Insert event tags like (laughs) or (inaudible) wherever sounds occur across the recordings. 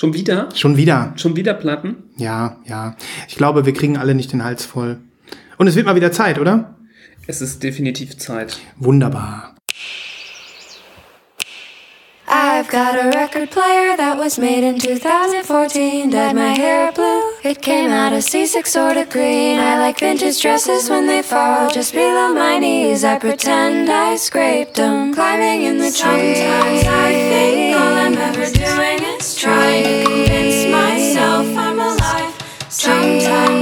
Schon wieder? Schon wieder. Schon wieder Platten? Ja, ja. Ich glaube, wir kriegen alle nicht den Hals voll. Und es wird mal wieder Zeit, oder? Es ist definitiv Zeit. Wunderbar. I've got a record player that was made in 2014. Dyed my hair blue. It came out a C6 sort of green. I like vintage dresses when they fall just below my knees. I pretend I scraped them. Climbing in the trees. Sometimes I think all I'm ever doing is trying to convince myself I'm alive. Sometimes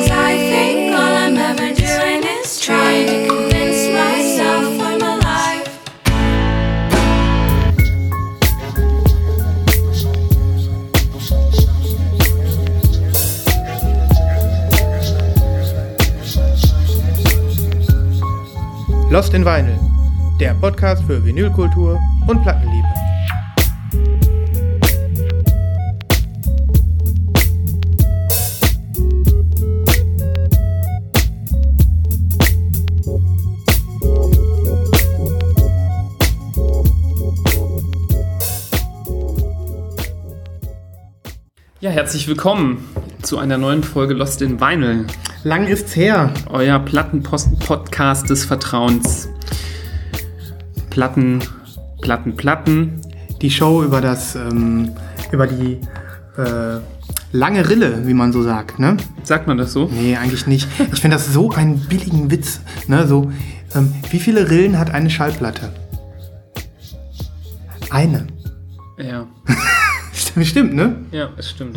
Lost in Vinyl, der Podcast für Vinylkultur und Plattenliebe. Ja, herzlich willkommen zu einer neuen Folge Lost in Vinyl. Lang ist's her. Euer Plattenpost-Podcast des Vertrauens. Platten, Platten, Platten. Die Show über das, ähm, über die äh, lange Rille, wie man so sagt, ne? Sagt man das so? Nee, eigentlich nicht. Ich finde das so einen billigen Witz. Ne? So, ähm, wie viele Rillen hat eine Schallplatte? Eine. Ja. (laughs) Stimmt, ne? Ja, es stimmt.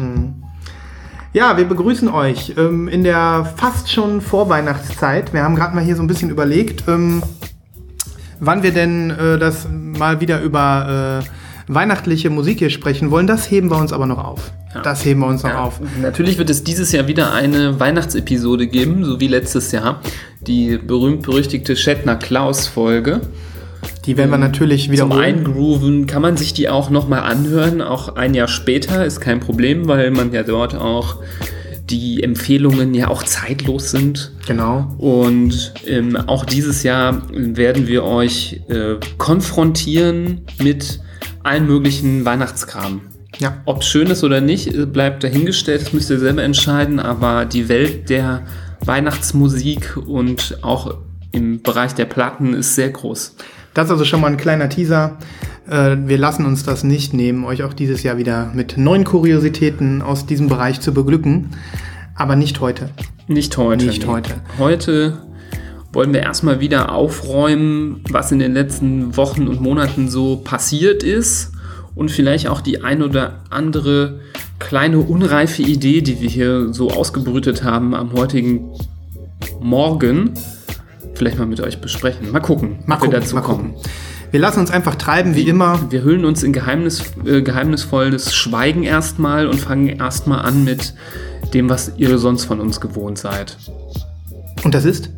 Ja, wir begrüßen euch ähm, in der fast schon Vorweihnachtszeit. Wir haben gerade mal hier so ein bisschen überlegt, ähm, wann wir denn äh, das mal wieder über äh, weihnachtliche Musik hier sprechen wollen. Das heben wir uns aber noch auf. Ja. Das heben wir uns noch Ja, auf. Natürlich wird es dieses Jahr wieder eine Weihnachtsepisode geben, so wie letztes Jahr. Die berühmt-berüchtigte Shatner-Klaus-Folge. Die werden wir natürlich Zum wiederholen. Eingrooven kann man sich die auch nochmal anhören, auch ein Jahr später, ist kein Problem, weil man ja dort auch die Empfehlungen ja auch zeitlos sind. Genau. Und ähm, auch dieses Jahr werden wir euch äh, konfrontieren mit allen möglichen Weihnachtskram. Ja. Ob es schön ist oder nicht, äh, bleibt dahingestellt, das müsst ihr selber entscheiden, aber die Welt der Weihnachtsmusik und auch im Bereich der Platten ist sehr groß. Das ist also schon mal ein kleiner Teaser. Äh, wir lassen uns das nicht nehmen, euch auch dieses Jahr wieder mit neuen Kuriositäten aus diesem Bereich zu beglücken. Aber nicht heute. Nicht heute. Nicht heute. Heute wollen wir erstmal wieder aufräumen, was in den letzten Wochen und Monaten so passiert ist und vielleicht auch die ein oder andere kleine unreife Idee, die wir hier so ausgebrütet haben am heutigen Morgen, vielleicht mal mit euch besprechen. Mal gucken, Mal ob gucken, wir dazu mal kommen. gucken. Wir lassen uns einfach treiben, wie immer. Wir hüllen uns in Geheimnis, äh, geheimnisvolles Schweigen erstmal und fangen erstmal an mit dem, was ihr sonst von uns gewohnt seid. Und das ist?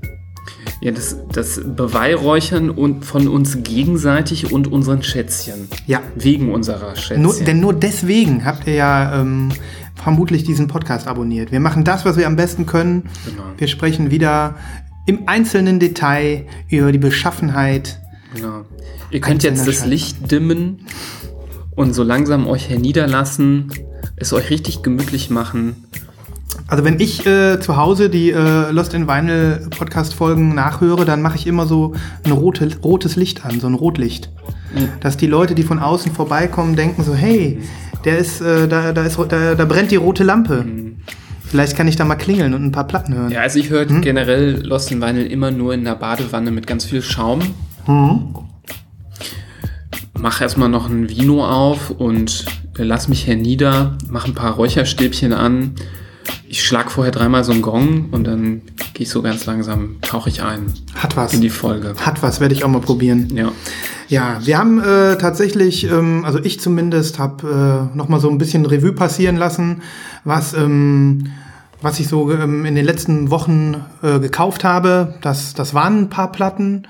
Ja, das, das Beweihräuchern und von uns gegenseitig und unseren Schätzchen. Ja. Wegen unserer Schätzchen. Nur, denn nur deswegen habt ihr ja ähm, vermutlich diesen Podcast abonniert. Wir machen das, was wir am besten können. Genau. Wir sprechen wieder im einzelnen Detail über die Beschaffenheit. genau. Ihr könnt jetzt das. Licht dimmen und so langsam euch herniederlassen, es euch richtig gemütlich machen. Also wenn ich äh, zu Hause die äh, Lost in Vinyl Podcast Folgen nachhöre, dann mache ich immer so ein rote, rotes Licht an, so ein Rotlicht. Dass die Leute, die von außen vorbeikommen, denken so, hey, der ist, äh, da, da, ist, da, da brennt die rote Lampe. Vielleicht kann ich da mal klingeln und ein paar Platten hören. Ja, also ich Hm? höre generell Lost in Vinyl immer nur in der Badewanne mit ganz viel Schaum. Mhm. Mach erstmal noch ein Vino auf und äh, lass mich hernieder, mach ein paar Räucherstäbchen an. Ich schlag vorher dreimal so einen Gong und dann gehe ich so ganz langsam, tauche ich ein Hat was. in die Folge. Hat was, werde ich auch mal probieren. Ja. Ja, wir haben äh, tatsächlich, ähm, also ich zumindest, habe äh, noch mal so ein bisschen Revue passieren lassen, was, ähm, was ich so ähm, in den letzten Wochen äh, gekauft habe. Das, das waren ein paar Platten.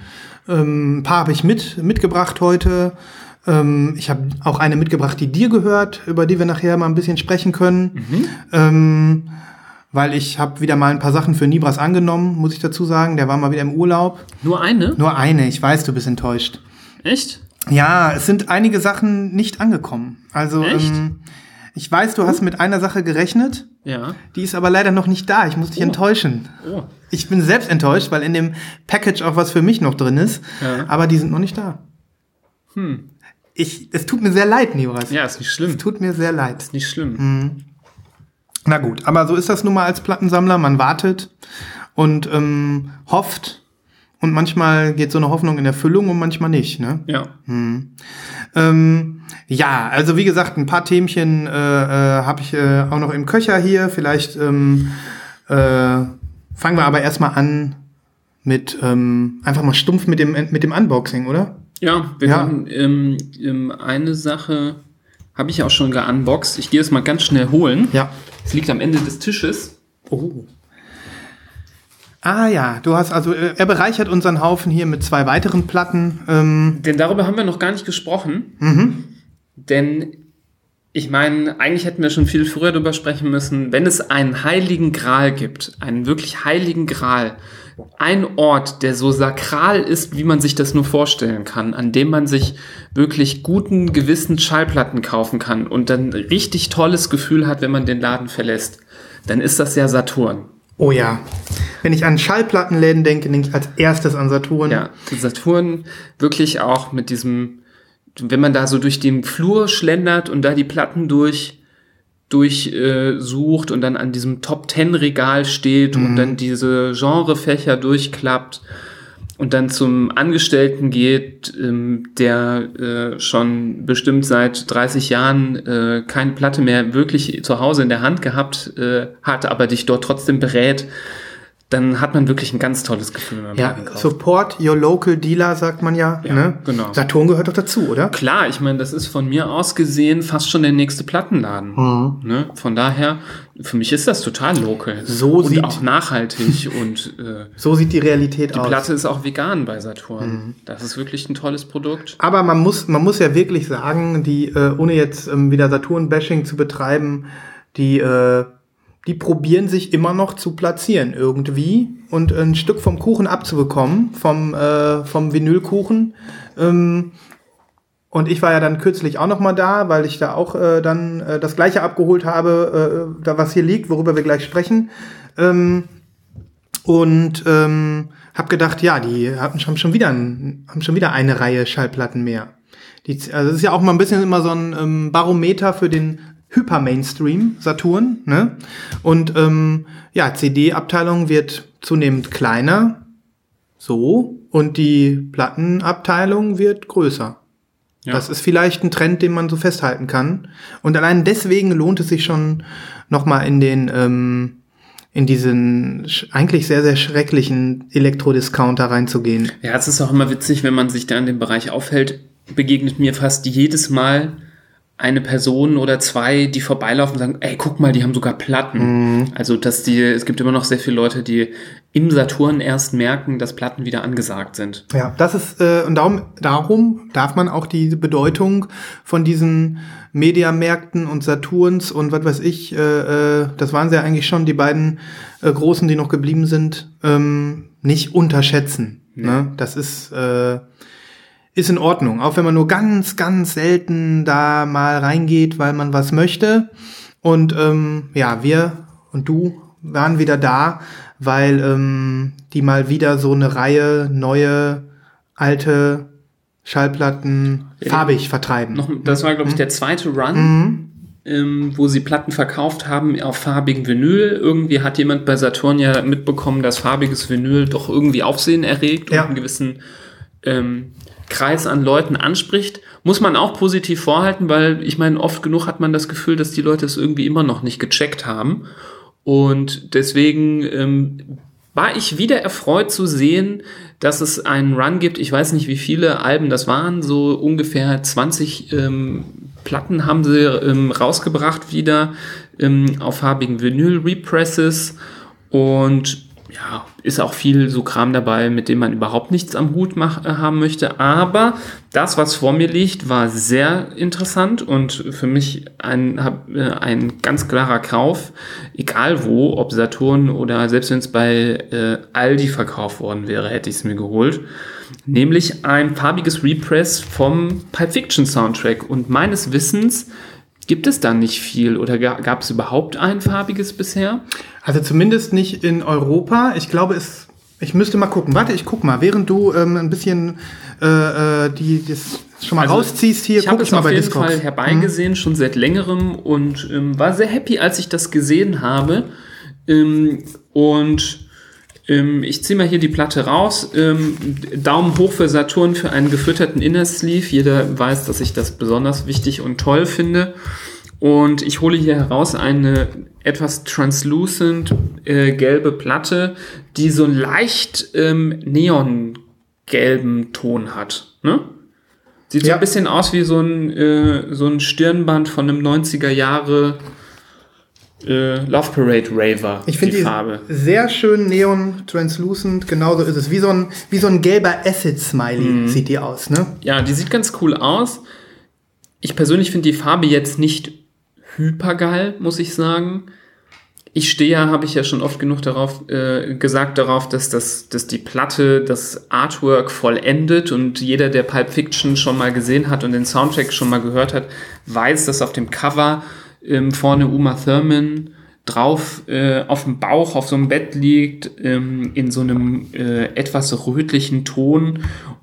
Ähm, ein paar habe ich mit, mitgebracht heute. Ähm, ich habe auch eine mitgebracht, die dir gehört, über die wir nachher mal ein bisschen sprechen können. Ähm, weil ich habe wieder mal ein paar Sachen für Nibras angenommen, muss ich dazu sagen. Der war mal wieder im Urlaub. Nur eine? Nur eine, ich weiß, du bist enttäuscht. Echt? Ja, es sind einige Sachen nicht angekommen. Also Echt? ähm, Ich weiß, du hast mit einer Sache gerechnet, Ja. die ist aber leider noch nicht da. Ich muss dich enttäuschen. Oh. Ich bin selbst enttäuscht, weil in dem Package auch was für mich noch drin ist, Ja. aber die sind noch nicht da. Hm. Ich, es tut mir sehr leid, Nibras. Ja, ist nicht schlimm. Es tut mir sehr leid. Ist nicht schlimm. Na gut, aber so ist das nun mal als Plattensammler. Man wartet und ähm, hofft. Und manchmal geht so eine Hoffnung in Erfüllung und manchmal nicht. Ne? Ja. Ähm, ja, also wie gesagt, ein paar Themchen äh, äh, habe ich äh, auch noch im Köcher hier. Vielleicht ähm, äh, fangen wir aber erstmal an mit ähm, einfach mal stumpf mit dem, mit dem Unboxing, oder? Ja, wir Ja. können ähm, ähm, eine Sache habe ich auch schon geunboxed. Ich gehe es mal ganz schnell holen. Ja. Es liegt am Ende des Tisches. Oh. Ah ja, du hast also, äh, er bereichert unseren Haufen hier mit zwei weiteren Platten. Ähm, Denn darüber haben wir noch gar nicht gesprochen. Mhm. Denn ich meine, eigentlich hätten wir schon viel früher darüber sprechen müssen, wenn es einen heiligen Gral gibt, einen wirklich heiligen Gral, ein Ort, der so sakral ist, wie man sich das nur vorstellen kann, an dem man sich wirklich guten gewissen Schallplatten kaufen kann und dann ein richtig tolles Gefühl hat, wenn man den Laden verlässt, dann ist das ja Saturn. Oh ja. Wenn ich an Schallplattenläden denke, denke ich als erstes an Saturn. Ja, Saturn wirklich auch mit diesem, wenn man da so durch den Flur schlendert und da die Platten durch durchsucht äh, sucht und dann an diesem Top Ten Regal steht und dann diese Genrefächer durchklappt und dann zum Angestellten geht, ähm, der äh, schon bestimmt seit 30 Jahren äh, keine Platte mehr wirklich zu Hause in der Hand gehabt äh, hat, aber dich dort trotzdem berät, dann hat man wirklich ein ganz tolles Gefühl, wenn man Ja, support your local dealer, sagt man ja. Ja, ne? genau. Saturn gehört doch dazu, oder? Klar, ich meine, das ist von mir aus gesehen fast schon der nächste Plattenladen. Mhm. Ne? Von daher, für mich ist das total local. So und sieht- auch nachhaltig (laughs) und äh, So sieht die Realität die aus. Platte ist auch vegan bei Saturn. Mhm. Das ist wirklich ein tolles Produkt. Aber man muss, man muss ja wirklich sagen, die, äh, ohne jetzt ähm, wieder Saturn-Bashing zu betreiben, die, äh, die probieren sich immer noch zu platzieren irgendwie und ein Stück vom Kuchen abzubekommen, vom, äh, vom Vinylkuchen. Ähm, und ich war ja dann kürzlich auch noch mal da, weil ich da auch äh, dann äh, das gleiche abgeholt habe, äh, da was hier liegt, worüber wir gleich sprechen. Ähm, und ähm, habe gedacht, ja, die haben schon wieder haben schon wieder eine Reihe Schallplatten mehr. Die, also das ist ja auch mal ein bisschen immer so ein ähm, Barometer für den Hyper-Mainstream Saturn. Ne? Und ähm, ja, CD-Abteilung wird zunehmend kleiner, so, und die Plattenabteilung wird größer. Ja. Das ist vielleicht ein Trend, den man so festhalten kann. Und allein deswegen lohnt es sich schon nochmal in den, ähm, in diesen eigentlich sehr, sehr schrecklichen Elektrodiscounter reinzugehen. Ja, es ist auch immer witzig, wenn man sich da in dem Bereich aufhält, begegnet mir fast jedes Mal eine Person oder zwei, die vorbeilaufen und sagen, ey, guck mal, die haben sogar Platten. Also, dass die, es gibt immer noch sehr viele Leute, die im Saturn erst merken, dass Platten wieder angesagt sind. Ja, das ist, äh, und darum, darum darf man auch die Bedeutung von diesen Mediamärkten und Saturns und was weiß ich, äh, äh, das waren sie ja eigentlich schon, die beiden äh, Großen, die noch geblieben sind, ähm, nicht unterschätzen. Ne? Das ist, äh, ist in Ordnung. Auch wenn man nur ganz, ganz selten da mal reingeht, weil man was möchte. Und ähm, ja, wir und du waren wieder da, weil ähm, die mal wieder so eine Reihe neue, alte Schallplatten farbig vertreiben. Noch, das war, glaube ich, der zweite Run, ähm, wo sie Platten verkauft haben auf farbigen Vinyl. Irgendwie hat jemand bei Saturn ja mitbekommen, dass farbiges Vinyl doch irgendwie Aufsehen erregt Ja. und einen gewissen ähm, Kreis an Leuten anspricht. Muss man auch positiv vorhalten, weil ich meine, oft genug hat man das Gefühl, dass die Leute es irgendwie immer noch nicht gecheckt haben. Und deswegen ähm, war ich wieder erfreut zu sehen, dass es einen Run gibt. Ich weiß nicht, wie viele Alben das waren, so ungefähr 20 ähm, Platten haben sie ähm, rausgebracht wieder ähm, auf farbigen Vinyl-Represses. Und ja, ist auch viel so Kram dabei, mit dem man überhaupt nichts am Hut mach, äh, haben möchte. Aber das, was vor mir liegt, war sehr interessant und für mich ein, äh, ein ganz klarer Kauf. Egal wo, ob Saturn oder selbst wenn es bei äh, Aldi verkauft worden wäre, hätte ich es mir geholt. Nämlich ein farbiges Repress vom Pulp Fiction Soundtrack. Und meines Wissens gibt es da nicht viel oder gab es überhaupt einfarbiges bisher? Also zumindest nicht in Europa. Ich glaube, es, ich müsste mal gucken. Warte, ich guck mal. Während du ähm, ein bisschen äh, äh die, das schon mal also, rausziehst hier, ich guck ich mal bei Discord. Ich habe auf jeden Fall herbeigesehen, mhm. schon seit längerem und ähm, war sehr happy, als ich das gesehen habe. Ähm, und ähm, ich ziehe mal hier die Platte raus. Ähm, Daumen hoch für Saturn für einen gefütterten Inner Sleeve. Jeder weiß, dass ich das besonders wichtig und toll finde. Und ich hole hier heraus eine etwas translucent äh, gelbe Platte, die so einen leicht ähm, neongelben Ton hat. Ne? Sieht ja. so ein bisschen aus wie so ein, äh, so ein Stirnband von einem 90er Jahre äh, Love Parade Raver. Ich finde die, Farbe. sehr schön neon translucent, genauso ist es. Wie so ein, wie so ein gelber Acid-Smiley mhm. sieht die aus, ne? Ja, die sieht ganz cool aus. Ich persönlich finde die Farbe jetzt nicht hypergeil, muss ich sagen. Ich stehe ja, habe ich ja schon oft genug darauf äh, gesagt, darauf, dass, das, dass die Platte das Artwork vollendet und jeder, der Pulp Fiction schon mal gesehen hat und den Soundtrack schon mal gehört hat, weiß, dass auf dem Cover ähm, vorne Uma Thurman drauf äh, auf dem Bauch auf so einem Bett liegt, ähm, in so einem äh, etwas rötlichen Ton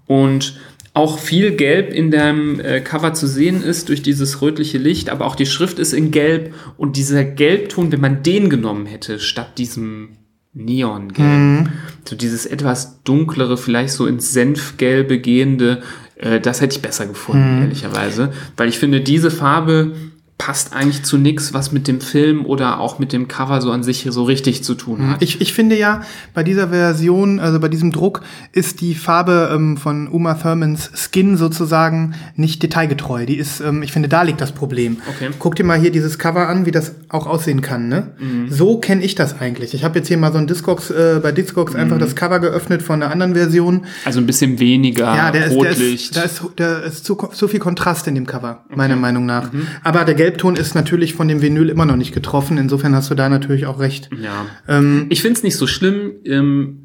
und auch viel Gelb in dem äh, Cover zu sehen ist durch dieses rötliche Licht, aber auch die Schrift ist in Gelb und dieser Gelbton, wenn man den genommen hätte, statt diesem Neongelb, mhm. so dieses etwas dunklere, vielleicht so ins Senfgelbe gehende, äh, das hätte ich besser gefunden, mhm. ehrlicherweise, weil ich finde, diese Farbe passt eigentlich zu nichts, was mit dem Film oder auch mit dem Cover so an sich so richtig zu tun hat. Ich, ich finde ja, bei dieser Version, also bei diesem Druck, ist die Farbe ähm, von Uma Thurmans Skin sozusagen nicht detailgetreu. Die ist, ähm, ich finde, da liegt das Problem. Okay. Guck dir mal hier dieses Cover an, wie das auch aussehen kann. Ne? Mhm. So kenne ich das eigentlich. Ich habe jetzt hier mal so ein Discogs, äh, bei Discogs mhm. einfach das Cover geöffnet von einer anderen Version. Also ein bisschen weniger ja, der Rotlicht. Ist, der ist, da ist, da ist zu, zu viel Kontrast in dem Cover, okay. meiner Meinung nach. Mhm. Aber der Gelb Gelbton ist natürlich von dem Vinyl immer noch nicht getroffen. Insofern hast du da natürlich auch recht. Ja. Ähm, ich finde es nicht so schlimm. Ähm,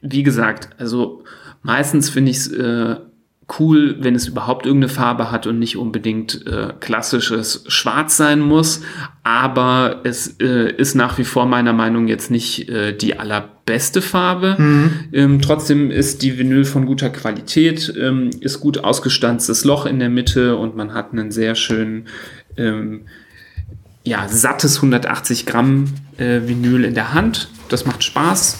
wie gesagt, also meistens finde ich es äh, cool, wenn es überhaupt irgendeine Farbe hat und nicht unbedingt äh, klassisches Schwarz sein muss. Aber es äh, ist nach wie vor meiner Meinung jetzt nicht äh, die allerbeste Farbe. Mhm. Ähm, trotzdem ist die Vinyl von guter Qualität, ähm, ist gut ausgestanztes Loch in der Mitte und man hat einen sehr schönen ähm, ja, sattes 180 Gramm äh, Vinyl in der Hand. Das macht Spaß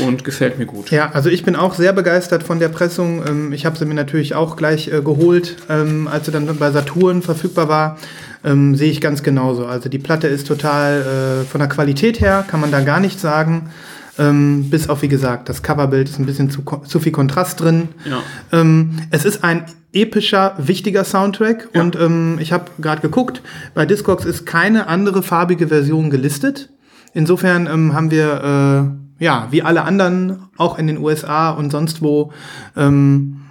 und gefällt mir gut. Ja, also ich bin auch sehr begeistert von der Pressung. Ähm, ich habe sie mir natürlich auch gleich äh, geholt, ähm, als sie dann bei Saturn verfügbar war. Ähm, sehe ich ganz genauso. Also die Platte ist total äh, von der Qualität her, kann man da gar nichts sagen. Ähm, bis auf, wie gesagt, das Coverbild ist ein bisschen zu, zu viel Kontrast drin. Ja. Ähm, es ist ein epischer, wichtiger Soundtrack ja. und ähm, ich habe gerade geguckt, bei Discogs ist keine andere farbige Version gelistet. Insofern ähm, haben wir, äh, ja, wie alle anderen, auch in den USA und sonst wo, ähm,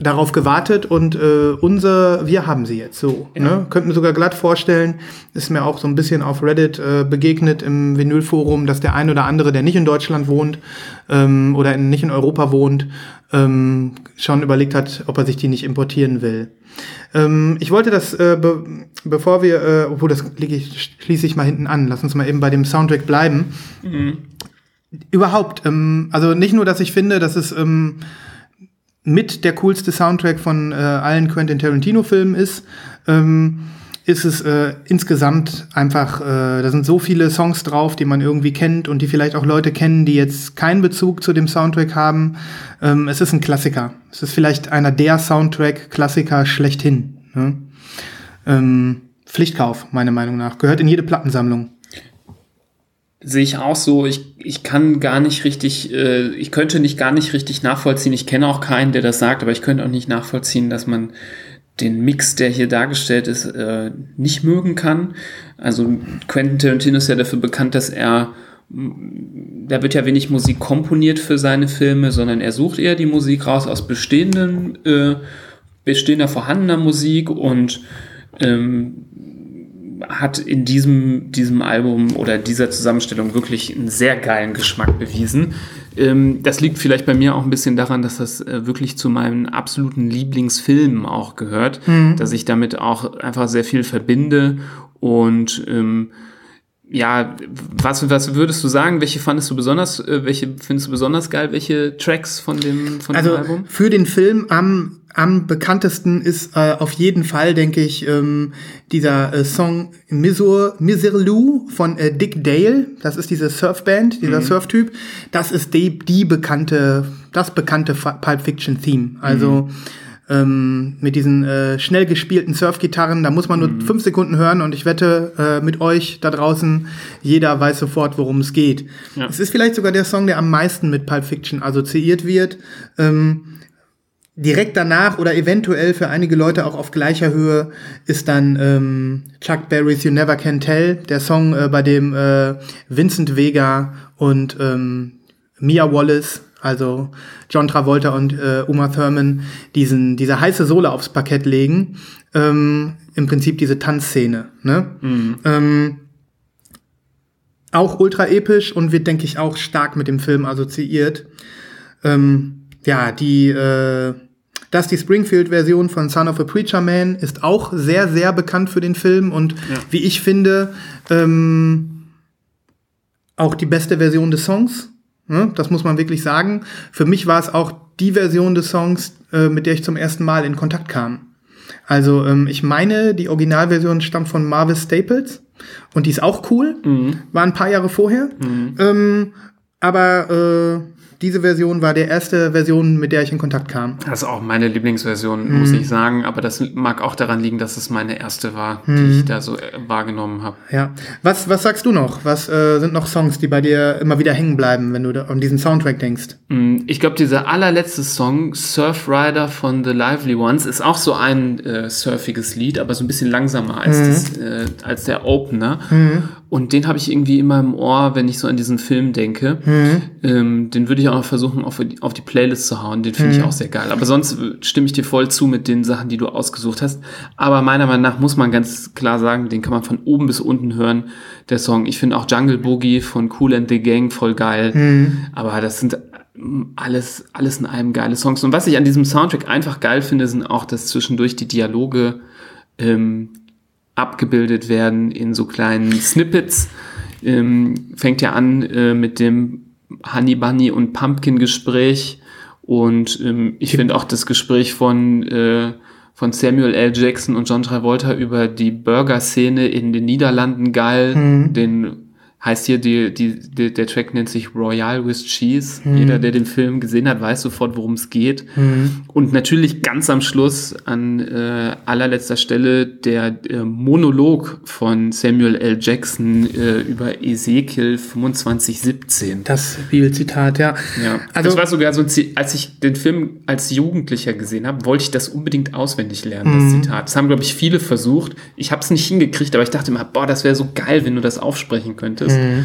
darauf gewartet und äh, unser, wir haben sie jetzt so. Ja. Ne? Könnten wir sogar glatt vorstellen, ist mir auch so ein bisschen auf Reddit äh, begegnet im Vinylforum, dass der ein oder andere, der nicht in Deutschland wohnt ähm, oder in, nicht in Europa wohnt, ähm, schon überlegt hat, ob er sich die nicht importieren will. Ähm, ich wollte das, äh, be bevor wir, äh, obwohl das ich, schließe ich mal hinten an, lass uns mal eben bei dem Soundtrack bleiben. Mhm. Überhaupt, ähm, also nicht nur, dass ich finde, dass es ähm, mit der coolste Soundtrack von äh, allen Quentin Tarantino-Filmen ist, ähm, ist es äh, insgesamt einfach, äh, da sind so viele Songs drauf, die man irgendwie kennt und die vielleicht auch Leute kennen, die jetzt keinen Bezug zu dem Soundtrack haben. Ähm, es ist ein Klassiker. Es ist vielleicht einer der Soundtrack-Klassiker schlechthin. Ne? Ähm, Pflichtkauf, meiner Meinung nach. Gehört in jede Plattensammlung sehe ich auch so, ich, ich kann gar nicht richtig, äh, ich könnte nicht gar nicht richtig nachvollziehen, ich kenne auch keinen, der das sagt, aber ich könnte auch nicht nachvollziehen, dass man den Mix, der hier dargestellt ist, äh, nicht mögen kann. Also Quentin Tarantino ist ja dafür bekannt, dass er, da wird ja wenig Musik komponiert für seine Filme, sondern er sucht eher die Musik raus aus bestehenden, äh, bestehender vorhandener Musik und ähm, hat in diesem, diesem Album oder dieser Zusammenstellung wirklich einen sehr geilen Geschmack bewiesen. Ähm, das liegt vielleicht bei mir auch ein bisschen daran, dass das äh, wirklich zu meinen absoluten Lieblingsfilmen auch gehört, mhm. dass ich damit auch einfach sehr viel verbinde und ähm, ja, was, was würdest du sagen? Welche fandest du besonders, äh, welche findest du besonders geil? Welche Tracks von dem, von also dem Album? Für den Film am, am bekanntesten ist äh, auf jeden Fall, denke ich, ähm, dieser äh, Song Misur, Miserlou von äh, Dick Dale. Das ist diese Surfband, dieser mhm. Surftyp. Das ist die, die bekannte, das bekannte Pulp Fiction Theme. Also, mhm ähm, mit diesen äh, schnell gespielten Surfgitarren. Da muss man nur mhm. fünf Sekunden hören und ich wette äh, mit euch da draußen, jeder weiß sofort, worum es geht. Ja. Es ist vielleicht sogar der Song, der am meisten mit Pulp Fiction assoziiert wird. Ähm, direkt danach oder eventuell für einige Leute auch auf gleicher Höhe ist dann ähm, Chuck Berry's You Never Can Tell, der Song, äh, bei dem äh, Vincent Vega und ähm, Mia Wallace also John Travolta und äh, Uma Thurman, diesen, diese heiße Sohle aufs Parkett legen. Ähm, Im Prinzip diese Tanzszene. Ne? Mhm. Ähm, auch ultra episch und wird, denke ich, auch stark mit dem Film assoziiert. Ähm, ja, die äh, Dusty Springfield-Version von Son of a Preacher Man ist auch sehr, sehr bekannt für den Film und ja. wie ich finde, ähm, auch die beste Version des Songs. Ne? Das muss man wirklich sagen. Für mich war es auch die Version des Songs, äh, mit der ich zum ersten Mal in Kontakt kam. Also ähm, ich meine, die Originalversion stammt von Marvis Staples und die ist auch cool. Mhm. War ein paar Jahre vorher. Mhm. Ähm, aber äh, diese Version war der erste Version, mit der ich in Kontakt kam. Das ist auch meine Lieblingsversion, mhm. muss ich sagen. Aber das mag auch daran liegen, dass es meine erste war, mhm. die ich da so äh, wahrgenommen habe. Ja. Was, was sagst du noch? Was äh, sind noch Songs, die bei dir immer wieder hängen bleiben, wenn du an diesen Soundtrack denkst? Mm, ich glaube, dieser allerletzte Song, Surf Rider von The Lively Ones, ist auch so ein äh, surfiges Lied, aber so ein bisschen langsamer als, mhm. das, äh, als der Opener. Und den habe ich irgendwie immer im Ohr, wenn ich so an diesen Film denke. Mhm. Ähm, den würde ich auch noch versuchen, auf die, auf die Playlist zu hauen. Den finde mhm. ich auch sehr geil. Aber sonst stimme ich dir voll zu mit den Sachen, die du ausgesucht hast. Aber meiner Meinung nach muss man ganz klar sagen, den kann man von oben bis unten hören, der Song. Ich finde auch Jungle Boogie von Cool and the Gang voll geil. Mhm. Aber das sind alles, alles in einem geile Songs. Und was ich an diesem Soundtrack einfach geil finde, sind auch, dass zwischendurch die Dialoge ähm, abgebildet werden in so kleinen Snippets. Ähm, fängt ja an äh, mit dem Honey Bunny und Pumpkin Gespräch und ähm, ich finde auch das Gespräch von äh, von Samuel L. Jackson und John Travolta über die Burger-Szene in den Niederlanden geil, mhm. den heißt hier, die, die, die, der Track nennt sich Royal with Cheese. Mhm. Jeder, der den Film gesehen hat, weiß sofort, worum es geht. Mhm. Und natürlich ganz am Schluss, an äh, allerletzter Stelle, der äh, Monolog von Samuel L. Jackson äh, über Ezekiel 2517. Das Bibelzitat, ja. ja. Also, das war sogar so ein Zitat, als ich den Film als Jugendlicher gesehen habe, wollte ich das unbedingt auswendig lernen, das mhm. Zitat. Das haben, glaube ich, viele versucht. Ich habe es nicht hingekriegt, aber ich dachte immer, boah, das wäre so geil, wenn du das aufsprechen könntest ist. Mhm.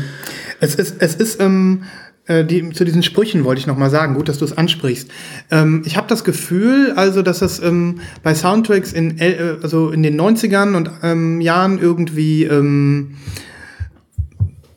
Es ist, es ist, ähm, äh, die, zu diesen Sprüchen wollte ich noch mal sagen. Gut, dass du es ansprichst. Ähm, ich habe das Gefühl, also, dass es ähm, bei Soundtracks in, äh, also in den 90ern und ähm, Jahren irgendwie ähm,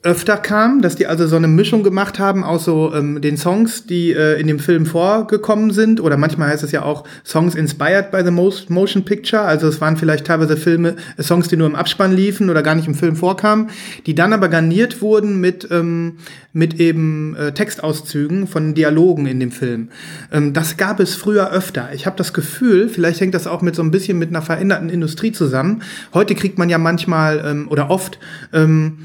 öfter kam, dass die also so eine Mischung gemacht haben aus so ähm, den Songs, die äh, in dem Film vorgekommen sind, oder manchmal heißt es ja auch Songs inspired by the most motion picture, also es waren vielleicht teilweise Filme, äh, Songs, die nur im Abspann liefen oder gar nicht im Film vorkamen, die dann aber garniert wurden mit ähm, mit eben äh, Textauszügen von Dialogen in dem Film. Ähm, das gab es früher öfter. Ich habe das Gefühl, vielleicht hängt das auch mit so ein bisschen mit einer veränderten Industrie zusammen. Heute kriegt man ja manchmal ähm, oder oft ähm,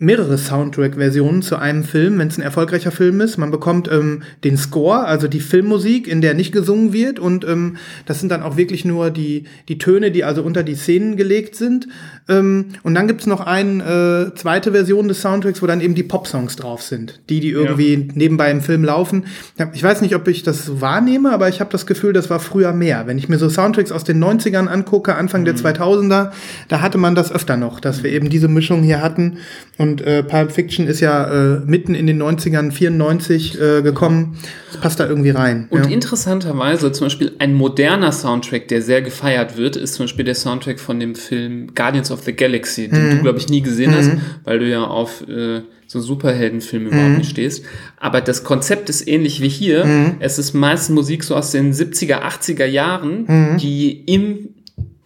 mehrere Soundtrack-Versionen zu einem Film, wenn es ein erfolgreicher Film ist. Man bekommt ähm, den Score, also die Filmmusik, in der nicht gesungen wird. Und ähm, das sind dann auch wirklich nur die, die Töne, die also unter die Szenen gelegt sind. Ähm, und dann gibt's noch eine äh, zweite Version des Soundtracks, wo dann eben die Pop-Songs drauf sind, die, die irgendwie ja. nebenbei im Film laufen. Ich weiß nicht, ob ich das so wahrnehme, aber ich habe das Gefühl, das war früher mehr. Wenn ich mir so Soundtracks aus den 90ern angucke, Anfang mhm. der 2000er, da hatte man das öfter noch, dass wir eben diese Mischung hier hatten. Und Und äh, Pulp Fiction ist ja äh, mitten in den 90ern, 94 äh, gekommen. Das passt da irgendwie rein. Und ja. interessanterweise zum Beispiel ein moderner Soundtrack, der sehr gefeiert wird, ist zum Beispiel der Soundtrack von dem Film Guardians of the Galaxy, den Mhm. du, glaube ich, nie gesehen hast, weil du ja auf äh, so Superheldenfilme überhaupt Mhm. nicht stehst. Aber das Konzept ist ähnlich wie hier. Mhm. Es ist meist Musik so aus den 70er, 80er Jahren, Mhm. die in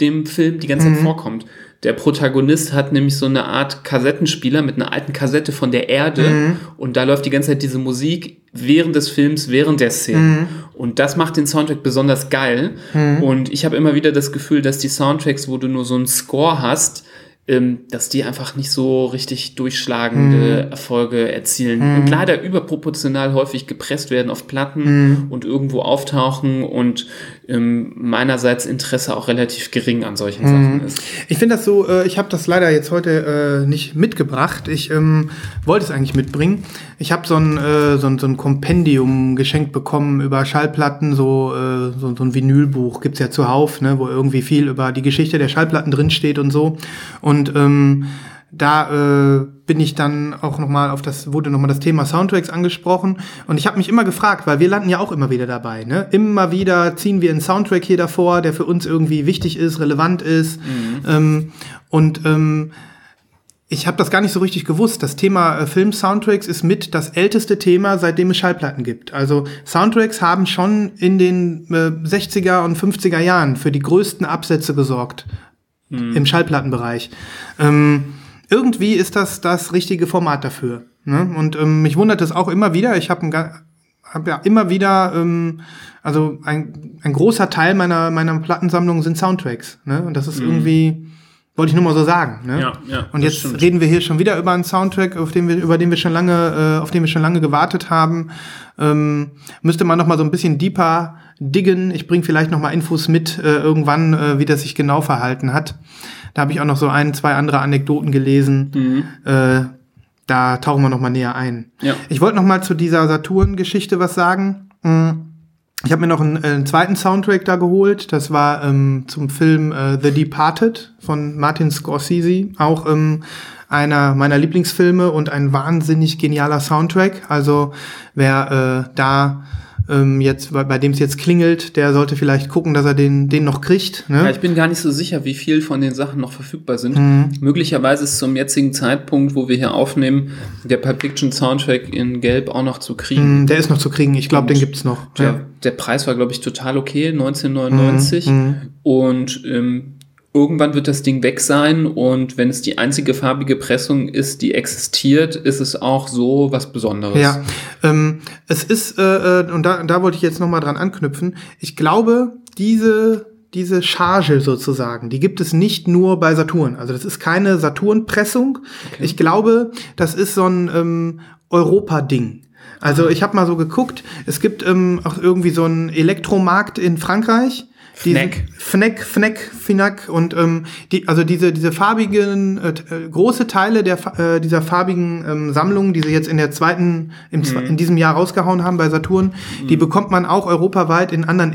dem Film die ganze Zeit vorkommt. Der Protagonist hat nämlich so eine Art Kassettenspieler mit einer alten Kassette von der Erde Mhm. und da läuft die ganze Zeit diese Musik während des Films, während der Szene. Mhm. Und das macht den Soundtrack besonders geil. Und ich habe immer wieder das Gefühl, dass die Soundtracks, wo du nur so einen Score hast, dass die einfach nicht so richtig durchschlagende Erfolge erzielen und leider überproportional häufig gepresst werden auf Platten und irgendwo auftauchen und ähm, meinerseits Interesse auch relativ gering an solchen Sachen ist. Ich finde das so, äh, ich habe das leider jetzt heute äh, nicht mitgebracht. Ich ähm, wollte es eigentlich mitbringen. Ich habe so ein, äh, so, ein, so ein Kompendium geschenkt bekommen über Schallplatten, so, äh, so, so ein Vinylbuch gibt's ja zuhauf, ne, wo irgendwie viel über die Geschichte der Schallplatten drinsteht und so. Und ähm, da äh, bin ich dann auch nochmal auf das, wurde nochmal das Thema Soundtracks angesprochen. Und ich habe mich immer gefragt, weil wir landen ja auch immer wieder dabei. Ne? Immer wieder ziehen wir einen Soundtrack hier davor, der für uns irgendwie wichtig ist, relevant ist. Ähm, und ähm, ich habe das gar nicht so richtig gewusst. Das Thema äh, Film-Soundtracks ist mit das älteste Thema, seitdem es Schallplatten gibt. Also Soundtracks haben schon in den äh, 60er und 50er Jahren für die größten Absätze gesorgt im Schallplattenbereich. Ähm, irgendwie ist das das richtige Format dafür. Ne? Und ähm, mich wundert es auch immer wieder. Ich habe hab ja immer wieder, ähm, also ein, ein großer Teil meiner, meiner Plattensammlung sind Soundtracks. Ne? Und das ist irgendwie, wollte ich nur mal so sagen. Ne? Ja, ja, Und jetzt stimmt. reden wir hier schon wieder über einen Soundtrack, auf den wir, über den wir schon lange, äh, auf den wir schon lange gewartet haben. Ähm, müsste man noch mal so ein bisschen deeper diggen. Ich bringe vielleicht noch mal Infos mit äh, irgendwann, äh, wie das sich genau verhalten hat. Da habe ich auch noch so ein, zwei andere Anekdoten gelesen. Äh, da tauchen wir noch mal näher ein. Ja. Ich wollte noch mal zu dieser Saturn-Geschichte was sagen. Mm. Ich habe mir noch einen, äh, einen zweiten Soundtrack da geholt. Das war ähm, zum Film äh, The Departed von Martin Scorsese. Auch ähm, einer meiner Lieblingsfilme und ein wahnsinnig genialer Soundtrack. Also wer äh, da ähm, jetzt, bei, bei dem es jetzt klingelt, der sollte vielleicht gucken, dass er den, den noch kriegt. Ne? Ja, ich bin gar nicht so sicher, wie viel von den Sachen noch verfügbar sind. Mhm. Möglicherweise ist zum jetzigen Zeitpunkt, wo wir hier aufnehmen, der Pulp Fiction Soundtrack in Gelb auch noch zu kriegen. Mm, der ist noch zu kriegen. Ich glaube, den gibt's noch. Der, der Preis war, glaube ich, total okay, 1999. Mhm. Und ähm, irgendwann wird das Ding weg sein. Und wenn es die einzige farbige Pressung ist, die existiert, ist es auch so was Besonderes. Ja, ähm, es ist, äh, äh, und da, da wollte ich jetzt noch mal dran anknüpfen, ich glaube, diese, diese Charge sozusagen, die gibt es nicht nur bei Saturn. Also das ist keine Saturn-Pressung. Ich glaube, das ist so ein ähm, Europa-Ding. Also ich habe mal so geguckt, es gibt ähm, auch irgendwie so einen Elektromarkt in Frankreich. Fnac. Fnac, Fnac, Finac und ähm, die, also diese diese farbigen äh, äh, große Teile der äh, dieser farbigen ähm, Sammlungen, die sie jetzt in der zweiten im, zwe- in diesem Jahr rausgehauen haben bei Saturn, die bekommt man auch europaweit in anderen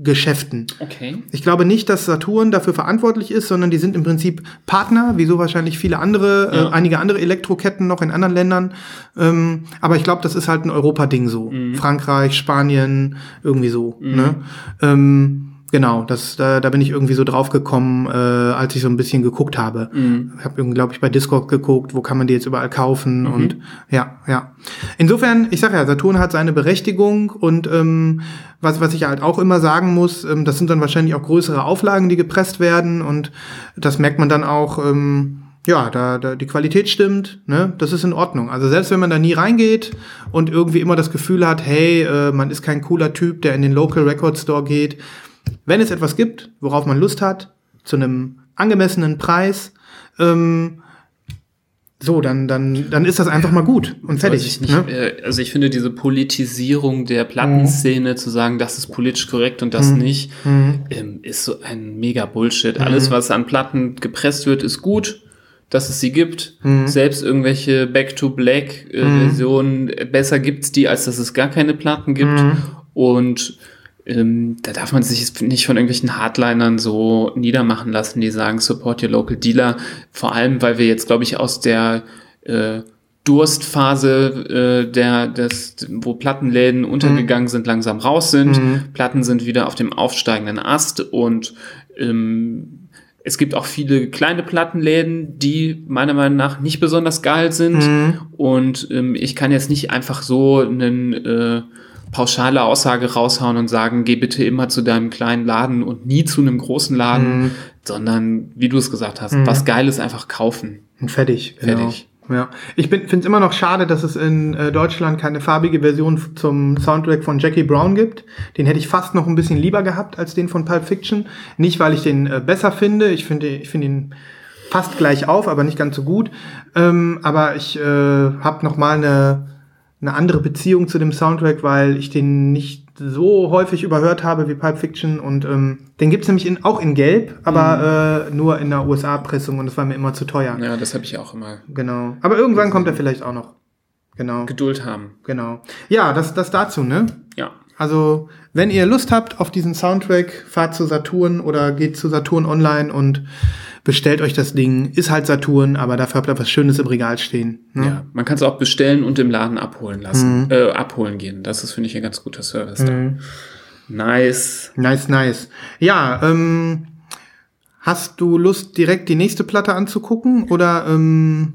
Elektrogeschäften. Okay. Ich glaube nicht, dass Saturn dafür verantwortlich ist, sondern die sind im Prinzip Partner, wie so wahrscheinlich viele andere, Ja. äh, einige andere Elektroketten noch in anderen Ländern. Ähm, aber ich glaube, das ist halt ein Europa-Ding so. Frankreich, Spanien, irgendwie so. Ne? Ähm, genau, das, da, da bin ich irgendwie so drauf gekommen, äh, als ich so ein bisschen geguckt habe. Ich habe irgendwie, glaube ich, bei Discord geguckt, wo kann man die jetzt überall kaufen und ja, ja. Insofern, ich sage ja, Saturn hat seine Berechtigung und ähm, was, was ich halt auch immer sagen muss, ähm, das sind dann wahrscheinlich auch größere Auflagen, die gepresst werden und das merkt man dann auch, ähm, ja, da, da die Qualität stimmt, ne, das ist in Ordnung. Also selbst wenn man da nie reingeht und irgendwie immer das Gefühl hat, hey, äh, man ist kein cooler Typ, der in den Local Record Store geht, wenn es etwas gibt, worauf man Lust hat, zu einem angemessenen Preis, ähm, so, dann, dann, dann ist das einfach mal gut und fertig. ich nicht, ne? äh, Also ich finde diese Politisierung der Plattenszene, zu sagen, das ist politisch korrekt und das nicht, ähm, ist so ein mega Bullshit. Alles, was an Platten gepresst wird, ist gut, dass es sie gibt. Selbst irgendwelche Back-to-Black-Versionen, besser gibt's die, als dass es gar keine Platten gibt. Und ähm, da darf man sich nicht von irgendwelchen Hardlinern so niedermachen lassen, die sagen, support your local dealer. Vor allem, weil wir jetzt, glaube ich, aus der äh, Durstphase, äh, der, des, wo Plattenläden untergegangen sind, langsam raus sind. Platten sind wieder auf dem aufsteigenden Ast und ähm, es gibt auch viele kleine Plattenläden, die meiner Meinung nach nicht besonders geil sind. Und ähm, ich kann jetzt nicht einfach so einen äh, pauschale Aussage raushauen und sagen, geh bitte immer zu deinem kleinen Laden und nie zu einem großen Laden, sondern wie du es gesagt hast, was Geiles einfach kaufen. Und fertig. Genau. Fertig. Ja. Ich finde es immer noch schade, dass es in äh, Deutschland keine farbige Version zum Soundtrack von Jackie Brown gibt. Den hätte ich fast noch ein bisschen lieber gehabt als den von Pulp Fiction. Nicht, weil ich den äh, besser finde. Ich finde ich finde ihn fast gleich auf, aber nicht ganz so gut. Ähm, aber ich äh, habe noch mal eine, eine andere Beziehung zu dem Soundtrack, weil ich den nicht so häufig überhört habe wie Pulp Fiction. Und ähm, den gibt's nämlich in, auch in Gelb, aber äh, nur in der USA-Pressung und das war mir immer zu teuer. Ja, das habe ich auch immer. Genau. Aber irgendwann kommt er vielleicht auch noch. Genau. Geduld haben. Genau. Ja, das, das dazu, ne? Ja. Also, wenn ihr Lust habt auf diesen Soundtrack, fahrt zu Saturn oder geht zu Saturn online und bestellt euch das Ding. Ist halt Saturn, aber dafür habt ihr was Schönes im Regal stehen. Ne? Ja, man kann es auch bestellen und im Laden abholen lassen, äh, abholen gehen. Das ist, finde ich, ein ganz guter Service. Da. Nice. Nice, nice. Ja, ähm, hast du Lust, direkt die nächste Platte anzugucken oder ähm,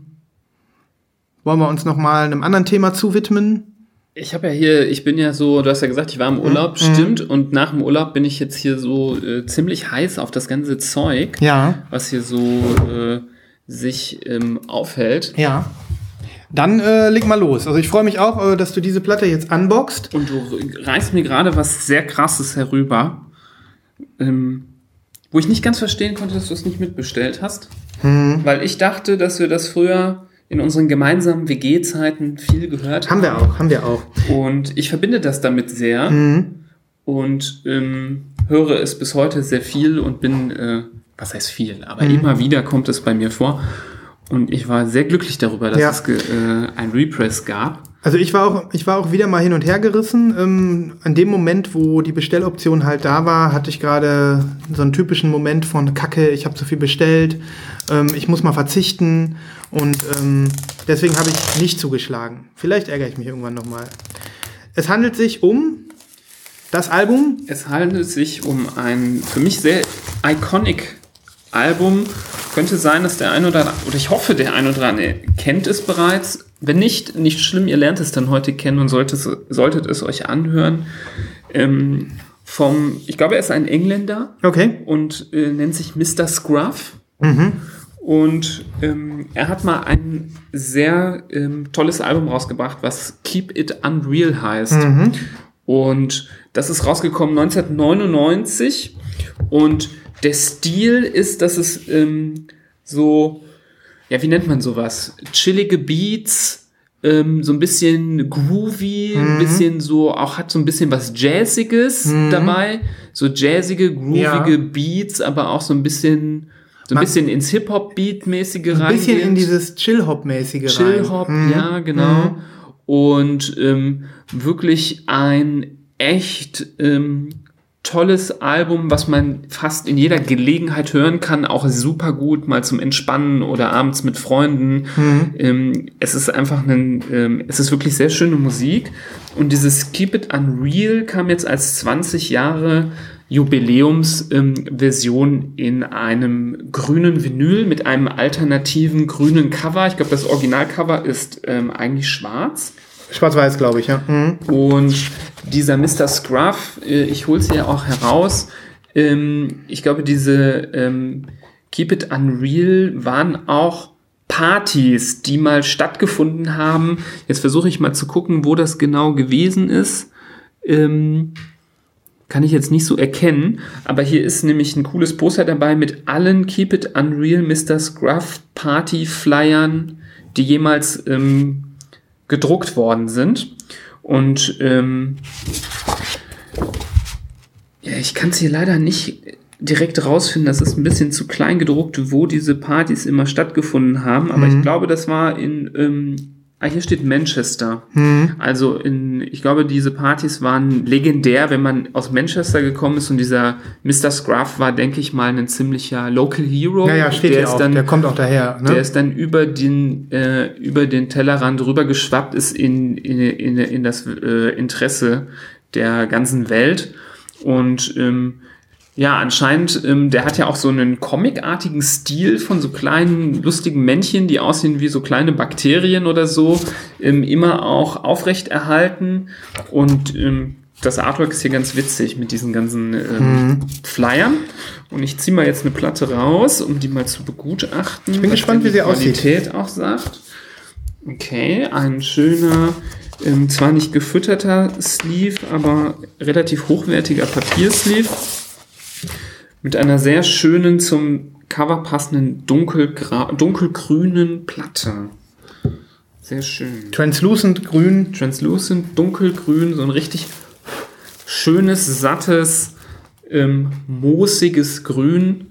wollen wir uns noch mal einem anderen Thema zuwidmen? Ich habe ja hier, ich bin ja so, du hast ja gesagt, ich war im Urlaub, stimmt. Und nach dem Urlaub bin ich jetzt hier so äh, ziemlich heiß auf das ganze Zeug, Ja. was hier so äh, sich ähm, aufhält. Ja. Dann äh, leg mal los. Also ich freue mich auch, äh, dass du diese Platte jetzt unboxst. Und du reißt mir gerade was sehr krasses herüber, ähm, wo ich nicht ganz verstehen konnte, dass du es nicht mitbestellt hast. Weil ich dachte, dass wir das früher in unseren gemeinsamen WG-Zeiten viel gehört Haben wir auch, haben wir auch. Und ich verbinde das damit sehr und ähm, höre es bis heute sehr viel und bin, äh, was heißt viel, aber immer wieder kommt es bei mir vor. Und ich war sehr glücklich darüber, dass Ja. es äh, ein Repress gab. Also ich war auch, ich war auch wieder mal hin und her gerissen. Ähm, an dem Moment, wo die Bestelloption halt da war, hatte ich gerade so einen typischen Moment von Kacke, ich habe zu viel bestellt, ähm, ich muss mal verzichten und ähm, deswegen habe ich nicht zugeschlagen. Vielleicht ärgere ich mich irgendwann nochmal. Es handelt sich um das Album. Es handelt sich um ein für mich sehr iconic Album. Könnte sein, dass der ein oder oder ich hoffe, der ein oder andere kennt es bereits. Wenn nicht, nicht schlimm, ihr lernt es dann heute kennen und solltet, es- solltet es euch anhören. Ähm, vom, ich glaube, er ist ein Engländer Okay. und äh, nennt sich Mr. Scruff. Und ähm, er hat mal ein sehr ähm, tolles Album rausgebracht, was Keep It Unreal heißt. Und das ist rausgekommen 1999. Und der Stil ist, dass es ähm, so, ja, wie nennt man sowas? Chillige Beats, ähm, so ein bisschen groovy, ein bisschen so, auch hat so ein bisschen was Jazziges dabei. So jazzige, groovige Ja. Beats, aber auch so ein bisschen, so ein Man- bisschen ins Hip-Hop-Beat-mäßige rein. Ein bisschen in dieses Chill-Hop-mäßige Chill-Hop. Mhm. ja, genau. Und ähm, wirklich ein echt ähm, tolles Album, was man fast in jeder Gelegenheit hören kann, auch super gut mal zum Entspannen oder abends mit Freunden. Ähm, es ist einfach ein, ähm, es ist wirklich sehr schöne Musik. Und dieses Keep It Unreal kam jetzt als 20 Jahre Jubiläumsversion ähm, in einem grünen Vinyl mit einem alternativen grünen Cover. Ich glaube, das Originalcover ist ähm, eigentlich schwarz. Schwarz-Weiß, glaube ich, ja. Mhm. Und dieser Mr. Scruff, äh, ich hole es hier auch heraus. Ähm, ich glaube, diese ähm, Keep It Unreal waren auch Partys, die mal stattgefunden haben. Jetzt versuche ich mal zu gucken, wo das genau gewesen ist. Ähm, kann ich jetzt nicht so erkennen, aber hier ist nämlich ein cooles Poster dabei mit allen Keep It Unreal Mr. Scruff Party Flyern, die jemals ähm, gedruckt worden sind. Und ähm, ja, ich kann es hier leider nicht direkt rausfinden. Das ist ein bisschen zu klein gedruckt, wo diese Partys immer stattgefunden haben. Aber ich glaube, das war in ähm, Ah, hier steht Manchester. Also in, ich glaube, diese Partys waren legendär, wenn man aus Manchester gekommen ist und dieser Mr. Scruff war, denke ich mal, ein ziemlicher Local Hero. Ja, ja, steht der auch. dann, der kommt auch daher. Ne? der ist dann über den, äh, über den Tellerrand rüber geschwappt ist in, in, in, in das äh, Interesse der ganzen Welt. Und ähm, ja, anscheinend, ähm, der hat ja auch so einen comicartigen Stil von so kleinen, lustigen Männchen, die aussehen wie so kleine Bakterien oder so, ähm, immer auch aufrecht erhalten. Und ähm, das Artwork ist hier ganz witzig mit diesen ganzen ähm, Flyern. Und ich ziehe mal jetzt eine Platte raus, um die mal zu begutachten. Ich bin gespannt, wie sie aussieht. Qualität auch sagt. Okay, ein schöner, ähm, zwar nicht gefütterter Sleeve, aber relativ hochwertiger Papiersleeve mit einer sehr schönen zum Cover passenden dunkelgrünen Platte. Sehr schön. Translucent grün. Translucent, dunkelgrün, so ein richtig schönes, sattes, ähm, moosiges Grün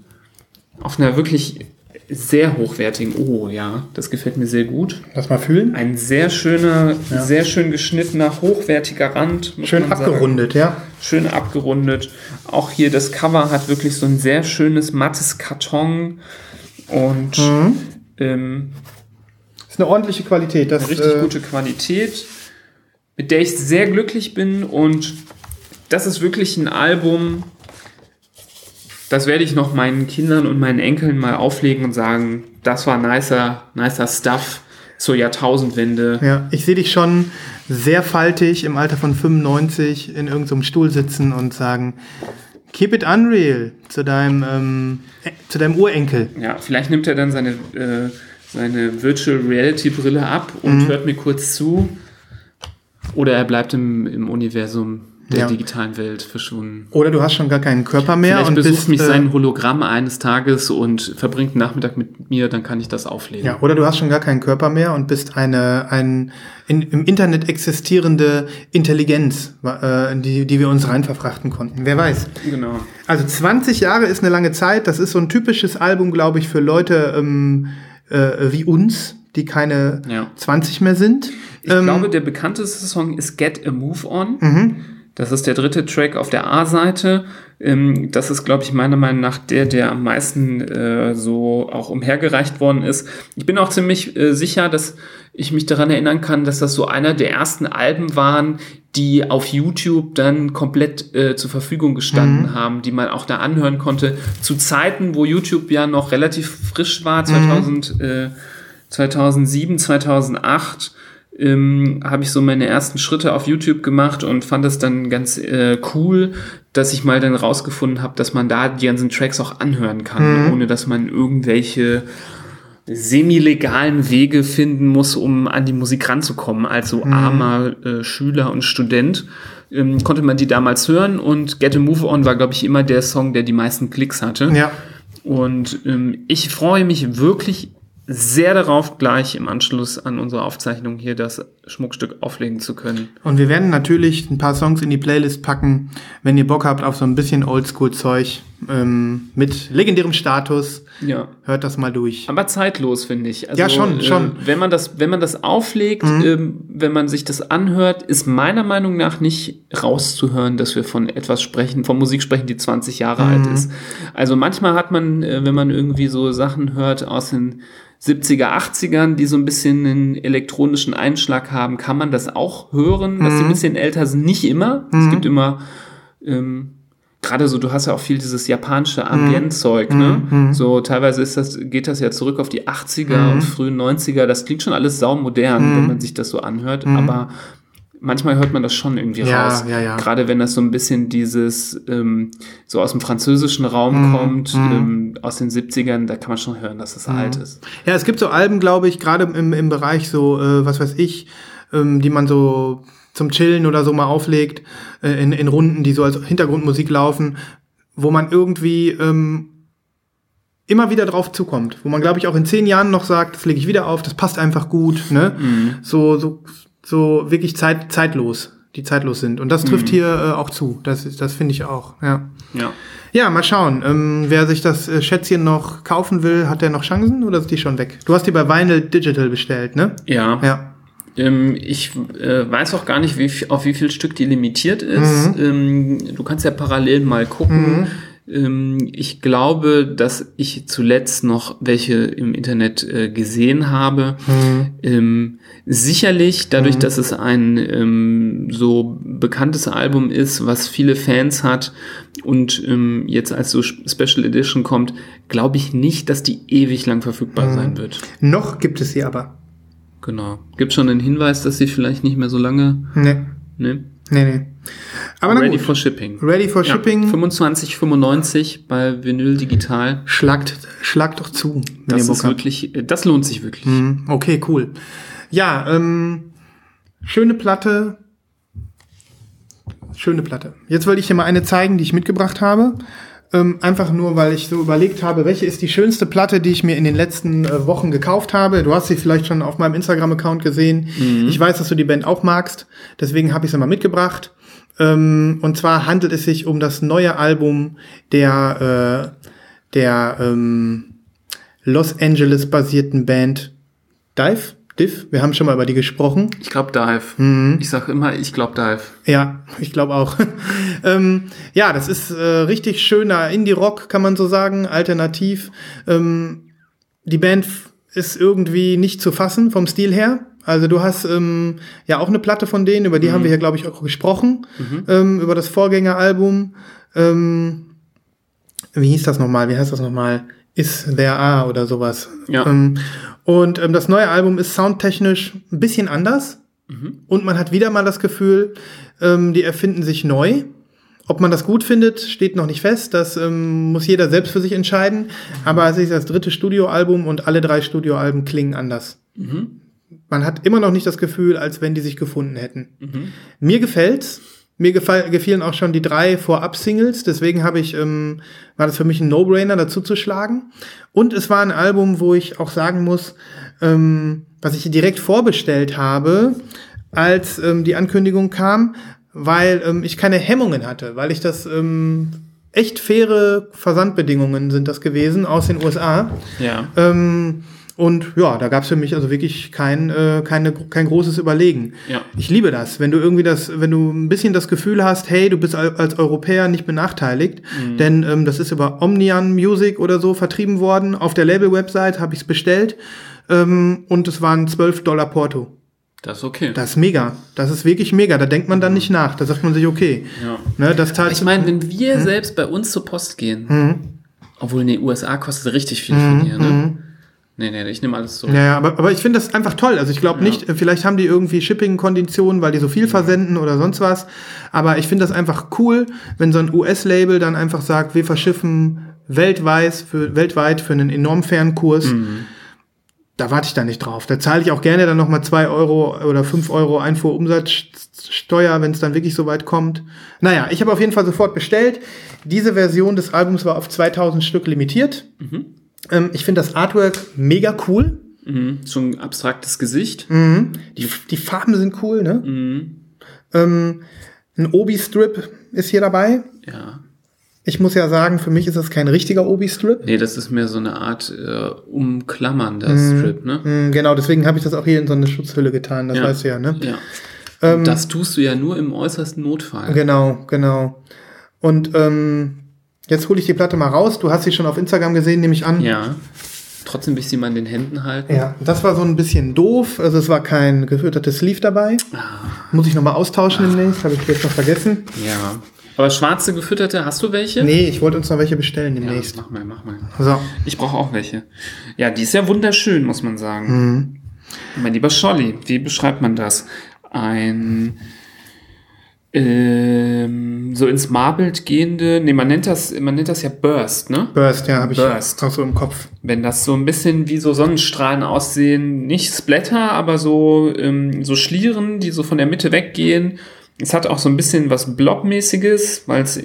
auf einer wirklich sehr hochwertigen. Oh ja, das gefällt mir sehr gut. Lass mal fühlen. Ein sehr schöner, sehr schön geschnittener, hochwertiger Rand. Schön man sagen. abgerundet, ja. Schön abgerundet. Auch hier das Cover hat wirklich so ein sehr schönes mattes Karton und Mhm. ähm, Ist eine ordentliche Qualität. Das, eine richtig äh, gute Qualität, mit der ich sehr glücklich bin und das ist wirklich ein Album, das werde ich noch meinen Kindern und meinen Enkeln mal auflegen und sagen, das war nicer, nicer Stuff zur Jahrtausendwende. Ja, ich sehe dich schon sehr faltig im Alter von 95 in irgendeinem Stuhl sitzen und sagen, keep it unreal zu deinem, ähm, äh, zu deinem Urenkel. Ja, vielleicht nimmt er dann seine, äh, seine Virtual Reality Brille ab und Mhm. hört mir kurz zu. Oder er bleibt im, im Universum der Ja. digitalen Welt verschwunden. Oder du hast schon gar keinen Körper mehr Vielleicht und besucht bist, mich äh, sein Hologramm eines Tages und verbringt einen Nachmittag mit mir, dann kann ich das auflegen. ja, oder du hast schon gar keinen Körper mehr und bist eine ein in, im Internet existierende Intelligenz, äh, die, die wir uns rein verfrachten konnten. Wer weiß. Genau. Also 20 Jahre ist eine lange Zeit. Das ist so ein typisches Album, glaube ich, für Leute ähm, äh, wie uns, die keine Ja. 20 mehr sind. Ich Ähm, glaube, der bekannteste Song ist Get a Move On. Mhm. Das ist der dritte Track auf der A-Seite. Ähm, das ist, glaube ich, meiner Meinung nach der, der am meisten äh, so auch umhergereicht worden ist. Ich bin auch ziemlich äh, sicher, dass ich mich daran erinnern kann, dass das so einer der ersten Alben waren, die auf YouTube dann komplett äh, zur Verfügung gestanden haben, die man auch da anhören konnte. Zu Zeiten, wo YouTube ja noch relativ frisch war, 2000, äh, 2007, 2008 ähm, habe ich so meine ersten Schritte auf YouTube gemacht und fand es dann ganz äh, cool, dass ich mal dann rausgefunden habe, dass man da die ganzen Tracks auch anhören kann, ohne dass man irgendwelche semi-legalen Wege finden muss, um an die Musik ranzukommen. Also armer äh, Schüler und Student ähm, konnte man die damals hören und Get a Move On war, glaube ich, immer der Song, der die meisten Klicks hatte. Ja. Und ähm, ich freue mich wirklich sehr darauf, gleich im Anschluss an unsere Aufzeichnung hier das Schmuckstück auflegen zu können. Und wir werden natürlich ein paar Songs in die Playlist packen, wenn ihr Bock habt auf so ein bisschen Oldschool-Zeug ähm, mit legendärem Status. Ja. Hört das mal durch. Aber zeitlos, finde ich. Also, Ja, schon, schon. Äh, wenn, man das, wenn man das auflegt, ähm, wenn man sich das anhört, ist meiner Meinung nach nicht rauszuhören, dass wir von etwas sprechen, von Musik sprechen, die 20 Jahre alt ist. Also manchmal hat man, äh, wenn man irgendwie so Sachen hört aus den 70er, 80ern, die so ein bisschen einen elektronischen Einschlag haben, kann man das auch hören, dass die ein bisschen älter sind. Nicht immer. Es gibt immer ähm, gerade so, du hast ja auch viel dieses japanische Ambientzeug, ne? So teilweise ist das, geht das ja zurück auf die 80er und frühen 90er. Das klingt schon alles saumodern, wenn man sich das so anhört, aber manchmal hört man das schon irgendwie Ja, raus. ja, ja. Gerade wenn das so ein bisschen dieses, ähm, so aus dem französischen Raum kommt, ähm, aus den 70ern, da kann man schon hören, dass das alt ist. Ja, es gibt so Alben, glaube ich, gerade im, im Bereich so, äh, was weiß ich, ähm, die man so zum Chillen oder so mal auflegt, äh, in, in Runden, die so als Hintergrundmusik laufen, wo man irgendwie ähm, immer wieder drauf zukommt. Wo man, glaube ich, auch in zehn Jahren noch sagt, das lege ich wieder auf, das passt einfach gut, ne? So, so, so wirklich zeit, zeitlos, die zeitlos sind. Und das trifft hier äh, auch zu. Das, ist- das finde ich auch, ja. Ja. Ja, mal schauen. Ähm, wer sich das äh, Schätzchen noch kaufen will, hat der noch Chancen oder ist die schon weg? Du hast die bei Vinyl Digital bestellt, ne? Ja. Ja. Ähm, ich äh, weiß auch gar nicht, wie, auf wie viel Stück die limitiert ist. Ähm, du kannst ja parallel mal gucken. Ähm, ich glaube, dass ich zuletzt noch welche im Internet äh, gesehen habe. Ähm, sicherlich, dadurch, dass es ein ähm, so bekanntes Album ist, was viele Fans hat und ähm, jetzt als so Special Edition kommt, glaube ich nicht, dass die ewig lang verfügbar sein wird. Noch gibt es sie aber. Genau. Gibt schon einen Hinweis, dass sie vielleicht nicht mehr so lange. Nee, Ne? Nee, nee. Aber Ready for Shipping. Ready for Ja, Shipping. 25,95 bei Vinyl Digital. Schlagt, schlagt doch zu, Das ist wirklich, äh, das lohnt sich wirklich. Mhm, Okay, cool. Ja, ähm, schöne Platte. Schöne Platte. Jetzt wollte ich dir mal eine zeigen, die ich mitgebracht habe. Ähm, einfach nur, weil ich so überlegt habe, welche ist die schönste Platte, die ich mir in den letzten äh, Wochen gekauft habe. Du hast sie vielleicht schon auf meinem Instagram-Account gesehen. Ich weiß, dass du die Band auch magst. Deswegen habe ich sie mal mitgebracht. Ähm, und zwar handelt es sich um das neue Album der, äh, der ähm, Los Angeles basierten Band Dive. Div, wir haben schon mal über die gesprochen. Ich glaube Dive. Mhm. Ich sag immer, ich glaube Dive. Ja, ich glaube auch. (laughs) ähm, ja, das ist äh, richtig schöner Indie-Rock, kann man so sagen, alternativ. Ähm, die Band ist irgendwie nicht zu fassen vom Stil her. Also du hast ähm, ja auch eine Platte von denen, über die haben wir hier, glaube ich, auch gesprochen, ähm, über das Vorgängeralbum. Ähm, wie hieß das nochmal? Wie heißt das nochmal? Is There Are oder sowas. Ja. Ähm, und ähm, das neue Album ist soundtechnisch ein bisschen anders. Und man hat wieder mal das Gefühl, ähm, die erfinden sich neu. Ob man das gut findet, steht noch nicht fest. Das ähm, muss jeder selbst für sich entscheiden. Aber es ist das dritte Studioalbum und alle drei Studioalben klingen anders. Man hat immer noch nicht das Gefühl, als wenn die sich gefunden hätten. Mir gefällt's. Mir gefall, gefielen auch schon die drei Vorab-Singles, deswegen habe ich, ähm, war das für mich ein No-Brainer, dazu zu schlagen. Und es war ein Album, wo ich auch sagen muss, ähm, was ich direkt vorbestellt habe, als ähm, die Ankündigung kam, weil ähm, ich keine Hemmungen hatte, weil ich das ähm, echt faire Versandbedingungen sind das gewesen aus den USA. Ja. Ähm, und ja, da gab es für mich also wirklich kein, äh, keine, kein großes Überlegen. Ja. Ich liebe das, wenn du irgendwie das, wenn du ein bisschen das Gefühl hast, hey, du bist al- als Europäer nicht benachteiligt, denn ähm, das ist über Omnian Music oder so vertrieben worden. Auf der Label-Website habe ich es bestellt ähm, und es waren 12 Dollar Porto. Das ist okay. Das ist mega. Das ist wirklich mega. Da denkt man dann nicht nach. Da sagt man sich, okay. ja. Ne, das tat Ich meine, wenn Hm? wir selbst bei uns zur Post gehen, Mhm. obwohl in den USA kostet richtig viel von hier, ne? Nee, nee, ich nehme alles zurück. Ja, ja, aber, aber ich finde das einfach toll. Also ich glaube nicht, äh, vielleicht haben die irgendwie Shipping-Konditionen, weil die so viel versenden oder sonst was. Aber ich finde das einfach cool, wenn so ein US-Label dann einfach sagt, wir verschiffen weltweit für, weltweit für einen enorm fairen Kurs. Da warte ich da nicht drauf. Da zahle ich auch gerne dann nochmal zwei Euro oder fünf Euro Einfuhrumsatzsteuer, wenn es dann wirklich so weit kommt. Naja, ich habe auf jeden Fall sofort bestellt. Diese Version des Albums war auf 2000 Stück limitiert. Ähm, ich finde das Artwork mega cool. Mhm. So ein abstraktes Gesicht. Mhm. Die, die Farben sind cool, ne? Ähm, ein Obi-Strip ist hier dabei. Ja. Ich muss ja sagen, für mich ist das kein richtiger Obi-Strip. Nee, das ist mehr so eine Art äh, umklammernder Strip, ne? Mhm, genau, deswegen habe ich das auch hier in so eine Schutzhülle getan, das Ja. weißt du ja, ne? Ja. Und das tust du ja nur im äußersten Notfall. Genau, genau. Und ähm, jetzt hole ich die Platte mal raus. Du hast sie schon auf Instagram gesehen, nehme ich an. Ja. Trotzdem will ich sie mal in den Händen halten. Ja, das war so ein bisschen doof. Also es war kein gefüttertes Sleeve dabei. Ah. Muss ich nochmal austauschen demnächst, habe ich jetzt noch vergessen. Ja. Aber schwarze gefütterte, hast du welche? Nee, ich wollte uns noch welche bestellen Ja, demnächst. mach mal, mach mal. So. Ich brauche auch welche. Ja, die ist ja wunderschön, muss man sagen. Mhm. Mein lieber Scholli, wie beschreibt man das? Ein ähm, so ins Marbled gehende, nee, man nennt das, man nennt das ja Burst, ne? Burst, ja, habe ich Burst. auch so im Kopf. Wenn das so ein bisschen wie so Sonnenstrahlen aussehen, nicht Splatter, aber so, ähm, so Schlieren, die so von der Mitte weggehen. Es hat auch so ein bisschen was Blobmäßiges, weil es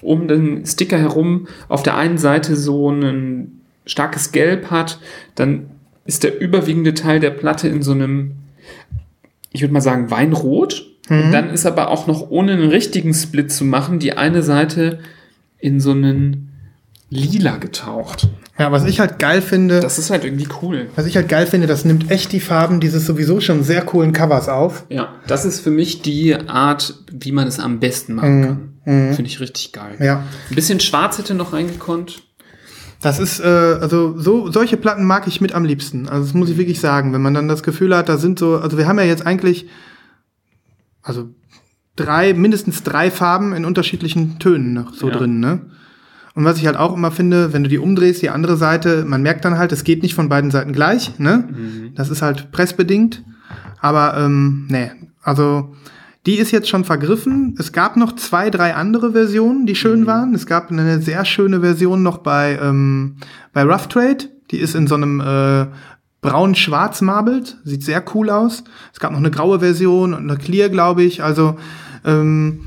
um den Sticker herum auf der einen Seite so ein starkes Gelb hat, dann ist der überwiegende Teil der Platte in so einem, ich würde mal sagen, Weinrot. Und dann ist aber auch noch ohne einen richtigen Split zu machen, die eine Seite in so einen lila getaucht. Ja, was ich halt geil finde, Das ist halt irgendwie cool. was ich halt geil finde, das nimmt echt die Farben dieses sowieso schon sehr coolen Covers auf. Ja, das ist für mich die Art, wie man es am besten machen kann. Finde ich richtig geil. Ja. Ein bisschen schwarz hätte noch reingekonnt. Das ist, äh, also so, solche Platten mag ich mit am liebsten. Also das muss ich wirklich sagen. Wenn man dann das Gefühl hat, da sind so, also wir haben ja jetzt eigentlich, also drei, mindestens drei Farben in unterschiedlichen Tönen noch so Ja. drin, ne? Und was ich halt auch immer finde, wenn du die umdrehst, die andere Seite, man merkt dann halt, es geht nicht von beiden Seiten gleich, ne? Das ist halt pressbedingt. Aber, ähm, nee, also die ist jetzt schon vergriffen. Es gab noch zwei, drei andere Versionen, die schön waren. Es gab eine sehr schöne Version noch bei, ähm, bei Rough Trade. Die ist in so einem äh, braun-schwarz marbelt. Sieht sehr cool aus. Es gab noch eine graue Version und eine Clear, glaube ich. Also ähm,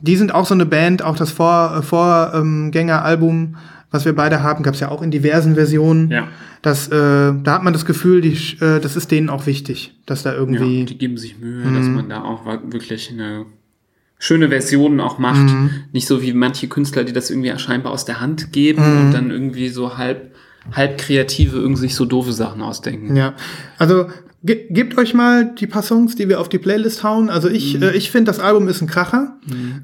die sind auch so eine Band, auch das Vor- äh, Vorgängeralbum, was wir beide haben, gab es ja auch in diversen Versionen. Ja. Das, äh, da hat man das Gefühl, die, äh, das ist denen auch wichtig, dass da Ja, irgendwie. die geben sich Mühe, dass man da auch wirklich eine schöne Version auch macht. Nicht so wie manche Künstler, die das irgendwie scheinbar aus der Hand geben und dann irgendwie so halb, halb kreative irgendwie sich so doofe Sachen ausdenken. Ja, also ge gebt euch mal die paar Songs, die wir auf die Playlist hauen. Also ich, äh, ich finde, das Album ist ein Kracher.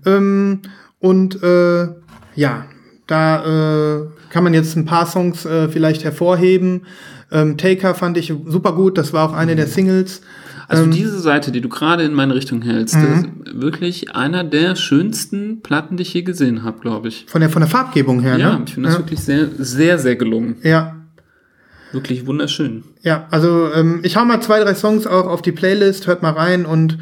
Ähm, und äh, ja, da äh, kann man jetzt ein paar Songs äh, vielleicht hervorheben. Ähm, Taker fand ich super gut, das war auch eine der Singles. Also diese Seite, die du gerade in meine Richtung hältst, das ist wirklich einer der schönsten Platten, die ich je gesehen habe, glaube ich. Von der, von der Farbgebung her, Ja, ne? ich finde das wirklich sehr, sehr, sehr gelungen. Ja, Wirklich wunderschön. Ja, also ähm, ich hau mal zwei, drei Songs auch auf die Playlist, hört mal rein und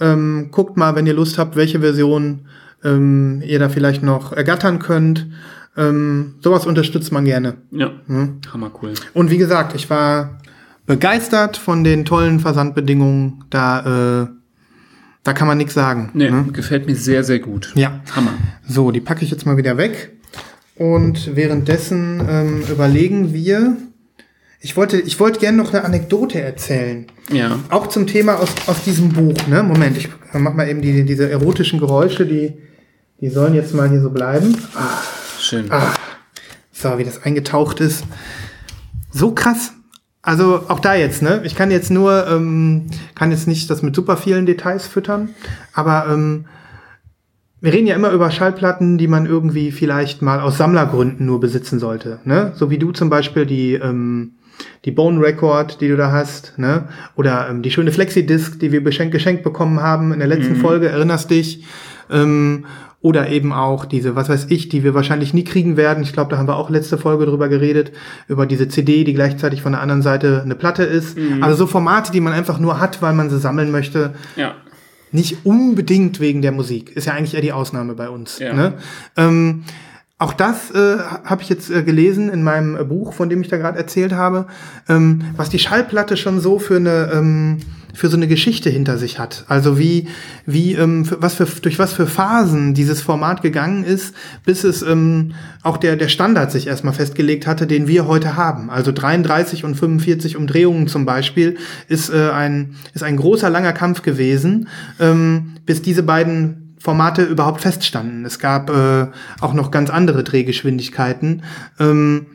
ähm, guckt mal, wenn ihr Lust habt, welche Version ähm, ihr da vielleicht noch ergattern könnt. Ähm, sowas unterstützt man gerne. Ja, hammer cool. Und wie gesagt, ich war begeistert von den tollen Versandbedingungen. Da, äh, da kann man nichts sagen. Nee, ne? gefällt mir sehr, sehr gut. Ja. Hammer. So, die packe ich jetzt mal wieder weg. Und währenddessen ähm, überlegen wir. Ich wollte, ich wollte gerne noch eine Anekdote erzählen. Ja. Auch zum Thema aus, aus diesem Buch, ne? Moment, ich mach mal eben die, diese erotischen Geräusche, die, die sollen jetzt mal hier so bleiben. Ah, Schön. so, wie das eingetaucht ist. So krass. Also auch da jetzt, ne? Ich kann jetzt nur, ähm, kann jetzt nicht das mit super vielen Details füttern, aber ähm, wir reden ja immer über Schallplatten, die man irgendwie vielleicht mal aus Sammlergründen nur besitzen sollte, ne? So wie du zum Beispiel die ähm, die Bone Record, die du da hast, ne? Oder ähm, die schöne Flexi-Disc, die wir geschenkt bekommen haben in der letzten Folge, erinnerst dich? Ähm, oder eben auch diese, was weiß ich, die wir wahrscheinlich nie kriegen werden. Ich glaube, da haben wir auch letzte Folge drüber geredet, über diese CD, die gleichzeitig von der anderen Seite eine Platte ist. Also so Formate, die man einfach nur hat, weil man sie sammeln möchte. Ja. Nicht unbedingt wegen der Musik. Ist ja eigentlich eher die Ausnahme bei uns. Ja. Ne? Ähm, auch das äh, habe ich jetzt äh, gelesen in meinem äh, Buch, von dem ich da gerade erzählt habe, ähm, was die Schallplatte schon so für eine ähm, für so eine Geschichte hinter sich hat. Also wie wie ähm, was für durch was für Phasen dieses Format gegangen ist, bis es ähm, auch der der Standard sich erstmal festgelegt hatte, den wir heute haben. Also 33 und 45 Umdrehungen zum Beispiel ist äh, ein ist ein großer langer Kampf gewesen, ähm, bis diese beiden Formate überhaupt feststanden. Es gab äh, auch noch ganz andere Drehgeschwindigkeiten. Ähm,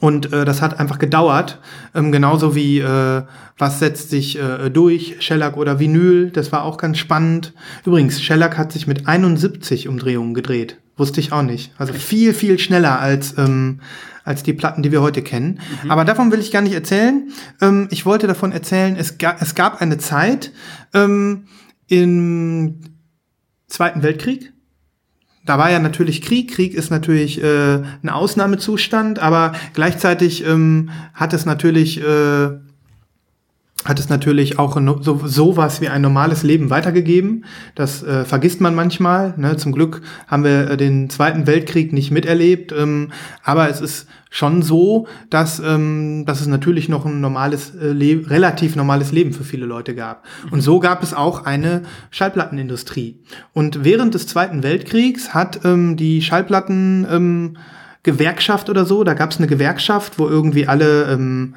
und äh, das hat einfach gedauert. Ähm, genauso wie äh, was setzt sich äh, durch, Shellac oder Vinyl, das war auch ganz spannend. Übrigens, Shellac hat sich mit 71 Umdrehungen gedreht. Wusste ich auch nicht. Also viel, viel schneller als, ähm, als die Platten, die wir heute kennen. Aber davon will ich gar nicht erzählen. Ähm, ich wollte davon erzählen, es, ga es gab eine Zeit ähm, im Zweiten Weltkrieg. Da war ja natürlich Krieg. Krieg ist natürlich äh, ein Ausnahmezustand, aber gleichzeitig ähm, hat es natürlich äh, hat es natürlich auch so sowas wie ein normales Leben weitergegeben. Das äh, vergisst man manchmal. Ne? Zum Glück haben wir äh, den Zweiten Weltkrieg nicht miterlebt, ähm, aber es ist schon so, dass, ähm, dass es natürlich noch ein normales, äh, relativ normales Leben für viele Leute gab. Und so gab es auch eine Schallplattenindustrie. Und während des Zweiten Weltkriegs hat ähm, die Schallplatten ähm, Gewerkschaft oder so, da gab es eine Gewerkschaft, wo irgendwie alle ähm,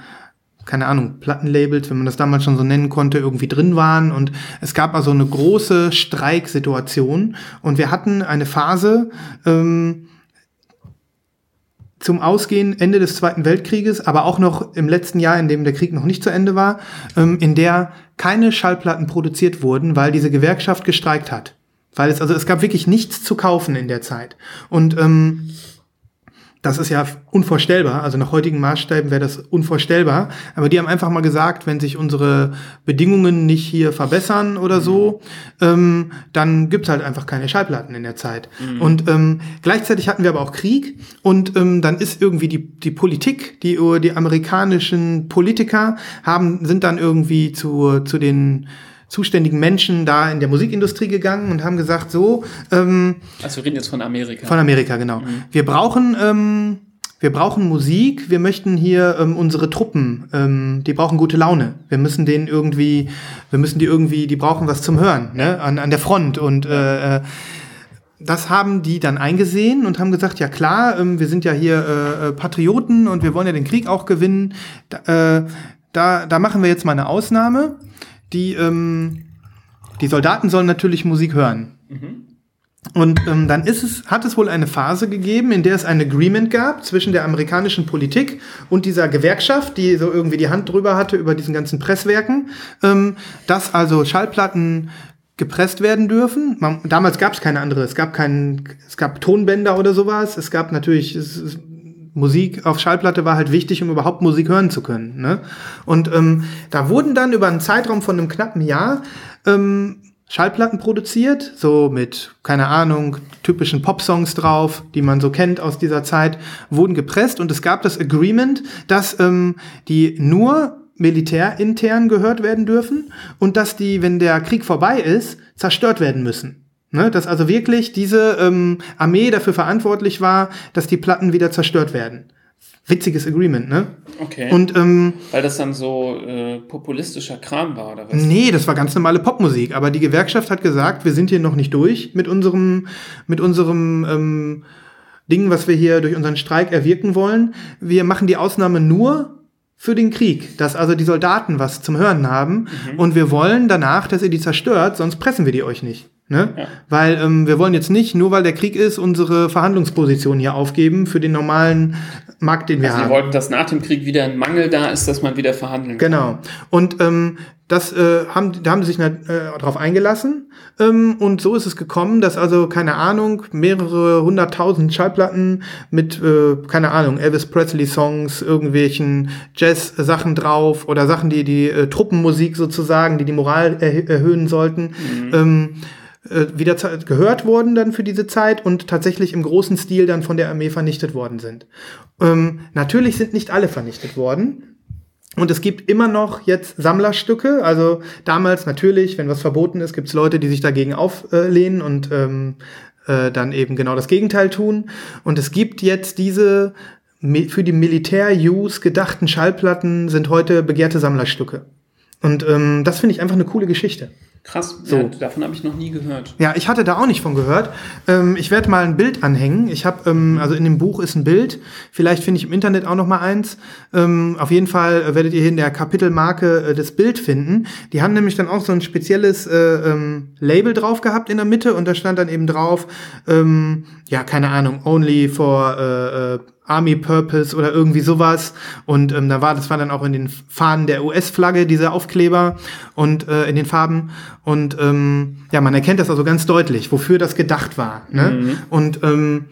keine Ahnung, Plattenlabels, wenn man das damals schon so nennen konnte, irgendwie drin waren. Und es gab also eine große Streiksituation. Und wir hatten eine Phase, ähm, zum Ausgehen Ende des Zweiten Weltkrieges, aber auch noch im letzten Jahr, in dem der Krieg noch nicht zu Ende war, ähm, in der keine Schallplatten produziert wurden, weil diese Gewerkschaft gestreikt hat. Weil es, also es gab wirklich nichts zu kaufen in der Zeit. Und ähm, das ist ja unvorstellbar. Also nach heutigen Maßstäben wäre das unvorstellbar. Aber die haben einfach mal gesagt, wenn sich unsere Bedingungen nicht hier verbessern oder so, ähm, dann gibt's halt einfach keine Schallplatten in der Zeit. Mhm. Und ähm, gleichzeitig hatten wir aber auch Krieg und ähm, dann ist irgendwie die, die Politik, die, die amerikanischen Politiker haben, sind dann irgendwie zu, zu den zuständigen Menschen da in der Musikindustrie gegangen und haben gesagt, so. Ähm, also wir reden jetzt von Amerika. Von Amerika, genau. Mhm. Wir brauchen. Ähm, wir brauchen Musik, wir möchten hier ähm, unsere Truppen, ähm, die brauchen gute Laune. Wir müssen denen irgendwie, wir müssen die irgendwie, die brauchen was zum Hören, ne? an, an der Front. Und äh, äh, das haben die dann eingesehen und haben gesagt, ja klar, ähm, wir sind ja hier äh, äh Patrioten und wir wollen ja den Krieg auch gewinnen. Da, äh, da, da machen wir jetzt mal eine Ausnahme die, ähm, die Soldaten sollen natürlich Musik hören. Mhm. Und ähm, dann ist es, hat es wohl eine Phase gegeben, in der es ein Agreement gab zwischen der amerikanischen Politik und dieser Gewerkschaft, die so irgendwie die Hand drüber hatte über diesen ganzen Presswerken, ähm, dass also Schallplatten gepresst werden dürfen. Man, damals gab es keine andere. Es gab keinen, es gab Tonbänder oder sowas. Es gab natürlich, es, Musik auf Schallplatte war halt wichtig, um überhaupt Musik hören zu können. Ne? Und ähm, da wurden dann über einen Zeitraum von einem knappen Jahr ähm, Schallplatten produziert, so mit, keine Ahnung, typischen Popsongs drauf, die man so kennt aus dieser Zeit, wurden gepresst und es gab das Agreement, dass ähm, die nur militärintern gehört werden dürfen und dass die, wenn der Krieg vorbei ist, zerstört werden müssen. Ne, dass also wirklich diese ähm, Armee dafür verantwortlich war, dass die Platten wieder zerstört werden. Witziges Agreement, ne? Okay. Und, ähm, Weil das dann so äh, populistischer Kram war, oder was? Nee, das war ganz normale Popmusik. Aber die Gewerkschaft hat gesagt, wir sind hier noch nicht durch mit unserem, mit unserem ähm, Ding, was wir hier durch unseren Streik erwirken wollen. Wir machen die Ausnahme nur für den Krieg, dass also die Soldaten was zum Hören haben. Mhm. Und wir wollen danach, dass ihr die zerstört, sonst pressen wir die euch nicht. Ne? Ja. Weil ähm, wir wollen jetzt nicht, nur weil der Krieg ist, unsere Verhandlungsposition hier aufgeben für den normalen Markt, den wir also haben. Wir wollten, dass nach dem Krieg wieder ein Mangel da ist, dass man wieder verhandeln genau. kann. Genau. Und ähm, das äh, haben, da haben sie sich äh, darauf eingelassen. Ähm, und so ist es gekommen, dass also, keine Ahnung, mehrere hunderttausend Schallplatten mit, äh, keine Ahnung, Elvis Presley-Songs, irgendwelchen Jazz-Sachen drauf oder Sachen, die die äh, Truppenmusik sozusagen, die die Moral erh erhöhen sollten, mhm. ähm, äh, wieder gehört wurden dann für diese Zeit und tatsächlich im großen Stil dann von der Armee vernichtet worden sind. Ähm, natürlich sind nicht alle vernichtet worden. Und es gibt immer noch jetzt Sammlerstücke. Also damals natürlich, wenn was verboten ist, gibt es Leute, die sich dagegen auflehnen und ähm, äh, dann eben genau das Gegenteil tun. Und es gibt jetzt diese für die Militär-Use gedachten Schallplatten sind heute begehrte Sammlerstücke. Und ähm, das finde ich einfach eine coole Geschichte. Krass, so. Ja, davon habe ich noch nie gehört. Ja, ich hatte da auch nicht von gehört. Ähm, ich werde mal ein Bild anhängen. Ich habe, ähm, also in dem Buch ist ein Bild. Vielleicht finde ich im Internet auch noch mal eins. Ähm, auf jeden Fall werdet ihr hier in der Kapitelmarke äh, das Bild finden. Die haben nämlich dann auch so ein spezielles äh, ähm, Label drauf gehabt in der Mitte und da stand dann eben drauf, ähm, ja, keine Ahnung, only for äh, äh, Army Purpose oder irgendwie sowas. Und ähm, da war, das war dann auch in den Fahnen der US-Flagge, diese Aufkleber und äh, in den Farben. Und ähm, ja, man erkennt das also ganz deutlich, wofür das gedacht war. Ne? Mhm. Und ähm,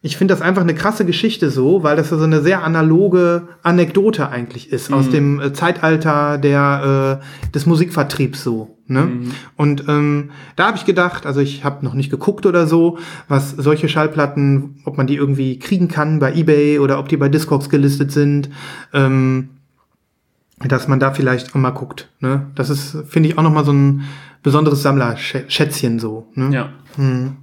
ich finde das einfach eine krasse Geschichte so, weil das so eine sehr analoge Anekdote eigentlich ist mhm. aus dem äh, Zeitalter der äh, des Musikvertriebs so. Ne? Mhm. Und ähm, da habe ich gedacht, also ich habe noch nicht geguckt oder so, was solche Schallplatten, ob man die irgendwie kriegen kann bei eBay oder ob die bei Discogs gelistet sind, ähm, dass man da vielleicht auch mal guckt. Ne? Das ist, finde ich, auch noch mal so ein besonderes Sammlerschätzchen so. Ne? Ja. Hm.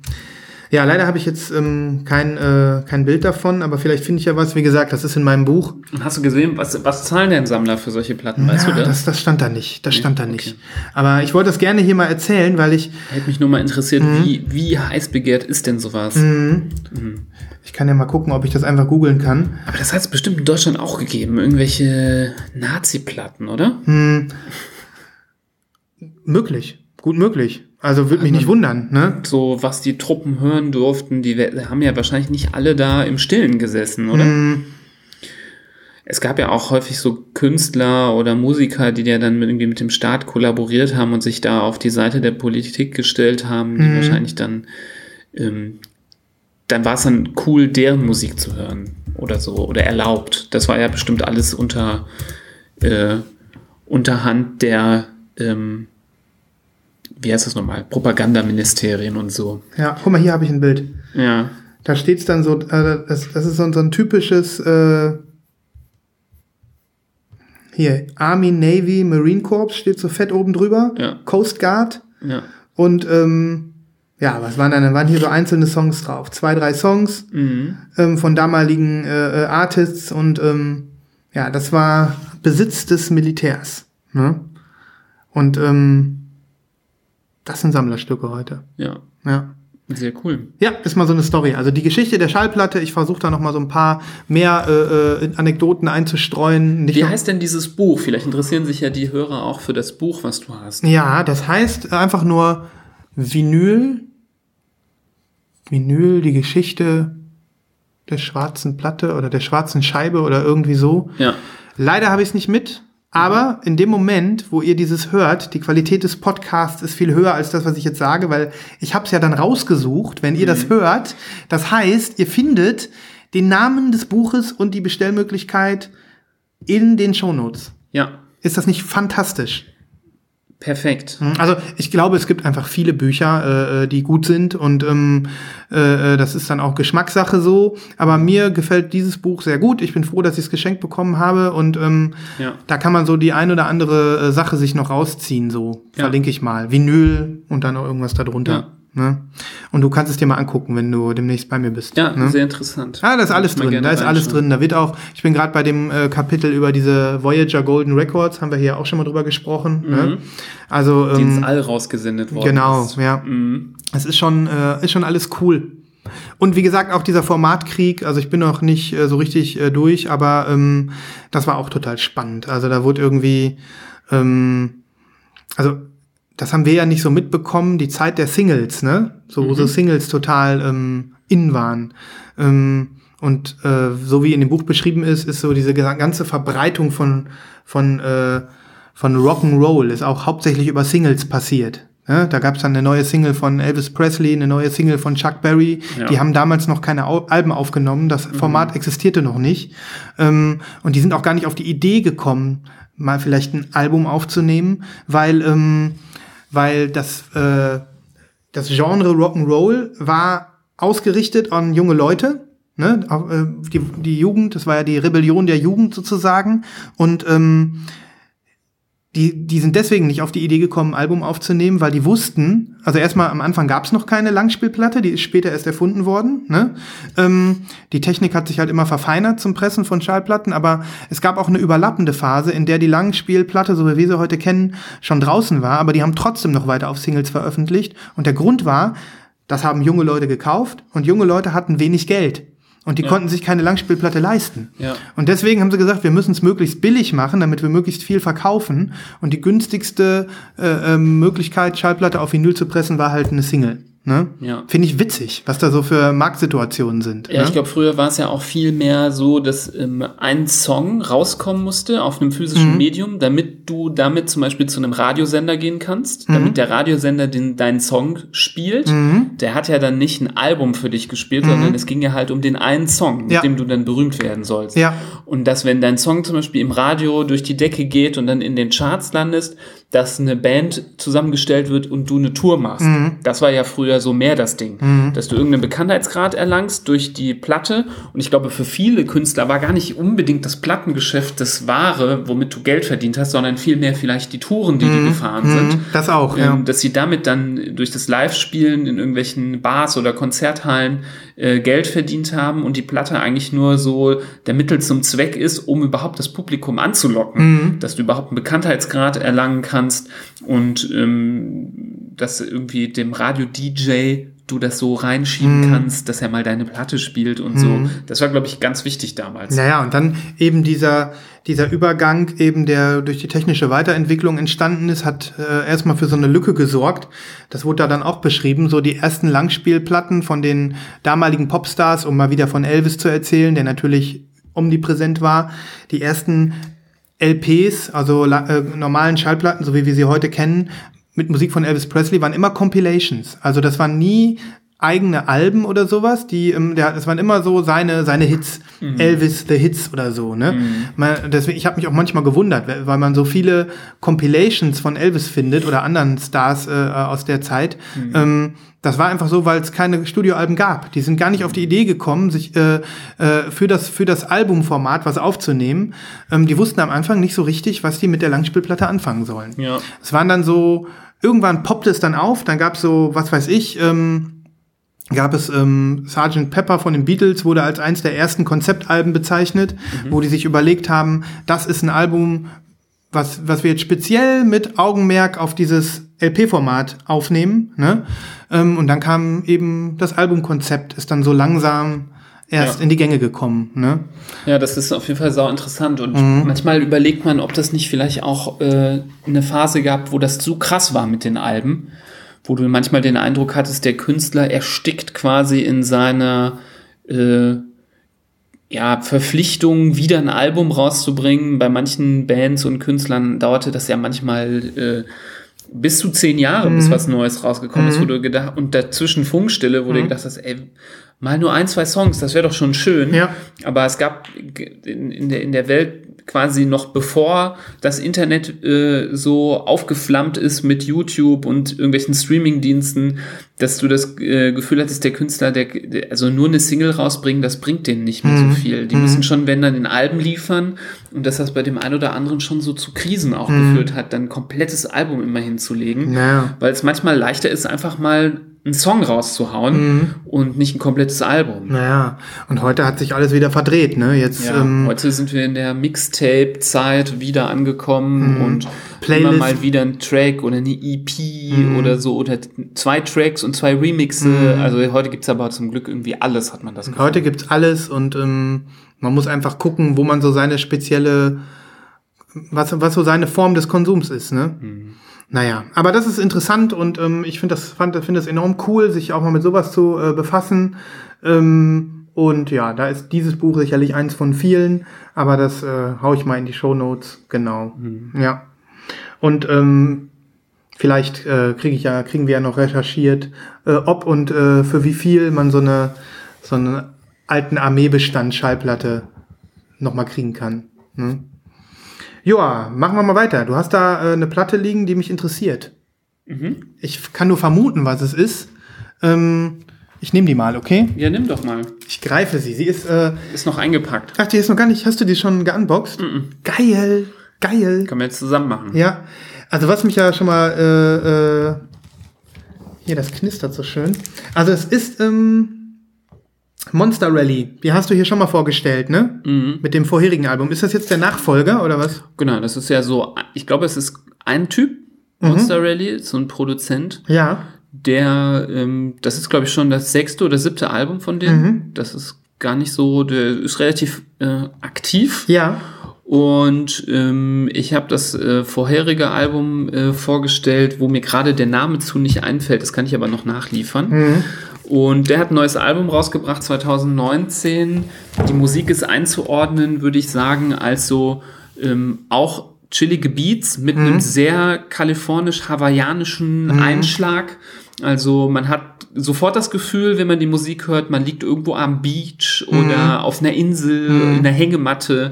Ja, leider habe ich jetzt ähm, kein, äh, kein Bild davon, aber vielleicht finde ich ja was. Wie gesagt, das ist in meinem Buch. Und hast du gesehen, was, was zahlen denn Sammler für solche Platten? Weißt ja, du das? das? Das stand da nicht. Das nee, stand da okay. nicht. Aber ich wollte das gerne hier mal erzählen, weil ich. Hätte mich nur mal interessiert, mhm. wie, wie heiß begehrt ist denn sowas? Mhm. Mhm. Ich kann ja mal gucken, ob ich das einfach googeln kann. Aber das hat es bestimmt in Deutschland auch gegeben. Irgendwelche Nazi-Platten, oder? Mhm. Möglich. Gut möglich. Also würde mich nicht wundern, ne? So, was die Truppen hören durften, die haben ja wahrscheinlich nicht alle da im Stillen gesessen, oder? Mhm. Es gab ja auch häufig so Künstler oder Musiker, die ja dann mit, irgendwie mit dem Staat kollaboriert haben und sich da auf die Seite der Politik gestellt haben, die Mhm. wahrscheinlich dann, ähm, dann war es dann cool, deren Musik zu hören oder so, oder erlaubt. Das war ja bestimmt alles unter, äh, Unterhand der, ähm, wie heißt das nochmal, Propagandaministerien und so. Ja, guck mal, hier habe ich ein Bild. Ja, Da steht's dann so, äh, das, das ist so, ein- so ein typisches, äh, hier, Army, Navy, Marine Corps steht so fett oben drüber. Ja. Coast Guard. ja. Und, ähm, ja, was waren dann? Da waren hier so einzelne Songs drauf. Zwei, drei Songs Mhm. ähm, von damaligen äh, äh, Artists und, ähm, ja, das war Besitz des Militärs. Ne? Und, ähm, das sind Sammlerstücke heute. Ja, Ja. sehr cool. Ja, ist mal so eine Story. Also die Geschichte der Schallplatte, ich versuche da noch mal so ein paar mehr äh, äh, Anekdoten einzustreuen. Nicht Wie heißt denn dieses Buch? Vielleicht interessieren sich ja die Hörer auch für das Buch, was du hast. ja, das heißt einfach nur Vinyl. Vinyl, die Geschichte der schwarzen Platte oder der schwarzen Scheibe oder irgendwie so. Ja, Leider habe ich es nicht mit. Aber in dem Moment, wo ihr dieses hört, die Qualität des Podcasts ist viel höher als das, was ich jetzt sage, weil ich habe es ja dann rausgesucht, wenn ihr das hört. Das heißt, ihr findet den Namen des Buches und die Bestellmöglichkeit in den Shownotes. ja, Ist das nicht fantastisch? Perfekt. Also ich glaube, es gibt einfach viele Bücher, äh, die gut sind und ähm, äh, das ist dann auch Geschmackssache so. Aber mir gefällt dieses Buch sehr gut. Ich bin froh, dass ich es geschenkt bekommen habe und ähm, Ja. da kann man so die ein oder andere äh, Sache sich noch rausziehen. So Ja. verlinke ich mal Vinyl und dann noch irgendwas darunter. Ne? Und du kannst es dir mal angucken, wenn du demnächst bei mir bist. Ja, ne? sehr interessant. Ah, da ist alles drin. Da ist alles drin. Da wird auch, ich bin gerade bei dem äh, Kapitel über diese Voyager Golden Records, haben wir hier auch schon mal drüber gesprochen. Ne? Also, Die ins ähm, All rausgesendet worden genau, ist. ja. Mhm. Es ist schon, äh, ist schon alles cool. Und wie gesagt, auch dieser Formatkrieg, also ich bin noch nicht äh, so richtig äh, durch, aber ähm, das war auch total spannend. Also da wurde irgendwie, ähm, also das haben wir ja nicht so mitbekommen, die Zeit der Singles, ne? So, wo so Singles total ähm, in waren. Ähm, und äh, so wie in dem Buch beschrieben ist, ist so diese ganze Verbreitung von, von, äh, von Rock'n'Roll ist auch hauptsächlich über Singles passiert. Ne? Da gab es dann eine neue Single von Elvis Presley, eine neue Single von Chuck Berry. Ja. Die haben damals noch keine Au Alben aufgenommen. Das Format existierte noch nicht. Ähm, und die sind auch gar nicht auf die Idee gekommen, mal vielleicht ein Album aufzunehmen, weil, ähm, weil das, äh, das Genre Rock'n'Roll war ausgerichtet an junge Leute. Ne? Äh, Die, die Jugend, das war ja die Rebellion der Jugend sozusagen. Und ähm, die, die sind deswegen nicht auf die Idee gekommen, ein Album aufzunehmen, weil die wussten, also erstmal am Anfang gab es noch keine Langspielplatte, die ist später erst erfunden worden. Ne? Ähm, die Technik hat sich halt immer verfeinert zum Pressen von Schallplatten, aber es gab auch eine überlappende Phase, in der die Langspielplatte, so wie wir sie heute kennen, schon draußen war, aber die haben trotzdem noch weiter auf Singles veröffentlicht. Und der Grund war, das haben junge Leute gekauft und junge Leute hatten wenig Geld. Und die konnten sich keine Langspielplatte leisten. Ja. Und deswegen haben sie gesagt, wir müssen es möglichst billig machen, damit wir möglichst viel verkaufen. Und die günstigste äh, ähm, Möglichkeit, Schallplatte auf Vinyl zu pressen, war halt eine Single. Ne? Ja. Finde ich witzig, was da so für Marktsituationen sind. Ja, ne? ich glaube, früher war es ja auch viel mehr so, dass ähm, ein Song rauskommen musste auf einem physischen Mhm. Medium, damit du damit zum Beispiel zu einem Radiosender gehen kannst, Mhm. damit der Radiosender den, deinen Song spielt. Der hat ja dann nicht ein Album für dich gespielt, sondern es ging ja halt um den einen Song, mit Mhm. Ja. dem du dann berühmt werden sollst. Ja. Und dass, wenn dein Song zum Beispiel im Radio durch die Decke geht und dann in den Charts landest, dass eine Band zusammengestellt wird und du eine Tour machst. Mhm. Das war ja früher so mehr das Ding. Dass du irgendeinen Bekanntheitsgrad erlangst durch die Platte. Und ich glaube, für viele Künstler war gar nicht unbedingt das Plattengeschäft das Wahre, womit du Geld verdient hast, sondern vielmehr vielleicht die Touren, die die gefahren sind. das auch, ja. Ähm, dass sie damit dann durch das Live-Spielen in irgendwelchen Bars oder Konzerthallen äh, Geld verdient haben und die Platte eigentlich nur so der Mittel zum Zweck ist, um überhaupt das Publikum anzulocken, dass du überhaupt einen Bekanntheitsgrad erlangen kannst und ähm, dass irgendwie dem Radio-DJ du das so reinschieben kannst, dass er mal deine Platte spielt und so. Das war, glaube ich, ganz wichtig damals. Naja, und dann eben dieser, dieser Übergang, eben der durch die technische Weiterentwicklung entstanden ist, hat äh, erstmal für so eine Lücke gesorgt. Das wurde da dann auch beschrieben, so die ersten Langspielplatten von den damaligen Popstars, um mal wieder von Elvis zu erzählen, der natürlich omnipräsent war. Die ersten LPs, also äh, normalen Schallplatten, so wie wir sie heute kennen, mit Musik von Elvis Presley, waren immer Compilations. Also das waren nie eigene Alben oder sowas, die, ähm, der, das waren immer so seine, seine Hits, Elvis the Hits oder so, ne? Man, deswegen, ich habe mich auch manchmal gewundert, weil man so viele Compilations von Elvis findet oder anderen Stars äh, aus der Zeit. Ähm, das war einfach so, weil es keine Studioalben gab. Die sind gar nicht auf die Idee gekommen, sich äh, äh, für das für das Albumformat was aufzunehmen. Ähm, die wussten am Anfang nicht so richtig, was die mit der Langspielplatte anfangen sollen. Ja. Es waren dann so, irgendwann poppte es dann auf, dann gab es so, was weiß ich, ähm, gab es ähm, Sgt. Pepper von den Beatles, wurde als eins der ersten Konzeptalben bezeichnet, wo die sich überlegt haben, das ist ein Album, was, was wir jetzt speziell mit Augenmerk auf dieses LP-Format aufnehmen. Ne? Ähm, und dann kam eben das Albumkonzept, ist dann so langsam erst Ja. in die Gänge gekommen. Ne? Ja, das ist auf jeden Fall sau interessant. Und Mhm. manchmal überlegt man, ob das nicht vielleicht auch äh, eine Phase gab, wo das so krass war mit den Alben, wo du manchmal den Eindruck hattest, der Künstler erstickt quasi in seiner äh, ja, Verpflichtung, wieder ein Album rauszubringen. Bei manchen Bands und Künstlern dauerte das ja manchmal äh, bis zu zehn Jahre, bis was Neues rausgekommen ist, wo du gedacht, und dazwischen Funkstille, wo du gedacht hast, ey, mal nur ein, zwei Songs, das wäre doch schon schön. Ja. Aber es gab in, in, der, in der Welt quasi noch bevor das Internet äh, so aufgeflammt ist mit YouTube und irgendwelchen Streamingdiensten, dass du das äh, Gefühl hattest, der Künstler, der, der also nur eine Single rausbringen, das bringt denen nicht mehr so viel. Die müssen schon, wenn dann in Alben liefern und dass das bei dem einen oder anderen schon so zu Krisen auch geführt hat, dann ein komplettes Album immer hinzulegen, Ja. weil es manchmal leichter ist, einfach mal einen Song rauszuhauen und nicht ein komplettes Album. Naja, und heute hat sich alles wieder verdreht. Ne? Jetzt Ja, ähm, heute sind wir in der Mixtape-Zeit wieder angekommen und Mhm. Playlist. Mhm. immer mal wieder ein Track oder eine EP oder so oder zwei Tracks und zwei Remixe. Also heute gibt's aber zum Glück irgendwie alles, hat man das Gefühl. Heute gibt's alles und ähm, man muss einfach gucken, wo man so seine spezielle, was, was so seine Form des Konsums ist, ne? Naja, aber das ist interessant und ähm, ich finde das, fand, finde das enorm cool, sich auch mal mit sowas zu äh, befassen. Ähm, und ja, da ist dieses Buch sicherlich eins von vielen, aber das äh, hau ich mal in die Show Notes, genau. Ja. Und ähm, vielleicht äh, kriege ich ja, kriegen wir ja noch recherchiert, äh, ob und äh, für wie viel man so eine so eine alten Armeebestand Schallplatte noch mal kriegen kann. Ne? Joa, machen wir mal weiter. Du hast da äh, eine Platte liegen, die mich interessiert. Ich kann nur vermuten, was es ist. Ähm, ich nehme die mal, okay? Ja, nimm doch mal. Ich greife sie. Sie ist, äh, Ist noch eingepackt. ach, die ist noch gar nicht, hast du die schon geunboxed? Geil, geil. Können wir jetzt zusammen machen. Ja, also was mich ja schon mal, äh, äh, hier, das knistert so schön. Also es ist ähm, Monster Rally. Die hast du hier schon mal vorgestellt, ne? Mit dem vorherigen Album. Ist das jetzt der Nachfolger oder was? Genau, das ist ja so, ich glaube, es ist ein Typ, Mhm. Monster Rally, so ein Produzent, Ja. der, ähm, das ist, glaube ich, schon das sechste oder siebte Album von denen. Mhm. Das ist gar nicht so, der ist relativ äh, aktiv. Ja. Und ähm, ich habe das äh, vorherige Album äh, vorgestellt, wo mir gerade der Name zu nicht einfällt. Das kann ich aber noch nachliefern. Und der hat ein neues Album rausgebracht 2019. Die Musik ist einzuordnen, würde ich sagen, als so ähm, auch chillige Beats mit einem sehr kalifornisch-hawaiianischen Einschlag. Also man hat sofort das Gefühl, wenn man die Musik hört, man liegt irgendwo am Beach oder auf einer Insel, in einer Hängematte.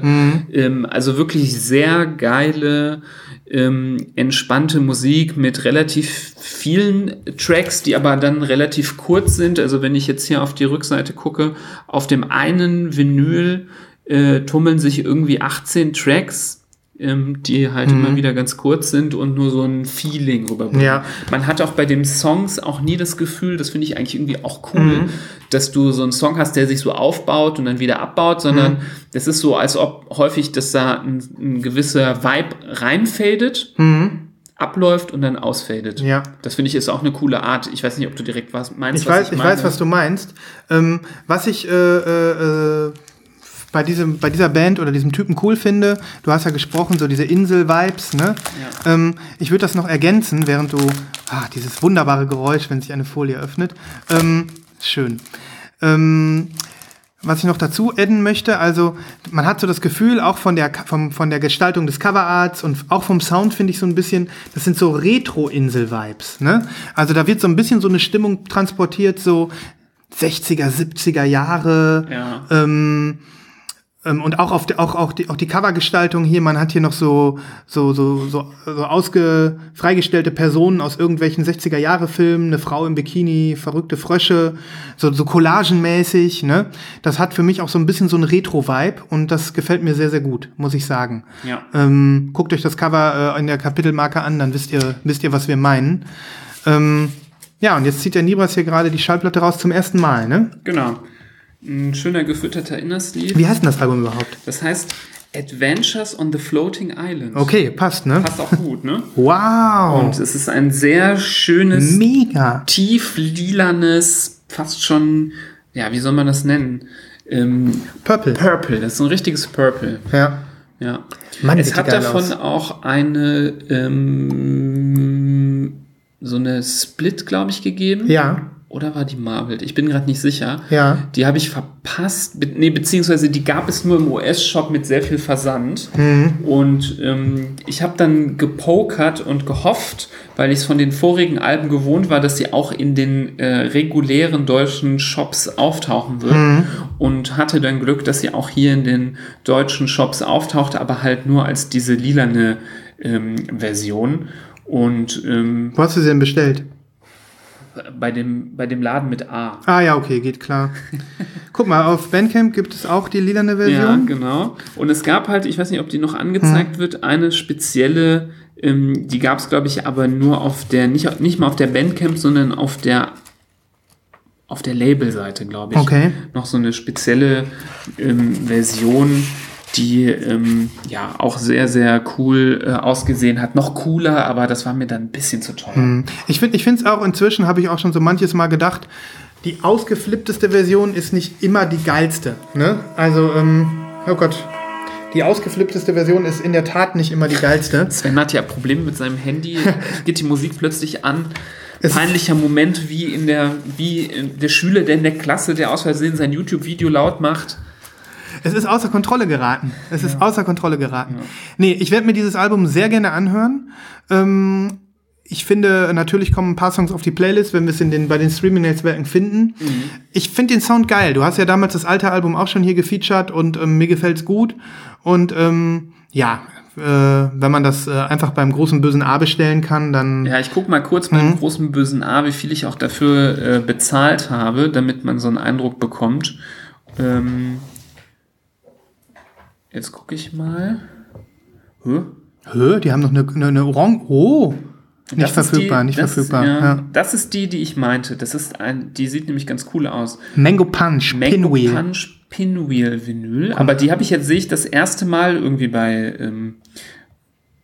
Ähm, also wirklich sehr geile, ähm, entspannte Musik mit relativ vielen Tracks, die aber dann relativ kurz sind. Also wenn ich jetzt hier auf die Rückseite gucke, auf dem einen Vinyl äh, tummeln sich irgendwie 18 Tracks die halt immer wieder ganz kurz sind und nur so ein Feeling rüberbringen. Ja. Man hat auch bei den Songs auch nie das Gefühl, das finde ich eigentlich irgendwie auch cool, dass du so einen Song hast, der sich so aufbaut und dann wieder abbaut, sondern das ist so, als ob häufig, dass da ein, ein gewisser Vibe reinfadet, abläuft und dann ausfadet. Ja. Das finde ich ist auch eine coole Art. Ich weiß nicht, ob du direkt was meinst. Ich was weiß, ich, meine. weiß, was du meinst. Ähm, was ich äh, äh, äh, bei, diesem, bei dieser Band oder diesem Typen cool finde, du hast ja gesprochen, so diese Insel-Vibes, ne? Ähm, ich würde das noch ergänzen, während du, ah, dieses wunderbare Geräusch, wenn sich eine Folie öffnet. Ähm, schön. Ähm, was ich noch dazu adden möchte, also man hat so das Gefühl, auch von der, vom, von der Gestaltung des Coverarts und auch vom Sound finde ich so ein bisschen, das sind so Retro-Insel-Vibes. Ne? Also da wird so ein bisschen so eine Stimmung transportiert, so 60er, 70er Jahre. Ja. Ähm, und auch auf die, auch, auch die, auch die Covergestaltung hier, man hat hier noch so, so, so, so, so ausge, freigestellte Personen aus irgendwelchen 60er Jahre Filmen, eine Frau im Bikini, verrückte Frösche, so, so collagenmäßig, ne? Das hat für mich auch so ein bisschen so ein Retro-Vibe und das gefällt mir sehr, sehr gut, muss ich sagen. Ja. Ähm, guckt euch das Cover äh, in der Kapitelmarke an, dann wisst ihr, wisst ihr, was wir meinen. Ähm, ja, und jetzt zieht der Nibras hier gerade die Schallplatte raus zum ersten Mal, ne? Genau. Ein schöner gefütterter Innersleeve. Wie heißt denn das Album überhaupt? Das heißt Adventures on the Floating Island. Okay, passt, ne? Passt auch gut, ne? (laughs) Wow. Und es ist ein sehr schönes, Mega. tief lilanes, fast schon, ja, wie soll man das nennen? Ähm, Purple. Purple, das ist ein richtiges Purple. Ja. Ja. Mann, es hat davon aus. auch eine ähm, so eine Split, glaube ich, gegeben. Ja. Oder war die Marvel? Ich bin gerade nicht sicher. Ja. Die habe ich verpasst. Be nee, beziehungsweise die gab es nur im US-Shop mit sehr viel Versand. Mhm. Und ähm, ich habe dann gepokert und gehofft, weil ich es von den vorigen Alben gewohnt war, dass sie auch in den äh, regulären deutschen Shops auftauchen wird. Mhm. Und hatte dann Glück, dass sie auch hier in den deutschen Shops auftauchte, aber halt nur als diese lilane ähm, Version. Und ähm, Wo hast du sie denn bestellt? Bei, dem, bei dem Laden mit A. Ah ja, okay, geht klar. Guck mal, auf Bandcamp gibt es auch die lilane Ja, Version. genau. Und es gab halt, ich weiß nicht, ob die noch angezeigt wird, eine spezielle, ähm, die gab es, glaube ich, aber nur auf der, nicht, nicht mal auf der Bandcamp, sondern auf der auf der Labelseite, glaube ich. Okay. Noch so eine spezielle ähm, Version, die ähm, ja auch sehr, sehr cool äh, ausgesehen hat. Noch cooler, aber das war mir dann ein bisschen zu teuer. Hm. Ich finde es auch inzwischen, habe ich auch schon so manches Mal gedacht, die ausgeflippteste Version ist nicht immer die geilste. Ne? Also, ähm, oh Gott. Die ausgeflippteste Version ist in der Tat nicht immer die geilste. (laughs) Sven hat ja Probleme mit seinem Handy, (laughs) geht die Musik plötzlich an. Es- Peinlicher Moment wie in der, wie in der Schüler, der in der Klasse, der aus Versehen sein YouTube-Video laut macht. Es ist außer Kontrolle geraten. Es ist außer Kontrolle geraten. Nee, ich werde mir dieses Album sehr gerne anhören. Ähm, ich finde, natürlich kommen ein paar Songs auf die Playlist, wenn wir es in den, bei den Streaming-Netzwerken finden. Ich finde den Sound geil. Du hast ja damals das alte Album auch schon hier gefeatured und ähm, mir gefällt's gut. Und ähm, ja, äh, wenn man das äh, einfach beim großen bösen A bestellen kann, dann Ja, ich gucke mal kurz beim großen bösen A, wie viel ich auch dafür äh, bezahlt habe, damit man so einen Eindruck bekommt. Ähm, jetzt gucke ich mal. Hä? Hö, die haben noch eine, eine, eine Orange. Oh, nicht Das verfügbar, die, nicht das, verfügbar. Ja, Ja. Das ist die, die ich meinte. Das ist ein, die sieht nämlich ganz cool aus. Mango Punch, Mango Pinwheel. Punch Pinwheel Vinyl. Aber die habe ich jetzt, sehe ich das erste Mal irgendwie bei, ähm,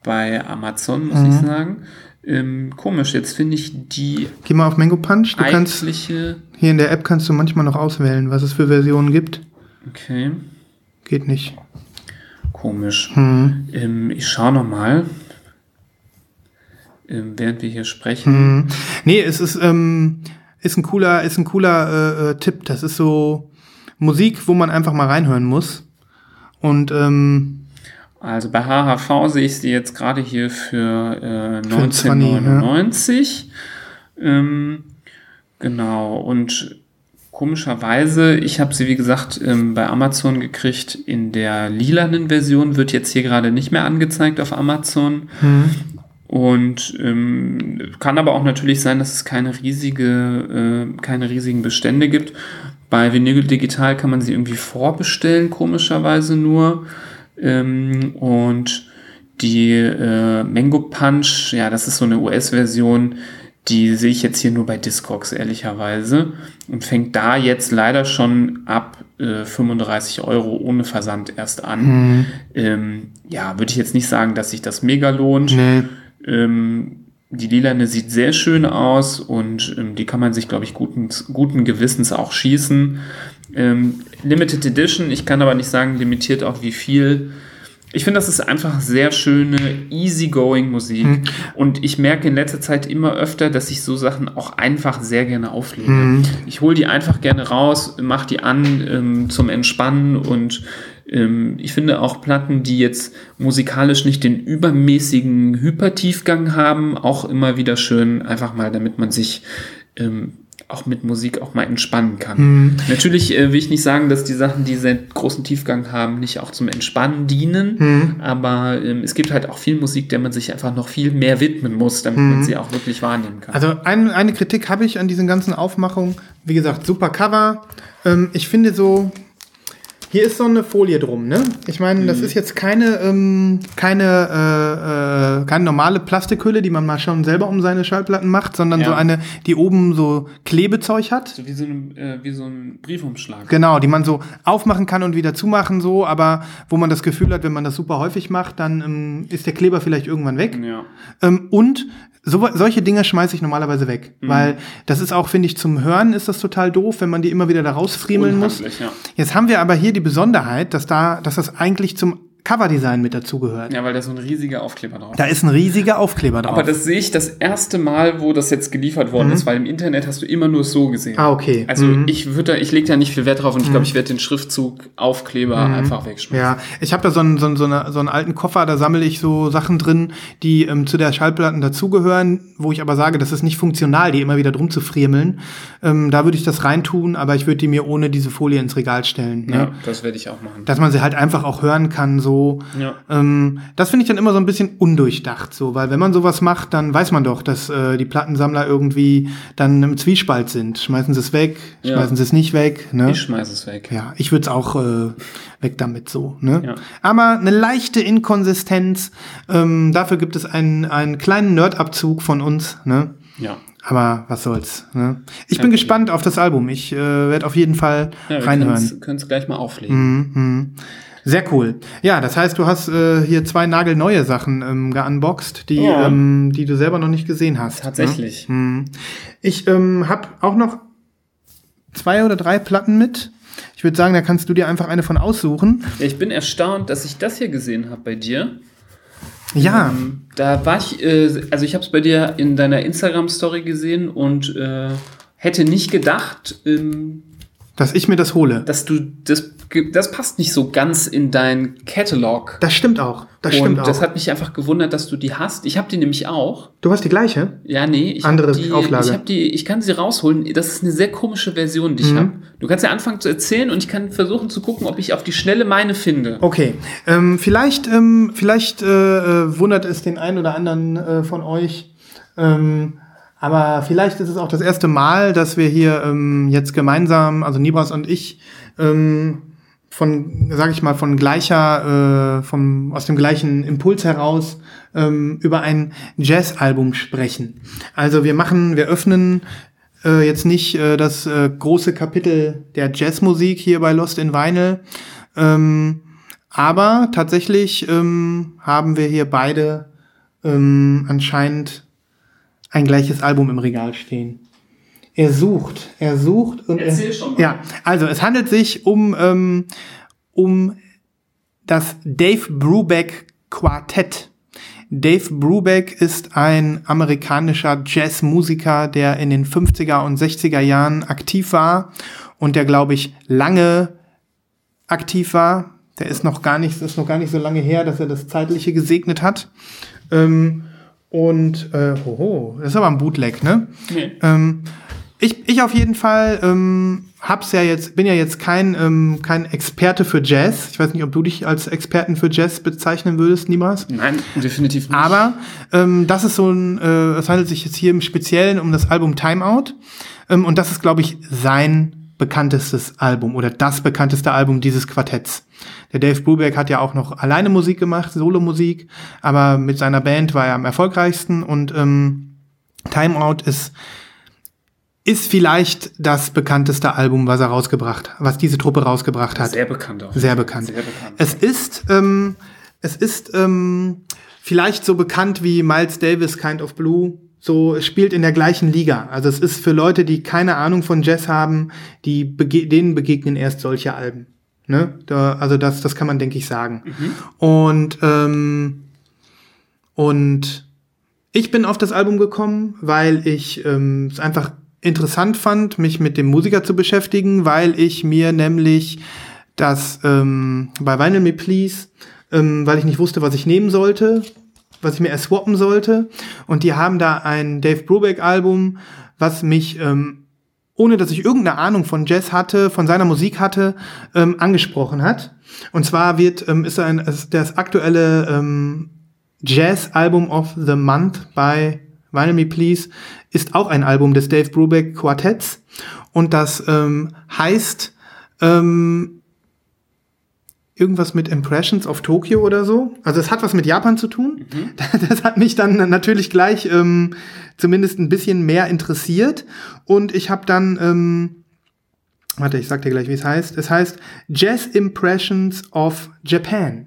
bei Amazon, muss Mhm. ich sagen. Ähm, komisch, jetzt finde ich die Geh mal auf Mango Punch. Du kannst hier in der App kannst du manchmal noch auswählen, was es für Versionen gibt. Okay, Geht nicht. Komisch. Mhm. Ähm, ich schaue nochmal. Ähm, während wir hier sprechen. Mhm. Nee, es ist, ähm, ist ein cooler, ist ein cooler äh, äh, Tipp. Das ist so Musik, wo man einfach mal reinhören muss. Und ähm, Also bei HHV sehe ich sie jetzt gerade hier für äh, Für ein 20, 1999. Ähm, genau, und komischerweise, ich habe sie wie gesagt ähm, bei Amazon gekriegt in der lilanen Version, wird jetzt hier gerade nicht mehr angezeigt auf Amazon. Und ähm, kann aber auch natürlich sein, dass es keine riesige, äh, keine riesigen Bestände gibt. Bei Vinyl Digital kann man sie irgendwie vorbestellen, komischerweise nur. Ähm, und die äh, Mango Punch, ja, das ist so eine US-Version, die sehe ich jetzt hier nur bei Discogs, ehrlicherweise. Und fängt da jetzt leider schon ab äh, 35 Euro ohne Versand erst an. Ähm, ja, würde ich jetzt nicht sagen, dass sich das mega lohnt. nee, Ähm, die Lilane sieht sehr schön aus und ähm, die kann man sich, glaube ich, guten, guten Gewissens auch schießen. Ähm, Limited Edition, ich kann aber nicht sagen, limitiert auch wie viel. Ich finde, das ist einfach sehr schöne, easygoing Musik. Mhm. Und ich merke in letzter Zeit immer öfter, dass ich so Sachen auch einfach sehr gerne auflege. Mhm. Ich hole die einfach gerne raus, mache die an ähm, zum Entspannen und ähm, ich finde auch Platten, die jetzt musikalisch nicht den übermäßigen Hypertiefgang haben, auch immer wieder schön, einfach mal, damit man sich ähm, auch mit Musik auch mal entspannen kann. Mhm. Natürlich äh, will ich nicht sagen, dass die Sachen, die sehr großen Tiefgang haben, nicht auch zum Entspannen dienen, Mhm. aber ähm, es gibt halt auch viel Musik, der man sich einfach noch viel mehr widmen muss, damit man sie auch wirklich wahrnehmen kann. Mhm. Also ein, eine Kritik habe ich an diesen ganzen Aufmachungen. Wie gesagt, super Cover. Ähm, ich finde so, hier ist so eine Folie drum, ne? Ich meine, das ist jetzt keine, ähm, keine, äh, äh, keine normale Plastikhülle, die man mal schon selber um seine Schallplatten macht, sondern Ja. so eine, die oben so Klebezeug hat. so wie so, ein, äh, wie so ein Briefumschlag. Genau, die man so aufmachen kann und wieder zumachen, so, aber wo man das Gefühl hat, wenn man das super häufig macht, dann ähm, ist der Kleber vielleicht irgendwann weg. Ja. Ähm, und so, solche Dinge schmeiße ich normalerweise weg. Mhm. Weil das ist auch, finde ich, zum Hören ist das total doof, wenn man die immer wieder da rausfriemeln muss. Ja. Jetzt haben wir aber hier die Besonderheit, dass da, dass das eigentlich zum Coverdesign mit dazugehört. ja, weil da so ein riesiger Aufkleber drauf Da ist ein riesiger Aufkleber drauf. Aber das sehe ich das erste Mal, wo das jetzt geliefert worden ist, weil im Internet hast du immer nur so gesehen. Mhm. Ah, okay. Also Mhm. ich würde, da- ich lege da nicht viel Wert drauf und ich glaube, ich werde den Schriftzug Aufkleber einfach wegschmeißen. Mhm. Ja, ich habe da so einen, so, einen, so, eine, so einen alten Koffer, da sammle ich so Sachen drin, die ähm, zu der Schallplatten dazugehören, wo ich aber sage, das ist nicht funktional, die immer wieder drum zu friemeln. Ähm, da würde ich das reintun, aber ich würde die mir ohne diese Folie ins Regal stellen. Ne? Ja, das werde ich auch machen. Dass man sie halt einfach auch hören kann, so. Ja. Ähm, das finde ich dann immer so ein bisschen undurchdacht, so, weil wenn man sowas macht, dann weiß man doch, dass äh, die Plattensammler irgendwie dann im Zwiespalt sind. Schmeißen sie es weg, Ja. schmeißen sie es nicht weg. Ne? Ich schmeiße es weg. Ja, ich würde es auch äh, weg damit so. Ne? Ja. Aber eine leichte Inkonsistenz. Ähm, dafür gibt es einen, einen kleinen Nerdabzug von uns. Ne? Ja. Aber was soll's. Ne? Ich bin Okay. gespannt auf das Album. Ich äh, werde auf jeden Fall Ja, reinhören. können es gleich mal auflegen. Mhm, mhm. Sehr cool. Ja, das heißt, du hast äh, hier zwei nagelneue Sachen ähm, geunboxed, die, Ja. ähm, die du selber noch nicht gesehen hast. Tatsächlich. Ne? Mhm. Ich ähm, habe auch noch zwei oder drei Platten mit. Ich würde sagen, da kannst du dir einfach eine von aussuchen. Ja, ich bin erstaunt, dass ich das hier gesehen habe bei dir. Ja, Ähm, Da war ich, äh, also ich habe es bei dir in deiner Instagram-Story gesehen und äh, hätte nicht gedacht, ähm, dass ich mir das hole. dass du das, das passt nicht so ganz in dein Catalog. Das stimmt auch. Das und stimmt auch. das hat mich einfach gewundert, dass du die hast. Ich habe die nämlich auch. du hast die gleiche? Ja, nee, ich Andere die, Auflage. Ich habe die, ich kann sie rausholen. Das ist eine sehr komische Version, Mhm. die ich habe. Du kannst ja anfangen zu erzählen und ich kann versuchen zu gucken, ob ich auf die Schnelle meine finde. Okay, ähm, vielleicht, ähm, vielleicht äh, äh, wundert es den einen oder anderen äh, von euch, ähm, aber vielleicht ist es auch das erste Mal, dass wir hier ähm, jetzt gemeinsam, also Nibras und ich, ähm, von, sage ich mal, von gleicher, äh, vom, aus dem gleichen Impuls heraus ähm, über ein Jazzalbum sprechen. Also wir machen, wir öffnen äh, jetzt nicht äh, das äh, große Kapitel der Jazzmusik hier bei Lost in Vinyl, ähm, aber tatsächlich ähm, haben wir hier beide ähm, anscheinend ein gleiches Album im Regal stehen. Er sucht, er sucht und Erzähl er, schon mal. ja, also es handelt sich um ähm, um das Dave Brubeck Quartett. Dave Brubeck ist ein amerikanischer Jazzmusiker, der in den 50er und 60er Jahren aktiv war und der, glaube ich, lange aktiv war. Der ist noch gar nicht, ist noch gar nicht so lange her, dass er das Zeitliche gesegnet hat. Ähm, und äh, hoho, das ist aber ein Bootleg, ne? Nee. Ähm, ich, ich auf jeden Fall ähm, hab's ja jetzt, bin ja jetzt kein, ähm, kein Experte für Jazz. Ich weiß nicht, ob du dich als Experten für Jazz bezeichnen würdest, niemals. Nein, definitiv nicht. Aber ähm, das ist so ein, äh, es handelt sich jetzt hier im Speziellen um das Album Timeout. Ähm, und das ist, glaube ich, sein bekanntestes Album oder das bekannteste Album dieses Quartetts. Der Dave Brubeck hat ja auch noch alleine Musik gemacht, Solomusik, aber mit seiner Band war er am erfolgreichsten und ähm, Timeout ist ist vielleicht das bekannteste Album, was er rausgebracht, was diese Truppe rausgebracht hat. Sehr bekannt auch. Sehr bekannt. Sehr bekannt. Es ist, ähm, es ist ähm, vielleicht so bekannt wie Miles Davis Kind of Blue. So es spielt in der gleichen Liga. Also es ist für Leute, die keine Ahnung von Jazz haben, die bege denen begegnen erst solche Alben. Ne? Da, also das, das kann man, denke ich, sagen. Und ähm, und ich bin auf das Album gekommen, weil ich ähm, es einfach interessant fand, mich mit dem Musiker zu beschäftigen, weil ich mir nämlich das ähm, bei Vinyl Me Please, ähm, weil ich nicht wusste, was ich nehmen sollte, was ich mir erst swappen sollte. Und die haben da ein Dave Brubeck-Album, was mich, ähm, ohne dass ich irgendeine Ahnung von Jazz hatte, von seiner Musik hatte, ähm, angesprochen hat. Und zwar wird, ähm, ist ein, ist das aktuelle ähm, Jazz Album of the Month bei Vinyl Me Please ist auch ein Album des Dave Brubeck Quartetts und das ähm, heißt ähm, irgendwas mit Impressions of Tokyo oder so. Also es hat was mit Japan zu tun. (laughs) Das hat mich dann natürlich gleich ähm, zumindest ein bisschen mehr interessiert und ich habe dann ähm, Warte, ich sag dir gleich, wie es heißt. Es heißt Jazz Impressions of Japan.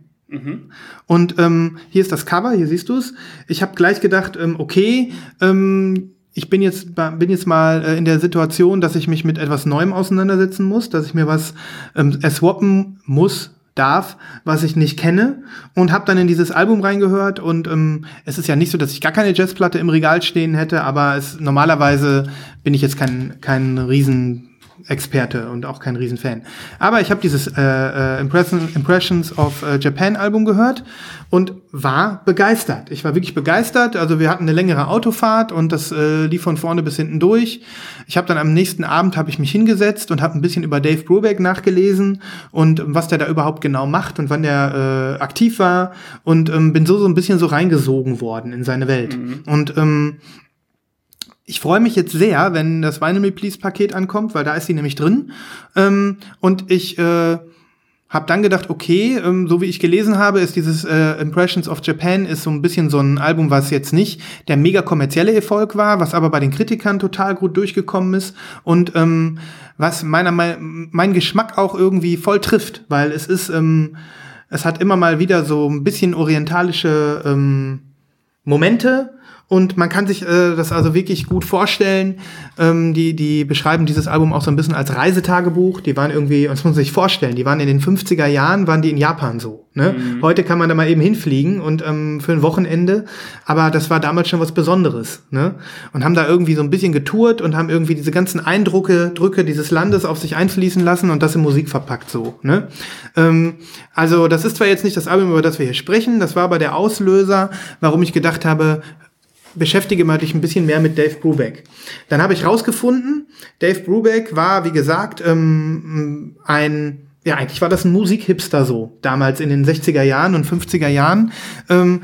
Und ähm, hier ist das Cover, hier siehst du es. Ich habe gleich gedacht, ähm, okay, ähm, ich bin jetzt, bin jetzt mal äh, in der Situation, dass ich mich mit etwas Neuem auseinandersetzen muss, dass ich mir was ähm, erswappen muss, darf, was ich nicht kenne und habe dann in dieses Album reingehört und ähm, es ist ja nicht so, dass ich gar keine Jazzplatte im Regal stehen hätte, aber es normalerweise bin ich jetzt kein kein riesen Experte und auch kein Riesenfan. Aber ich habe dieses äh, äh, Impression, Impressions of äh, Japan Album gehört und war begeistert. Ich war wirklich begeistert. Also wir hatten eine längere Autofahrt und das äh, lief von vorne bis hinten durch. Ich habe dann am nächsten Abend habe ich mich hingesetzt und habe ein bisschen über Dave Brubeck nachgelesen und was der da überhaupt genau macht und wann der äh, aktiv war und ähm, bin so so ein bisschen so reingesogen worden in seine Welt. Und ähm, ich freue mich jetzt sehr, wenn das Vinyl Please Paket ankommt, weil da ist sie nämlich drin. Ähm, und ich äh, habe dann gedacht, okay, ähm, so wie ich gelesen habe, ist dieses äh, Impressions of Japan ist so ein bisschen so ein Album, was jetzt nicht der mega kommerzielle Erfolg war, was aber bei den Kritikern total gut durchgekommen ist und ähm, was meiner mein, mein Geschmack auch irgendwie voll trifft, weil es ist, ähm, es hat immer mal wieder so ein bisschen orientalische ähm, Momente und man kann sich äh, das also wirklich gut vorstellen. Ähm, die, die beschreiben dieses Album auch so ein bisschen als Reisetagebuch. Die waren irgendwie, das muss man sich vorstellen, die waren in den 50er Jahren, waren die in Japan so. Ne? Heute kann man da mal eben hinfliegen und ähm, für ein Wochenende. Aber das war damals schon was Besonderes. Ne? Und haben da irgendwie so ein bisschen getourt und haben irgendwie diese ganzen Eindrücke, Drücke dieses Landes auf sich einfließen lassen und das in Musik verpackt so. Ne? Ähm, also das ist zwar jetzt nicht das Album, über das wir hier sprechen, das war aber der Auslöser, warum ich gedacht habe, beschäftige mal dich ein bisschen mehr mit Dave Brubeck. Dann habe ich rausgefunden, Dave Brubeck war, wie gesagt, ähm, ein, ja, eigentlich war das ein Musikhipster so, damals in den 60er Jahren und 50er Jahren. Ähm,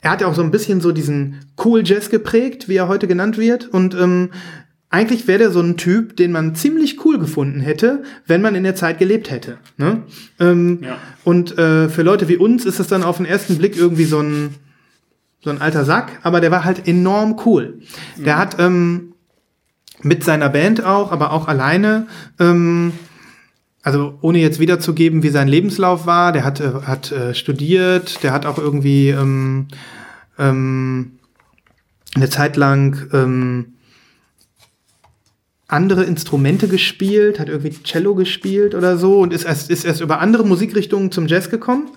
er hat ja auch so ein bisschen so diesen Cool Jazz geprägt, wie er heute genannt wird. Und ähm, eigentlich wäre der so ein Typ, den man ziemlich cool gefunden hätte, wenn man in der Zeit gelebt hätte. Ne? Ähm, Ja. Und äh, für Leute wie uns ist es dann auf den ersten Blick irgendwie so ein so ein alter Sack, aber der war halt enorm cool. Der hat ähm, mit seiner Band auch, aber auch alleine, ähm, also ohne jetzt wiederzugeben, wie sein Lebenslauf war, der hat, äh, hat äh, studiert, der hat auch irgendwie ähm, ähm, eine Zeit lang ähm, andere Instrumente gespielt, hat irgendwie Cello gespielt oder so und ist erst, ist erst über andere Musikrichtungen zum Jazz gekommen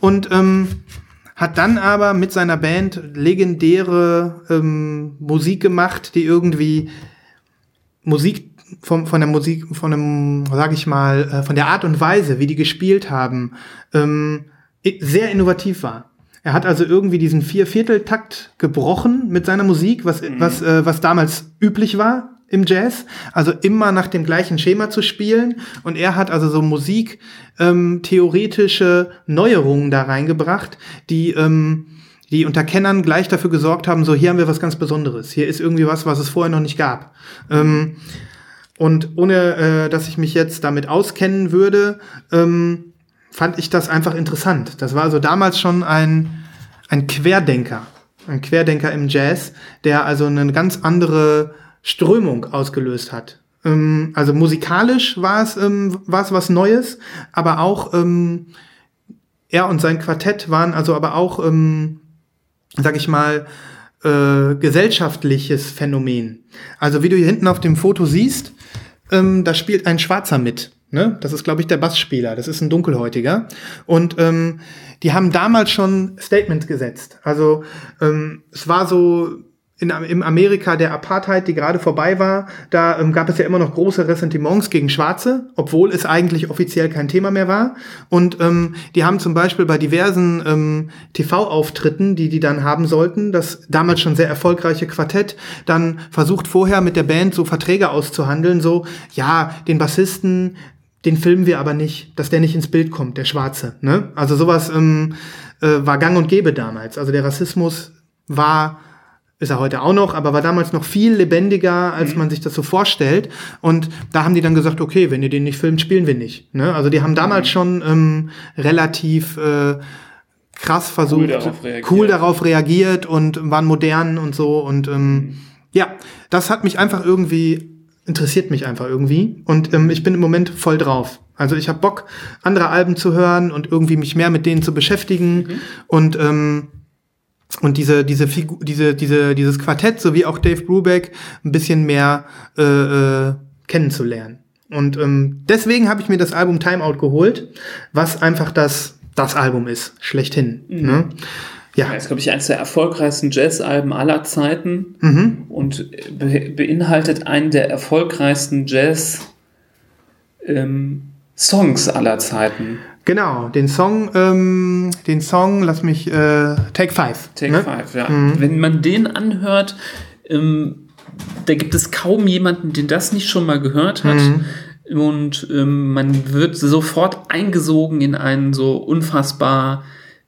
und ähm, hat dann aber mit seiner Band legendäre ähm, Musik gemacht, die irgendwie Musik von, von der Musik, von dem, sag ich mal, äh, von der Art und Weise, wie die gespielt haben, ähm, sehr innovativ war. Er hat also irgendwie diesen Viervierteltakt gebrochen mit seiner Musik, was, was, äh, was damals üblich war im Jazz. Also immer nach dem gleichen Schema zu spielen. Und er hat also so Musik, ähm, theoretische Neuerungen da reingebracht, die, ähm, die unter Kennern gleich dafür gesorgt haben, so hier haben wir was ganz Besonderes. Hier ist irgendwie was, was es vorher noch nicht gab. Ähm, und ohne, äh, dass ich mich jetzt damit auskennen würde, ähm, fand ich das einfach interessant. Das war also damals schon ein, ein Querdenker, ein Querdenker im Jazz, der also eine ganz andere Strömung ausgelöst hat. Ähm, also musikalisch war es, ähm, war es was Neues, aber auch ähm, er und sein Quartett waren also aber auch, ähm, sag ich mal, äh, gesellschaftliches Phänomen. Also wie du hier hinten auf dem Foto siehst, ähm, da spielt ein Schwarzer mit. Ne? Das ist, glaube ich, der Bassspieler. Das ist ein Dunkelhäutiger. Und ähm, die haben damals schon Statements gesetzt. Also ähm, es war so in, im Amerika der Apartheid, die gerade vorbei war, da ähm, gab es ja immer noch große Ressentiments gegen Schwarze, obwohl es eigentlich offiziell kein Thema mehr war. Und ähm, die haben zum Beispiel bei diversen ähm, TV-Auftritten, die die dann haben sollten, das damals schon sehr erfolgreiche Quartett, dann versucht vorher mit der Band so Verträge auszuhandeln, so, ja, den Bassisten, den filmen wir aber nicht, dass der nicht ins Bild kommt, der Schwarze. Ne? Also sowas ähm, äh, war gang und gäbe damals. Also der Rassismus war, ist er heute auch noch, aber war damals noch viel lebendiger, als mhm. man sich das so vorstellt. Und da haben die dann gesagt, okay, wenn ihr den nicht filmt, spielen wir nicht. Ne? Also die haben damals mhm. schon ähm, relativ äh, krass versucht, cool darauf, cool darauf, reagiert und waren modern und so. Und ähm, mhm. ja, das hat mich einfach irgendwie interessiert mich einfach irgendwie. Und ähm, ich bin im Moment voll drauf. Also ich habe Bock, andere Alben zu hören und irgendwie mich mehr mit denen zu beschäftigen. Mhm. Und ähm, und diese diese Figur diese diese dieses Quartett sowie auch Dave Brubeck ein bisschen mehr äh, äh, kennenzulernen und ähm, deswegen habe ich mir das Album Timeout geholt was einfach das das Album ist schlechthin mhm. ne? Ja. Das ist, glaube ich, eines der erfolgreichsten Jazzalben aller Zeiten mhm. und be beinhaltet einen der erfolgreichsten Jazz-Songs ähm, aller Zeiten. Genau, den Song, ähm, den Song, lass mich, äh, Take Five. Take ne? Five, ja. Mhm. Wenn man den anhört, ähm, da gibt es kaum jemanden, den das nicht schon mal gehört hat. Mhm. Und ähm, man wird sofort eingesogen in einen so unfassbar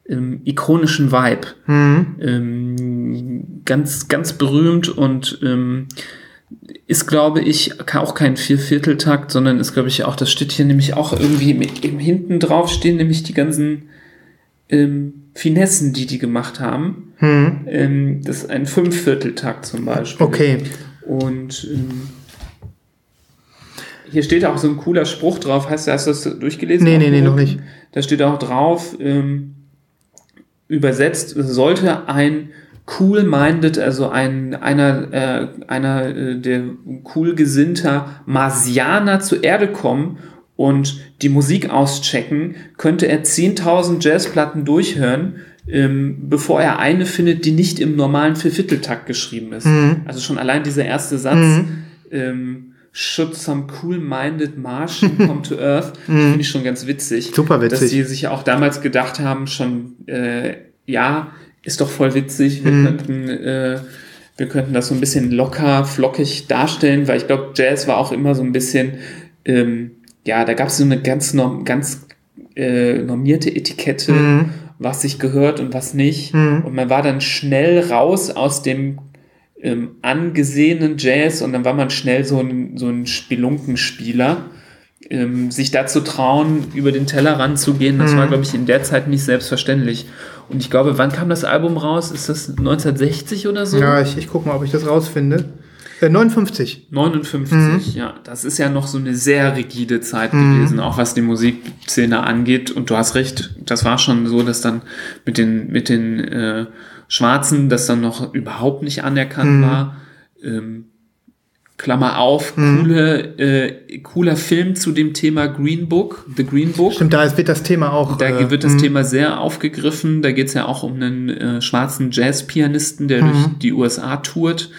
ähm, ikonischen Vibe. Mhm. Ähm, ganz, ganz berühmt und ähm, ist, glaube ich, auch kein Viervierteltakt, sondern ist, glaube ich, auch, das steht hier nämlich auch irgendwie mit, im hinten drauf stehen nämlich die ganzen ähm, Finessen, die die gemacht haben. Mhm. Ähm, das ist ein Fünfvierteltakt zum Beispiel. Okay. Und ähm, hier steht auch so ein cooler Spruch drauf. Heißt, hast du das durchgelesen? Nee, nee, nee, noch nicht. Da steht auch drauf, ähm, übersetzt, sollte ein cool-minded, also ein, einer, äh, einer äh, der cool gesinnter Marsianer zur Erde kommen und die Musik auschecken, könnte er 10.000 Jazzplatten durchhören, ähm, bevor er eine findet, die nicht im normalen Viervierteltakt geschrieben ist. Mhm. Also schon allein dieser erste Satz, mhm. ähm, Should some cool-minded Martian come to (laughs) Earth, mhm. finde ich schon ganz witzig. Super witzig. Dass die sich auch damals gedacht haben, schon, äh, ja, ist doch voll witzig, wir mhm. könnten, äh, wir könnten das so ein bisschen locker, flockig darstellen, weil ich glaube, Jazz war auch immer so ein bisschen, ähm, ja, da gab es so eine ganz, norm, ganz äh, normierte Etikette, mhm. was sich gehört und was nicht. Mhm. Und man war dann schnell raus aus dem ähm, angesehenen Jazz und dann war man schnell so ein, so ein Spelunkenspieler. Ähm, sich dazu trauen, über den Tellerrand zu gehen, das mhm. war, glaube ich, in der Zeit nicht selbstverständlich. Und ich glaube, wann kam das Album raus? Ist das 1960 oder so? Ja, ich, ich gucke mal, ob ich das rausfinde. Äh, 59. 59, mhm. ja. Das ist ja noch so eine sehr rigide Zeit mhm. gewesen, auch was die Musikszene angeht. Und du hast recht, das war schon so, dass dann mit den, mit den äh, Schwarzen das dann noch überhaupt nicht anerkannt mhm. war. Ähm, Klammer auf, mhm. coole, äh, cooler Film zu dem Thema Green Book, The Green Book. Stimmt, da wird das Thema auch. Da äh, wird das mhm. Thema sehr aufgegriffen. Da geht es ja auch um einen äh, schwarzen Jazzpianisten, der durch mhm. die USA tourt.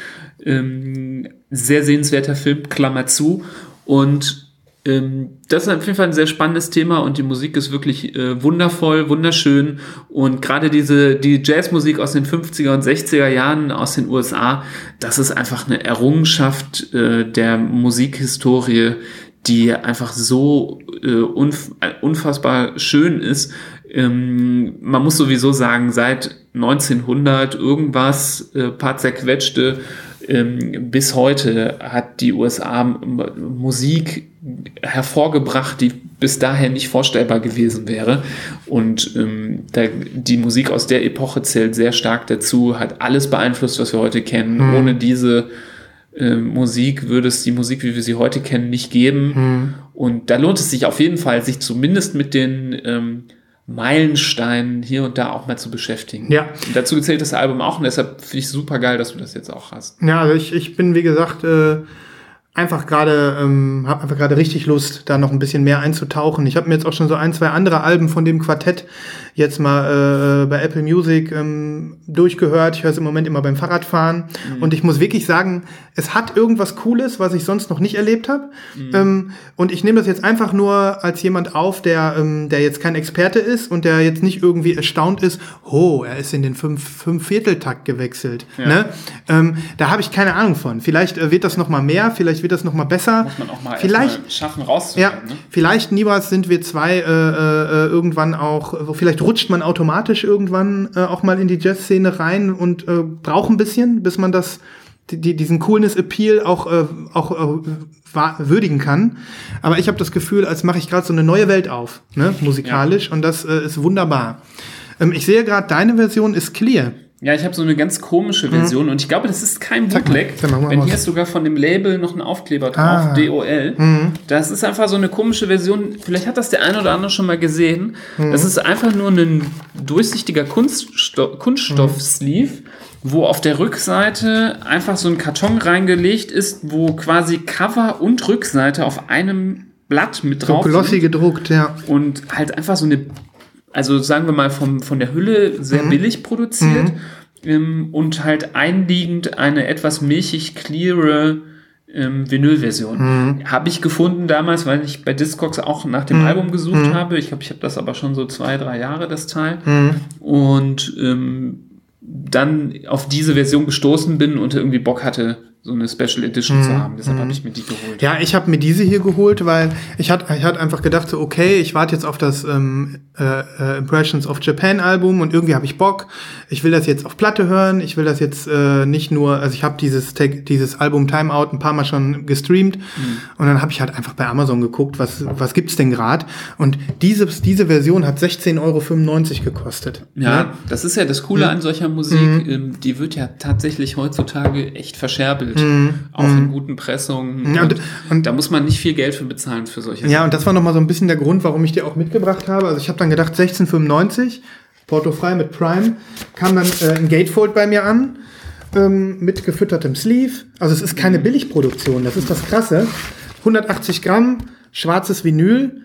Ähm, sehr sehenswerter Film, Klammer zu. Und das ist auf jeden Fall ein sehr spannendes Thema und die Musik ist wirklich äh, wundervoll, wunderschön. Und gerade diese, die Jazzmusik aus den 50er und 60er Jahren aus den USA, das ist einfach eine Errungenschaft äh, der Musikhistorie, die einfach so äh, unf unfassbar schön ist. Ähm, man muss sowieso sagen, seit 1900 irgendwas, äh, paar zerquetschte, ähm, bis heute hat die USA Musik hervorgebracht, die bis dahin nicht vorstellbar gewesen wäre. Und ähm, da, die Musik aus der Epoche zählt sehr stark dazu, hat alles beeinflusst, was wir heute kennen. Mhm. Ohne diese äh, Musik würde es die Musik, wie wir sie heute kennen, nicht geben. Mhm. Und da lohnt es sich auf jeden Fall, sich zumindest mit den ähm, Meilensteinen hier und da auch mal zu beschäftigen. Ja. Und dazu gezählt das Album auch und deshalb finde ich super geil, dass du das jetzt auch hast. Ja, also ich, ich bin, wie gesagt, äh, einfach gerade, ähm, habe einfach gerade richtig Lust, da noch ein bisschen mehr einzutauchen. Ich habe mir jetzt auch schon so ein, zwei andere Alben von dem Quartett jetzt mal äh, bei Apple Music ähm, durchgehört. Ich höre es im Moment immer beim Fahrradfahren. Und ich muss wirklich sagen, es hat irgendwas Cooles, was ich sonst noch nicht erlebt habe. Ähm, und ich nehme das jetzt einfach nur als jemand auf, der, ähm, der jetzt kein Experte ist und der jetzt nicht irgendwie erstaunt ist, oh, er ist in den fünf, fünf Vierteltakt gewechselt. Ne? Ähm, da habe ich keine Ahnung von. Vielleicht äh, wird das noch mal mehr, vielleicht wird das noch mal besser. Muss man auch mal vielleicht mal schaffen ja, rauszufinden. Ne? vielleicht niemals sind wir zwei äh, äh, irgendwann auch, äh, vielleicht rutscht man automatisch irgendwann äh, auch mal in die Jazz-Szene rein und äh, braucht ein bisschen, bis man das, die, die, diesen Coolness-Appeal auch, äh, auch äh, würdigen kann. Aber ich habe das Gefühl, als mache ich gerade so eine neue Welt auf, ne, musikalisch, und das äh, ist wunderbar. Ähm, ich sehe gerade, deine Version ist clear. Ja, ich habe so eine ganz komische Version und ich glaube, das ist kein Bootleg. Wenn hier ist sogar von dem Label noch ein Aufkleber drauf, Ah. DOL. Das ist einfach so eine komische Version. Vielleicht hat das der eine oder andere schon mal gesehen. Das ist einfach nur ein durchsichtiger Kunststo Kunststoff-Sleeve, wo auf der Rückseite einfach so ein Karton reingelegt ist, wo quasi Cover und Rückseite auf einem Blatt mit So drauf glossy sind gedruckt, ja. und halt einfach so eine, also sagen wir mal vom, von der Hülle Mhm. sehr billig produziert ähm, und halt einliegend eine etwas milchig cleare ähm, Vinylversion. Mhm. Habe ich gefunden damals, weil ich bei Discogs auch nach dem Album gesucht Mhm. habe. Ich glaube, ich habe das aber schon so zwei, drei Jahre, das Teil. Und ähm, dann auf diese Version gestoßen bin und irgendwie Bock hatte, so eine Special Edition zu haben. Deshalb habe ich mir die geholt. Mhm. Ja, ich habe mir diese hier geholt, weil ich hatte ich hatte einfach gedacht, so, okay, ich warte jetzt auf das ähm, äh, äh, Impressions of Japan Album und irgendwie habe ich Bock. Ich will das jetzt auf Platte hören. Ich will das jetzt äh, nicht nur, also ich habe dieses dieses Album Timeout ein paar Mal schon gestreamt und dann habe ich halt einfach bei Amazon geguckt, was was gibt's denn gerade und diese diese Version hat 16,95 Euro gekostet. Ja, Ne? das ist ja das Coole an solcher Musik. Ähm, die wird ja tatsächlich heutzutage echt verscherbelt. Auch in guten Pressungen. Ja, und, und- und- da muss man nicht viel Geld für bezahlen für solche Ja, und das war nochmal so ein bisschen der Grund, warum ich die auch mitgebracht habe. Also ich habe dann gedacht, 1695, portofrei mit Prime, kam dann äh, ein Gatefold bei mir an, ähm, mit gefüttertem Sleeve. Also es ist keine Billigproduktion, das ist das Krasse. 180 Gramm, schwarzes Vinyl,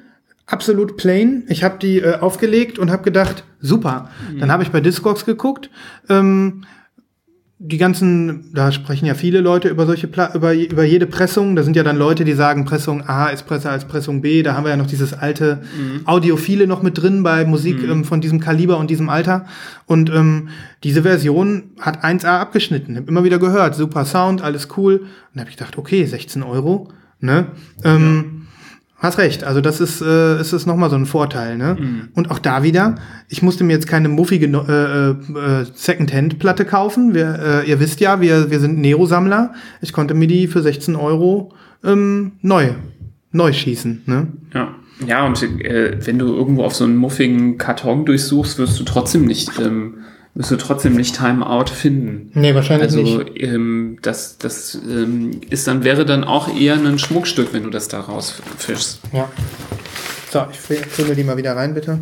absolut plain. Ich habe die äh, aufgelegt und habe gedacht, super. Dann habe ich bei Discogs geguckt. Ähm, die ganzen, da sprechen ja viele Leute über solche Pla über, über jede Pressung. Da sind ja dann Leute, die sagen, Pressung A ist besser als Pressung B. Da haben wir ja noch dieses alte Audiophile noch mit drin bei Musik ähm, von diesem Kaliber und diesem Alter. Und ähm, diese Version hat 1A abgeschnitten. Hab immer wieder gehört, super Sound, alles cool. Und da habe ich gedacht, okay, 16 Euro. Ne? Ähm, Hast recht, also das ist, äh, ist es nochmal so ein Vorteil, ne? Und auch da wieder, ich musste mir jetzt keine muffige No- äh, äh, Second-Hand-Platte kaufen. Wir, äh, ihr wisst ja, wir, wir sind Nero-Sammler. Ich konnte mir die für 16 Euro ähm, neu, neu schießen, ne? Ja, ja und äh, wenn du irgendwo auf so einen muffigen Karton durchsuchst, wirst du trotzdem nicht, ähm, wirst du trotzdem nicht Timeout finden. Nee, wahrscheinlich Also ähm, das, das ähm, ist dann wäre dann auch eher ein Schmuckstück, wenn du das da rausfischst. Ja. So, ich fülle die mal wieder rein, bitte.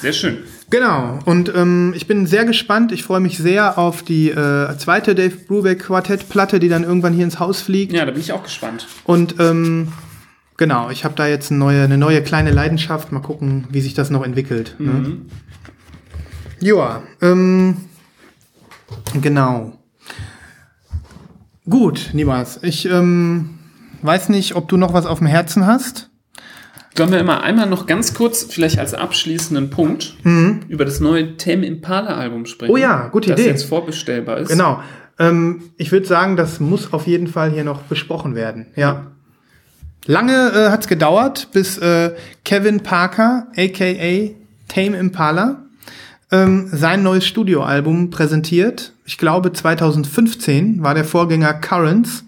Sehr schön. Genau, und ähm, ich bin sehr gespannt. Ich freue mich sehr auf die äh, zweite Dave Brubeck Quartett-Platte, die dann irgendwann hier ins Haus fliegt. Ja, da bin ich auch gespannt. Und ähm, genau, ich habe da jetzt eine neue, eine neue kleine Leidenschaft. Mal gucken, wie sich das noch entwickelt. Ne? Joa, ähm, genau. Gut, Nibas, ich ähm, weiß nicht, ob du noch was auf dem Herzen hast. Sollen wir immer einmal noch ganz kurz, vielleicht als abschließenden Punkt, über das neue Tame Impala Album sprechen? Mhm. Oh ja, gute das Idee. jetzt vorbestellbar ist. Genau. Ähm, ich würde sagen, das muss auf jeden Fall hier noch besprochen werden. Ja. Lange äh, hat es gedauert, bis äh, Kevin Parker, aka Tame Impala, ähm, sein neues Studioalbum präsentiert. Ich glaube, 2015 war der Vorgänger Currents.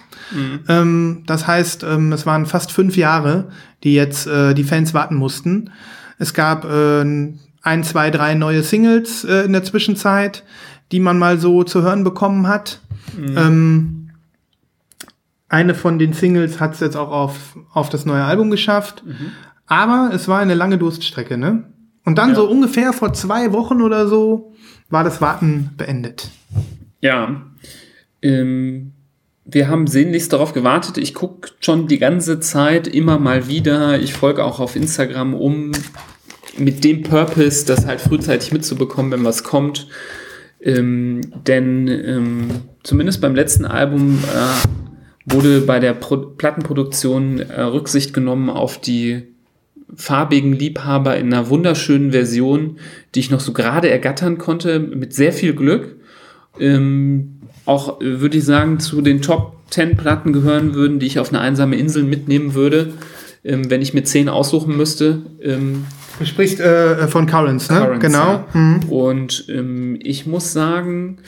Ähm, das heißt, ähm, es waren fast fünf Jahre, die jetzt äh, die Fans warten mussten. Es gab äh, ein, zwei, drei neue Singles äh, in der Zwischenzeit, die man mal so zu hören bekommen hat. Ähm, eine von den Singles hat es jetzt auch auf, auf das neue Album geschafft. Aber es war eine lange Durststrecke, ne? Und dann so ungefähr vor zwei Wochen oder so war das Warten beendet. Ja. Ähm, wir haben sehnlichst darauf gewartet. Ich gucke schon die ganze Zeit immer mal wieder. Ich folge auch auf Instagram, um mit dem Purpose, das halt frühzeitig mitzubekommen, wenn was kommt. Ähm, denn ähm, zumindest beim letzten Album äh, wurde bei der Pro Plattenproduktion äh, Rücksicht genommen auf die farbigen Liebhaber in einer wunderschönen Version, die ich noch so gerade ergattern konnte, mit sehr viel Glück. Ähm, auch äh, würde ich sagen, zu den Top 10 Platten gehören würden, die ich auf eine einsame Insel mitnehmen würde, ähm, wenn ich mir 10 aussuchen müsste. Ähm, Du sprichst äh, von Currents, ne? Currents, genau. Ja. Mhm. Und ähm, ich muss sagen,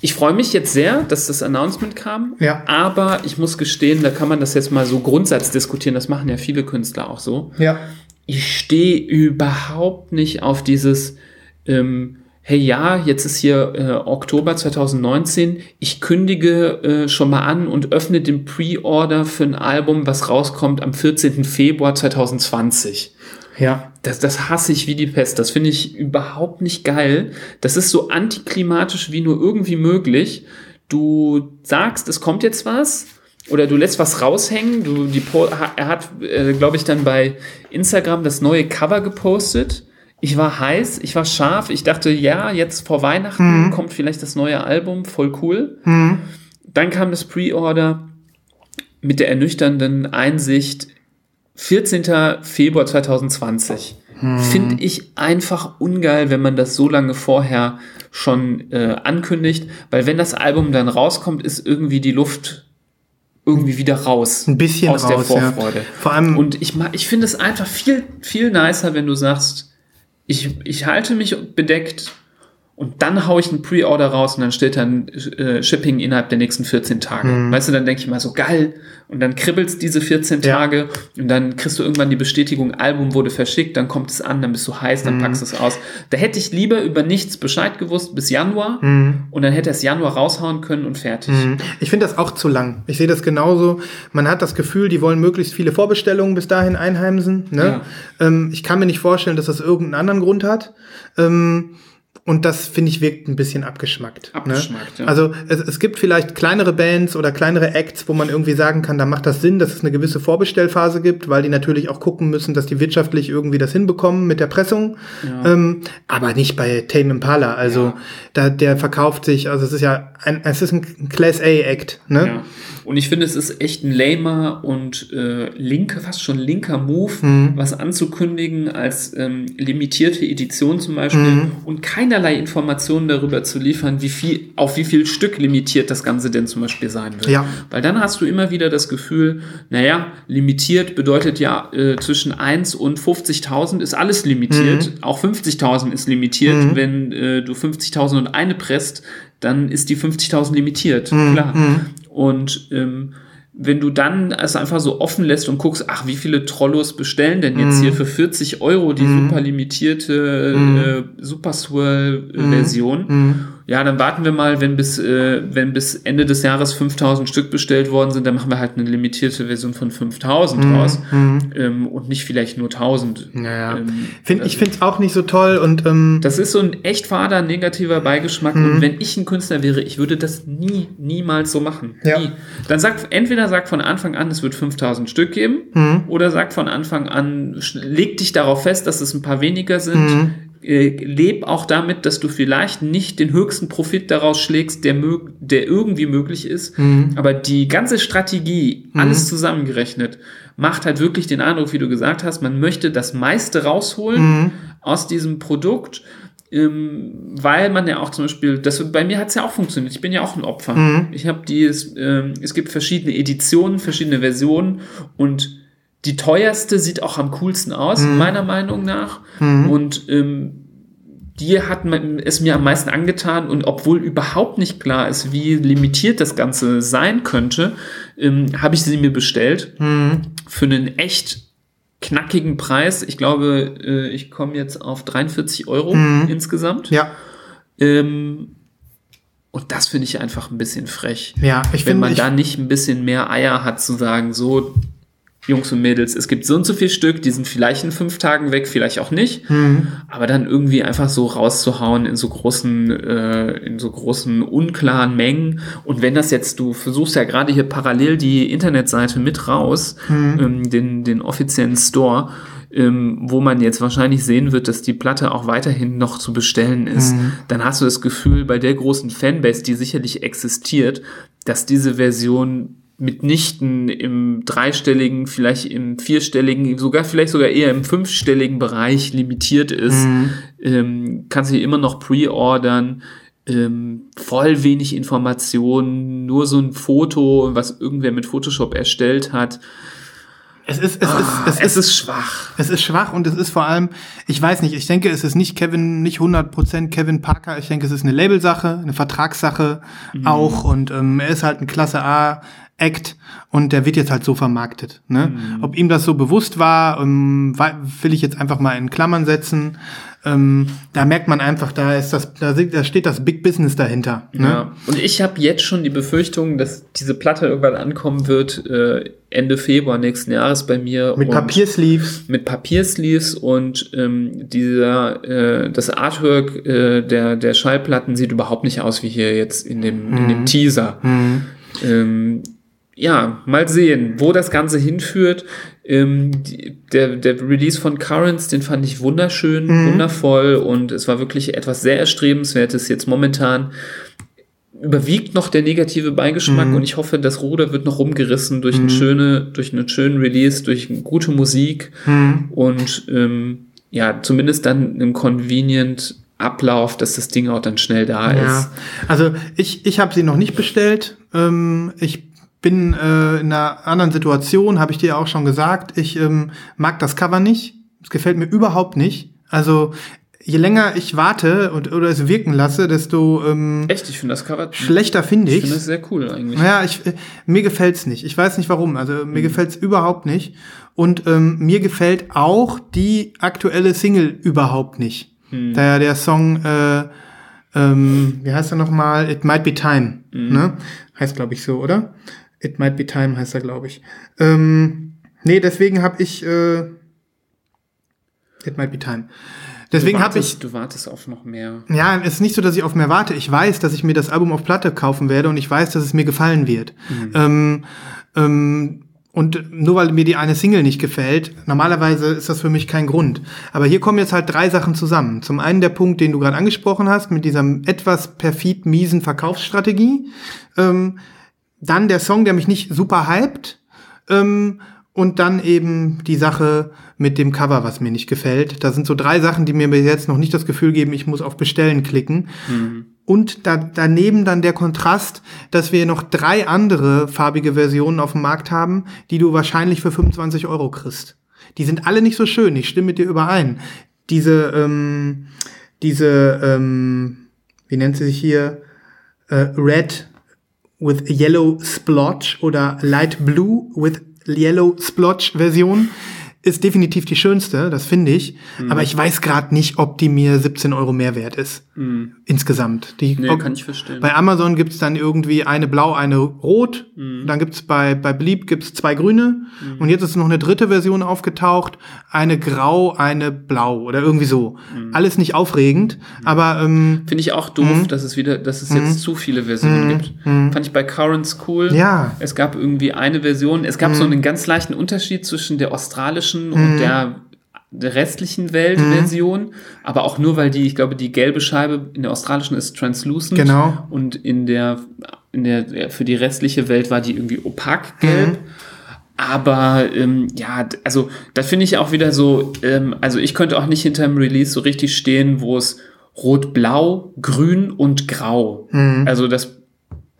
ich freue mich jetzt sehr, dass das Announcement kam. Ja. Aber ich muss gestehen, da kann man das jetzt mal so Grundsatz diskutieren. Das machen ja viele Künstler auch so. Ja. Ich stehe überhaupt nicht auf dieses, ähm, hey ja, jetzt ist hier äh, Oktober 2019, ich kündige äh, schon mal an und öffne den Pre-Order für ein Album, was rauskommt am 14. Februar 2020. Ja. Das, das hasse ich wie die Pest. Das finde ich überhaupt nicht geil. Das ist so antiklimatisch wie nur irgendwie möglich. Du sagst, es kommt jetzt was oder du lässt was raushängen. Du, die, Po- er hat, äh, glaube ich, dann bei Instagram das neue Cover gepostet. Ich war heiß, ich war scharf. Ich dachte, ja, jetzt vor Weihnachten kommt vielleicht das neue Album, voll cool. Dann kam das Pre-Order mit der ernüchternden Einsicht, 14. Februar 2020. Finde ich einfach ungeil, wenn man das so lange vorher schon äh, ankündigt, weil wenn das Album dann rauskommt, ist irgendwie die Luft irgendwie wieder raus. Ein bisschen aus der raus, ja. Vorfreude. Vor allem- Und ich, ich finde es einfach viel, viel nicer, wenn du sagst, ich, ich halte mich bedeckt und dann haue ich einen Pre-Order raus und dann steht dann äh, Shipping innerhalb der nächsten 14 Tage. Mhm. Weißt du, dann denke ich mal so geil und dann kribbelst diese 14 Ja. Tage und dann kriegst du irgendwann die Bestätigung, Album wurde verschickt, dann kommt es an, dann bist du heiß, Mhm. dann packst du es aus. Da hätte ich lieber über nichts Bescheid gewusst bis Januar Mhm. und dann hätte es Januar raushauen können und fertig. Ich finde das auch zu lang. Ich sehe das genauso. Man hat das Gefühl, die wollen möglichst viele Vorbestellungen bis dahin einheimsen. Ne? Ähm, ich kann mir nicht vorstellen, dass das irgendeinen anderen Grund hat. Ähm, und das, finde ich, wirkt ein bisschen abgeschmackt. Abgeschmackt, ne? ja. Also es, es gibt vielleicht kleinere Bands oder kleinere Acts, wo man irgendwie sagen kann, da macht das Sinn, dass es eine gewisse Vorbestellphase gibt, weil die natürlich auch gucken müssen, dass die wirtschaftlich irgendwie das hinbekommen mit der Pressung. Ähm, aber nicht bei Tame Impala. Also da, der verkauft sich, also es ist ja ein, es ist ein Class A-Act. Ne? Ja. Und ich finde, es ist echt ein lamer und äh, linker, fast schon linker Move, Mhm. was anzukündigen als ähm, limitierte Edition zum Beispiel Mhm. und keinerlei Informationen darüber zu liefern, wie viel, auf wie viel Stück limitiert das Ganze denn zum Beispiel sein wird. Ja. Weil dann hast du immer wieder das Gefühl, naja, limitiert bedeutet ja äh, zwischen 1 und 50.000 ist alles limitiert. Mhm. Auch 50.000 ist limitiert. Wenn äh, du 50.000 und eine presst, dann ist die 50.000 limitiert. Mhm. Klar. Und ähm, wenn du dann es einfach so offen lässt und guckst, ach, wie viele Trollos bestellen denn jetzt hier für 40 Euro die super limitierte äh, Super Swirl äh, Version? Ja, dann warten wir mal, wenn bis, äh, wenn bis Ende des Jahres 5000 Stück bestellt worden sind, dann machen wir halt eine limitierte Version von 5000 raus ähm, und nicht vielleicht nur 1000. Naja. Ähm, Find, ich finde es auch nicht so toll und ähm, das ist so ein echt fader, negativer Beigeschmack. Mhm. Und wenn ich ein Künstler wäre, ich würde das nie, niemals so machen. Ja. Nie. Dann sagt, entweder sagt von Anfang an, es wird 5000 Stück geben, Mhm. oder sagt von Anfang an, leg dich darauf fest, dass es ein paar weniger sind. Mhm. Äh, leb auch damit, dass du vielleicht nicht den höchsten Profit daraus schlägst, der, mög der irgendwie möglich ist. Mhm. Aber die ganze Strategie, alles zusammengerechnet, macht halt wirklich den Eindruck, wie du gesagt hast, man möchte das meiste rausholen Mhm. aus diesem Produkt, ähm, weil man ja auch zum Beispiel, das, bei mir hat es ja auch funktioniert, ich bin ja auch ein Opfer. Mhm. Ich habe die, es, ähm, es gibt verschiedene Editionen, verschiedene Versionen und die teuerste sieht auch am coolsten aus, Mhm. meiner Meinung nach. Und ähm, die hat man- es mir am meisten angetan und obwohl überhaupt nicht klar ist, wie limitiert das Ganze sein könnte, ähm, habe ich sie mir bestellt für einen echt knackigen Preis. Ich glaube, äh, ich komme jetzt auf 43 Euro insgesamt. ja, Ähm, und das finde ich einfach ein bisschen frech. ja, ich Wenn man da nicht ein bisschen mehr Eier hat zu sagen, so, Jungs und Mädels, es gibt so und so viel Stück, die sind vielleicht in fünf Tagen weg, vielleicht auch nicht, Mhm. aber dann irgendwie einfach so rauszuhauen in so großen, äh, in so großen unklaren Mengen. Und wenn das jetzt, du versuchst ja gerade hier parallel die Internetseite mit raus, ähm, den, den offiziellen Store, ähm, wo man jetzt wahrscheinlich sehen wird, dass die Platte auch weiterhin noch zu bestellen ist, dann hast du das Gefühl, bei der großen Fanbase, die sicherlich existiert, dass diese Version mitnichten im dreistelligen, vielleicht im vierstelligen, sogar vielleicht sogar eher im fünfstelligen Bereich limitiert ist, ähm, kannst du immer noch pre-ordern. Ähm, voll wenig Informationen, nur so ein Foto, was irgendwer mit Photoshop erstellt hat. Es ist, es ist, es, Es ist, ist schwach. es ist schwach und es ist vor allem, ich weiß nicht, ich denke, es ist nicht Kevin, nicht 100% Kevin Parker. Ich denke, es ist eine Labelsache, eine Vertragssache auch und ähm, er ist halt ein Klasse A Act und der wird jetzt halt so vermarktet. Ne? Ob ihm das so bewusst war, ähm, will ich jetzt einfach mal in Klammern setzen. Ähm, da merkt man einfach, da ist das, da, da steht das Big Business dahinter. Ne? Ja. Und ich habe jetzt schon die Befürchtung, dass diese Platte irgendwann ankommen wird, äh, Ende Februar nächsten Jahres bei mir. Mit Papiersleeves. Mit Papiersleeves und ähm, dieser, äh, das Artwork äh, der, der Schallplatten sieht überhaupt nicht aus wie hier jetzt in dem, in dem Teaser. Ähm, ja, mal sehen, wo das Ganze hinführt. Ähm, die, der, der Release von Currents, den fand ich wunderschön, wundervoll und es war wirklich etwas sehr Erstrebenswertes jetzt momentan. Überwiegt noch der negative Beigeschmack und ich hoffe, das Ruder wird noch rumgerissen durch, eine schöne, durch einen schönen Release, durch gute Musik und ähm, ja, zumindest dann im convenient Ablauf, dass das Ding auch dann schnell da ist. Ja, also ich, ich habe sie noch nicht bestellt. Ähm, ich bin äh, in einer anderen Situation, habe ich dir auch schon gesagt. Ich ähm, mag das Cover nicht. Es gefällt mir überhaupt nicht. Also je länger ich warte und oder es wirken lasse, desto ähm, Echt, ich finde das Cover schlechter finde Ich ich. finde das sehr cool eigentlich. Naja, ich, äh, mir gefällt's nicht. Ich weiß nicht warum. Also Mhm. mir gefällt's überhaupt nicht. Und ähm, mir gefällt auch die aktuelle Single überhaupt nicht. Mhm. Da ja der Song, äh, ähm, wie heißt er nochmal? It Might Be Time. Mhm. Ne? Heißt, glaube ich, so, oder? It Might Be Time heißt er, glaube ich. Ähm, nee, deswegen habe ich äh, It Might Be Time. Deswegen habe ich du wartest auf noch mehr. ja, es ist nicht so, dass ich auf mehr warte. Ich weiß, dass ich mir das Album auf Platte kaufen werde und ich weiß, dass es mir gefallen wird. Ähm, ähm, und nur weil mir die eine Single nicht gefällt, normalerweise ist das für mich kein Grund. Aber hier kommen jetzt halt drei Sachen zusammen. Zum einen der Punkt, den du gerade angesprochen hast, mit dieser etwas perfid miesen Verkaufsstrategie. Ähm, dann der Song, der mich nicht super hypt. Ähm, und dann eben die Sache mit dem Cover, was mir nicht gefällt. Da sind so drei Sachen, die mir bis jetzt noch nicht das Gefühl geben, ich muss auf Bestellen klicken. Und da, daneben dann der Kontrast, dass wir noch drei andere farbige Versionen auf dem Markt haben, die du wahrscheinlich für 25 Euro kriegst. Die sind alle nicht so schön, ich stimme mit dir überein. Diese, ähm, diese, ähm, wie nennt sie sich hier? Äh, Red with Yellow Splotch oder Light Blue with Yellow Splotch Version ist definitiv die schönste, das finde ich. Mhm. Aber ich weiß gerade nicht, ob die mir 17 Euro mehr wert ist. Insgesamt. Die, Mhm. Nee, ob, kann ich verstehen. bei Amazon gibt's dann irgendwie eine blau, eine rot. Mhm. Dann gibt's bei, bei Bleep gibt's zwei grüne. Und jetzt ist noch eine dritte Version aufgetaucht. Eine grau, eine blau oder irgendwie so. Mhm. Alles nicht aufregend, aber ähm, Finde ich auch doof, dass es wieder, dass es jetzt zu viele Versionen gibt. Fand ich bei Currents cool. Ja. Es gab irgendwie eine Version, es gab so einen ganz leichten Unterschied zwischen der australischen und der, der restlichen Welt-Version, aber auch nur, weil die, ich glaube, die gelbe Scheibe in der australischen ist translucent Genau. und in der, in der, für die restliche Welt war die irgendwie opak gelb. Aber ähm, ja, also da finde ich auch wieder so, ähm, also ich könnte auch nicht hinter dem Release so richtig stehen, wo es rot-blau, grün und grau. Also das,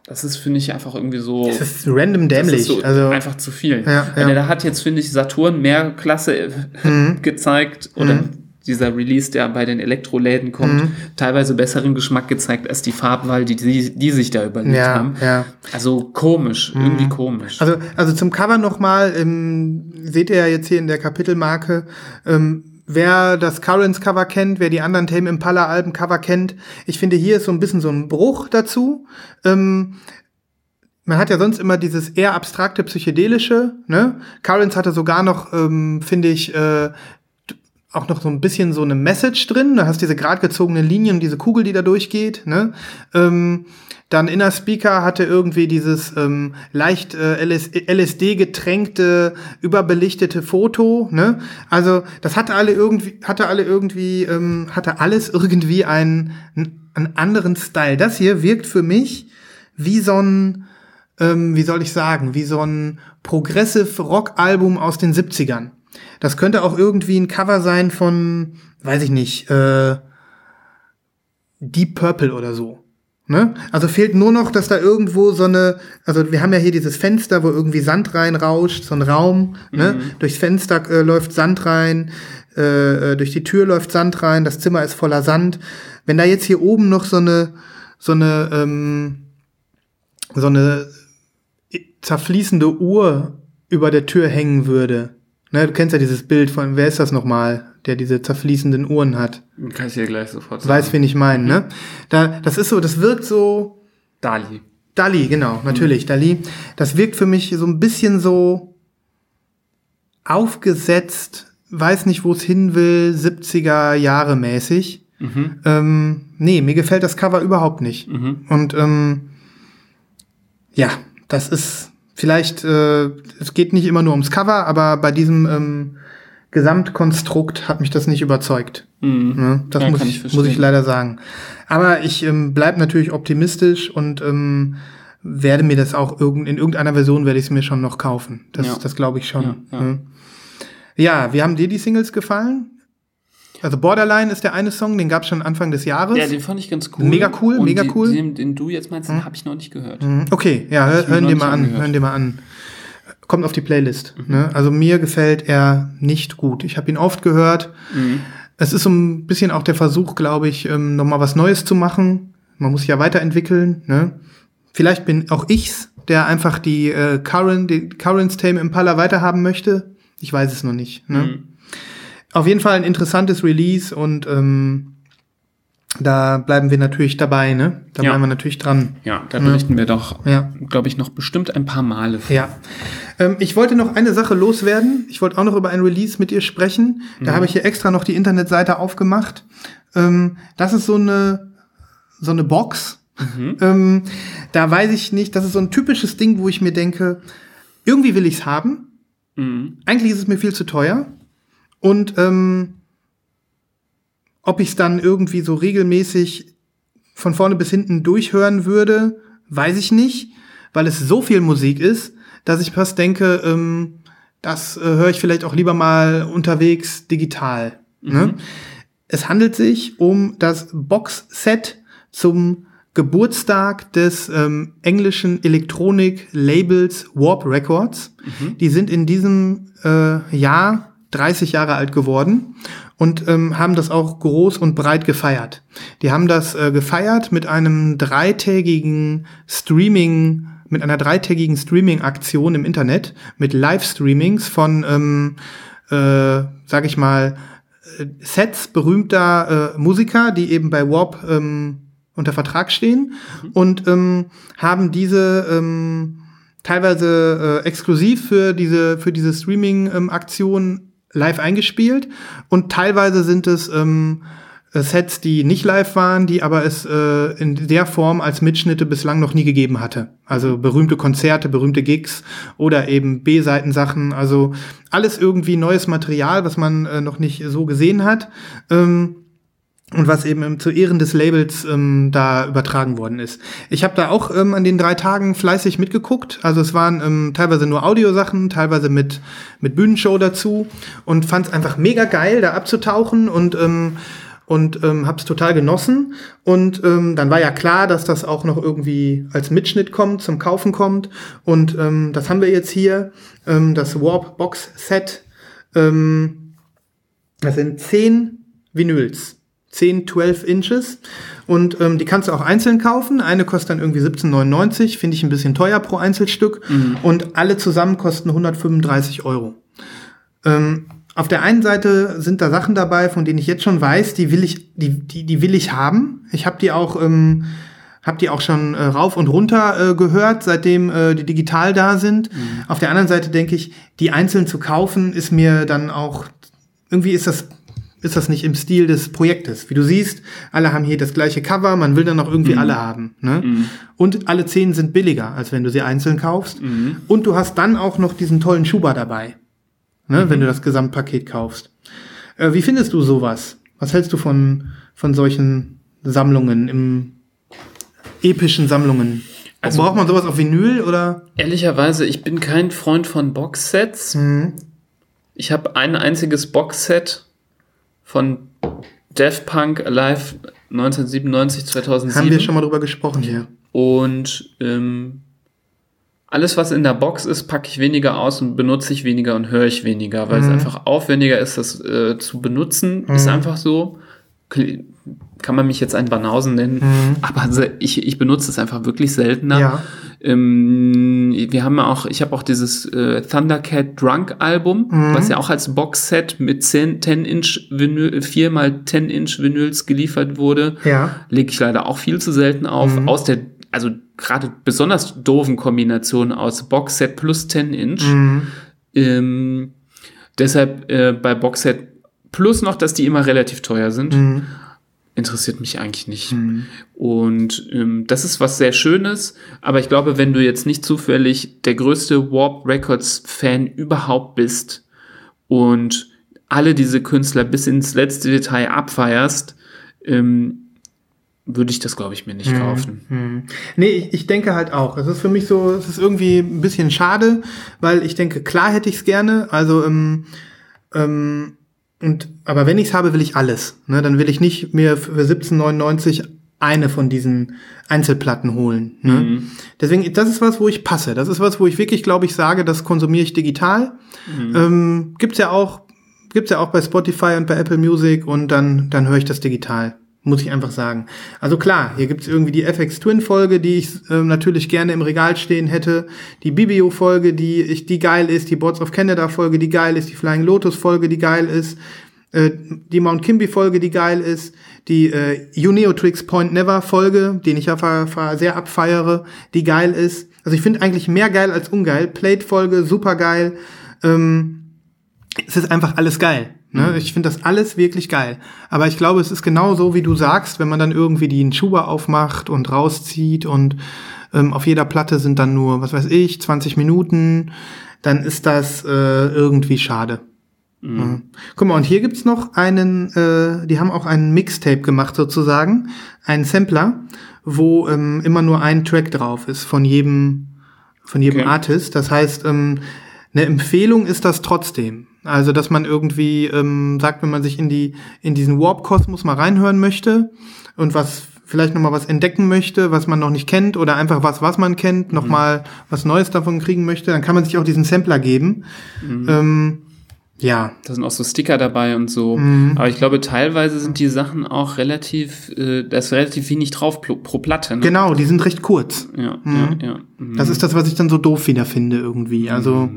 das ist, finde ich, einfach irgendwie so. es ist random das dämlich. ist so also einfach zu viel. Ja, ja. Da hat jetzt, finde ich, Saturn mehr Klasse äh, (laughs) gezeigt oder dieser Release, der bei den Elektroläden kommt, teilweise besseren Geschmack gezeigt als die Farbwahl, die, die, die sich da überlegt Ja, haben. ja. Also komisch, irgendwie komisch. Also, also zum Cover nochmal, ähm, seht ihr ja jetzt hier in der Kapitelmarke, ähm, wer das Currents Cover kennt, wer die anderen Tame Impala Alben Cover kennt, ich finde hier ist so ein bisschen so ein Bruch dazu. Ähm, man hat ja sonst immer dieses eher abstrakte psychedelische, ne? Currents hatte sogar noch, ähm, finde ich, äh, auch noch so ein bisschen so eine Message drin. Du hast diese gerade gezogene Linien, diese Kugel, die da durchgeht. Ne? Ähm, dann Inner Speaker hatte irgendwie dieses ähm, leicht äh, LSD-getränkte, überbelichtete Foto. Ne? Also das hatte alle irgendwie, hatte alle irgendwie, ähm, hatte alles irgendwie einen, einen anderen Style. Das hier wirkt für mich wie so ein, ähm, wie soll ich sagen, wie so ein Progressive Rock-Album aus den 70ern. Das könnte auch irgendwie ein Cover sein von, weiß ich nicht, äh, Deep Purple oder so. Ne? Also fehlt nur noch, dass da irgendwo so eine, also wir haben ja hier dieses Fenster, wo irgendwie Sand reinrauscht, so ein Raum, ne? mhm. ne? Durchs Fenster äh, läuft Sand rein, äh, äh, durch die Tür läuft Sand rein, das Zimmer ist voller Sand. Wenn da jetzt hier oben noch so eine, so eine, ähm, so eine zerfließende Uhr über der Tür hängen würde, Ne, du kennst ja dieses Bild von, wer ist das nochmal, der diese zerfließenden Uhren hat? Kann ich dir gleich sofort sagen. Weiß, wen ich meine, ne? Mhm. Da, das ist so, das wirkt so. Dali. Dali, genau, natürlich, mhm. Dali. Das wirkt für mich so ein bisschen so aufgesetzt, weiß nicht, wo es hin will, 70er Jahre mäßig. Mhm. Ähm, nee, mir gefällt das Cover überhaupt nicht. Mhm. Und ähm, ja, das ist vielleicht, äh, es geht nicht immer nur ums Cover, aber bei diesem ähm, Gesamtkonstrukt hat mich das nicht überzeugt. Mhm. Ne? Das ja, muss, ich, ich muss ich leider sagen. Aber ich ähm, bleibe natürlich optimistisch und ähm, werde mir das auch irgend, in irgendeiner Version werde ich es mir schon noch kaufen. Das, ja. das glaube ich schon. Ja, ja. Ne? ja, wie haben dir die Singles gefallen? Also Borderline ist der eine Song, den gab es schon Anfang des Jahres. Ja, den fand ich ganz cool. Mega cool, Und mega cool. Den, den du jetzt meinst, den hm? habe ich noch nicht gehört. Hm, okay, ja, hör, hören dir mal an, hören dir mal an. Kommt auf die Playlist. Mhm. Ne? Also mir gefällt er nicht gut. Ich habe ihn oft gehört. Mhm. Es ist so ein bisschen auch der Versuch, glaube ich, ähm, noch mal was Neues zu machen. Man muss sich ja weiterentwickeln. Ne? Vielleicht bin auch ich's, der einfach die äh, Current, die Currents Tame Impala weiterhaben möchte. Ich weiß es noch nicht. Ne? Mhm. Auf jeden Fall ein interessantes Release und ähm, da bleiben wir natürlich dabei, ne? Da ja. bleiben wir natürlich dran. Ja, da berichten ja. wir doch, ja. glaube ich, noch bestimmt ein paar Male. Von. Ja. Ähm, ich wollte noch eine Sache loswerden. Ich wollte auch noch über ein Release mit dir sprechen. Da mhm. habe ich hier extra noch die Internetseite aufgemacht. Ähm, das ist so eine, so eine Box. Mhm. Ähm, da weiß ich nicht, das ist so ein typisches Ding, wo ich mir denke, irgendwie will ich es haben. Mhm. Eigentlich ist es mir viel zu teuer. Und ähm, ob ich es dann irgendwie so regelmäßig von vorne bis hinten durchhören würde, weiß ich nicht, weil es so viel Musik ist, dass ich fast denke, ähm, das äh, höre ich vielleicht auch lieber mal unterwegs digital. Ne? Mhm. Ne? Es handelt sich um das Boxset zum Geburtstag des ähm, englischen Elektronik-Labels Warp Records. Mhm. Die sind in diesem äh, Jahr 30 Jahre alt geworden und ähm, haben das auch groß und breit gefeiert. Die haben das äh, gefeiert mit einem dreitägigen Streaming, mit einer dreitägigen Streaming-Aktion im Internet, mit Livestreamings von, ähm, äh, sag ich mal, äh, Sets berühmter äh, Musiker, die eben bei Warp ähm, unter Vertrag stehen mhm. und ähm, haben diese ähm, teilweise äh, exklusiv für diese für diese Streaming-Aktion live eingespielt und teilweise sind es ähm, äh, Sets, die nicht live waren, die aber es äh, in der Form als Mitschnitte bislang noch nie gegeben hatte. Also berühmte Konzerte, berühmte Gigs oder eben B-Seitensachen. Also alles irgendwie neues Material, was man äh, noch nicht so gesehen hat. Ähm, und was eben zu Ehren des Labels ähm, da übertragen worden ist. Ich habe da auch ähm, an den drei Tagen fleißig mitgeguckt. Also es waren ähm, teilweise nur Audiosachen, teilweise mit, mit Bühnenshow dazu und fand es einfach mega geil, da abzutauchen und ähm, und ähm, habe es total genossen. Und ähm, dann war ja klar, dass das auch noch irgendwie als Mitschnitt kommt, zum Kaufen kommt. Und ähm, das haben wir jetzt hier, ähm, das Warp Box Set. Ähm, das sind zehn Vinyls 10, 12 Inches. Und ähm, die kannst du auch einzeln kaufen. Eine kostet dann irgendwie 17,99, finde ich ein bisschen teuer pro Einzelstück. Mhm. Und alle zusammen kosten 135 Euro. Ähm, auf der einen Seite sind da Sachen dabei, von denen ich jetzt schon weiß, die will ich, die, die, die will ich haben. Ich habe die auch, ähm, Hab die auch schon äh, rauf und runter äh, gehört, seitdem äh, die digital da sind. Auf der anderen Seite denke ich, die einzeln zu kaufen, ist mir dann auch, irgendwie ist das, ist das nicht im Stil des Projektes. Wie du siehst, alle haben hier das gleiche Cover, man will dann auch irgendwie alle haben. Ne? Und alle zehn sind billiger, als wenn du sie einzeln kaufst. Und du hast dann auch noch diesen tollen Schuber dabei, ne? wenn du das Gesamtpaket kaufst. Äh, wie findest du sowas? Was hältst du von, von solchen Sammlungen im epischen Sammlungen? Also- Braucht man sowas auf Vinyl oder? Ehrlicherweise, ich bin kein Freund von Boxsets. Mhm. Ich habe ein einziges Boxset von Daft Punk Alive 1997, 2007. Haben wir schon mal drüber gesprochen hier. Und ähm, alles, was in der Box ist, packe ich weniger aus und benutze ich weniger und höre ich weniger, weil es einfach aufwendiger ist, das äh, zu benutzen. Ist einfach so. Kann man mich jetzt ein Banausen nennen, aber se- ich, ich benutze es einfach wirklich seltener. Ja. Ähm, wir haben auch, ich habe auch dieses äh, Thundercat Drunk Album, Mhm. was ja auch als Boxset mit 10, 10 Inch Vinyl, 4 mal 10 Inch Vinyls geliefert wurde Ja. lege ich leider auch viel zu selten auf. Mhm. Aus der, also gerade besonders doofen Kombination aus Boxset plus 10 Inch. Mhm. Ähm, deshalb äh, bei Boxset plus noch, dass die immer relativ teuer sind. Mhm. Interessiert mich eigentlich nicht. Und ähm, das ist was sehr Schönes, aber ich glaube, wenn du jetzt nicht zufällig der größte Warp Records Fan überhaupt bist und alle diese Künstler bis ins letzte Detail abfeierst, ähm, würde ich das, glaube ich, mir nicht kaufen. Hm. Nee, ich, ich denke halt auch. Es ist für mich so, es ist irgendwie ein bisschen schade, weil ich denke, klar hätte ich es gerne. Also, ähm, ähm, und, aber wenn ich es habe, will ich alles. Ne? Dann will ich nicht mir für 17,99 eine von diesen Einzelplatten holen. Ne? Deswegen, das ist was, wo ich passe. Das ist was, wo ich wirklich, glaube ich, sage, das konsumiere ich digital. Ähm, gibt's ja auch, gibt's ja auch bei Spotify und bei Apple Music und dann, dann höre ich das digital. Muss ich einfach sagen. Also klar, hier gibt's irgendwie die FX Twin Folge, die ich ähm, natürlich gerne im Regal stehen hätte. Die Bibio Folge, die ich, die geil ist. Die Boards of Canada Folge, die geil ist. Die Flying Lotus Folge, die geil ist. Äh, die Mount Kimby Folge, die geil ist. Die äh, Uneotrix Point Never Folge, den ich ja sehr abfeiere, die geil ist. Also ich finde eigentlich mehr geil als ungeil. Plate Folge, super geil. Ähm, es ist einfach alles geil. Ne? Ich finde das alles wirklich geil. Aber ich glaube, es ist genau so, wie du sagst, wenn man dann irgendwie den Schuber aufmacht und rauszieht und ähm, auf jeder Platte sind dann nur, was weiß ich, 20 Minuten, dann ist das äh, irgendwie schade. Ja. Guck mal, und hier gibt's noch einen, äh, die haben auch einen Mixtape gemacht sozusagen, einen Sampler, wo ähm, immer nur ein Track drauf ist von jedem, von jedem Okay. Artist. Das heißt, ähm, eine Empfehlung ist das trotzdem. Also, dass man irgendwie ähm, sagt, wenn man sich in die in diesen Warp-Kosmos mal reinhören möchte und was vielleicht noch mal was entdecken möchte, was man noch nicht kennt oder einfach was, was man kennt, noch mal was Neues davon kriegen möchte, dann kann man sich auch diesen Sampler geben. Ähm, ja, Da sind auch so Sticker dabei und so. Mhm. Aber ich glaube, teilweise sind die Sachen auch relativ, äh, da ist relativ wenig drauf pro, pro Platte. Ne? genau, die sind recht kurz. Ja, ja, ja. Mhm. Das ist das, was ich dann so doof wieder finde irgendwie. Also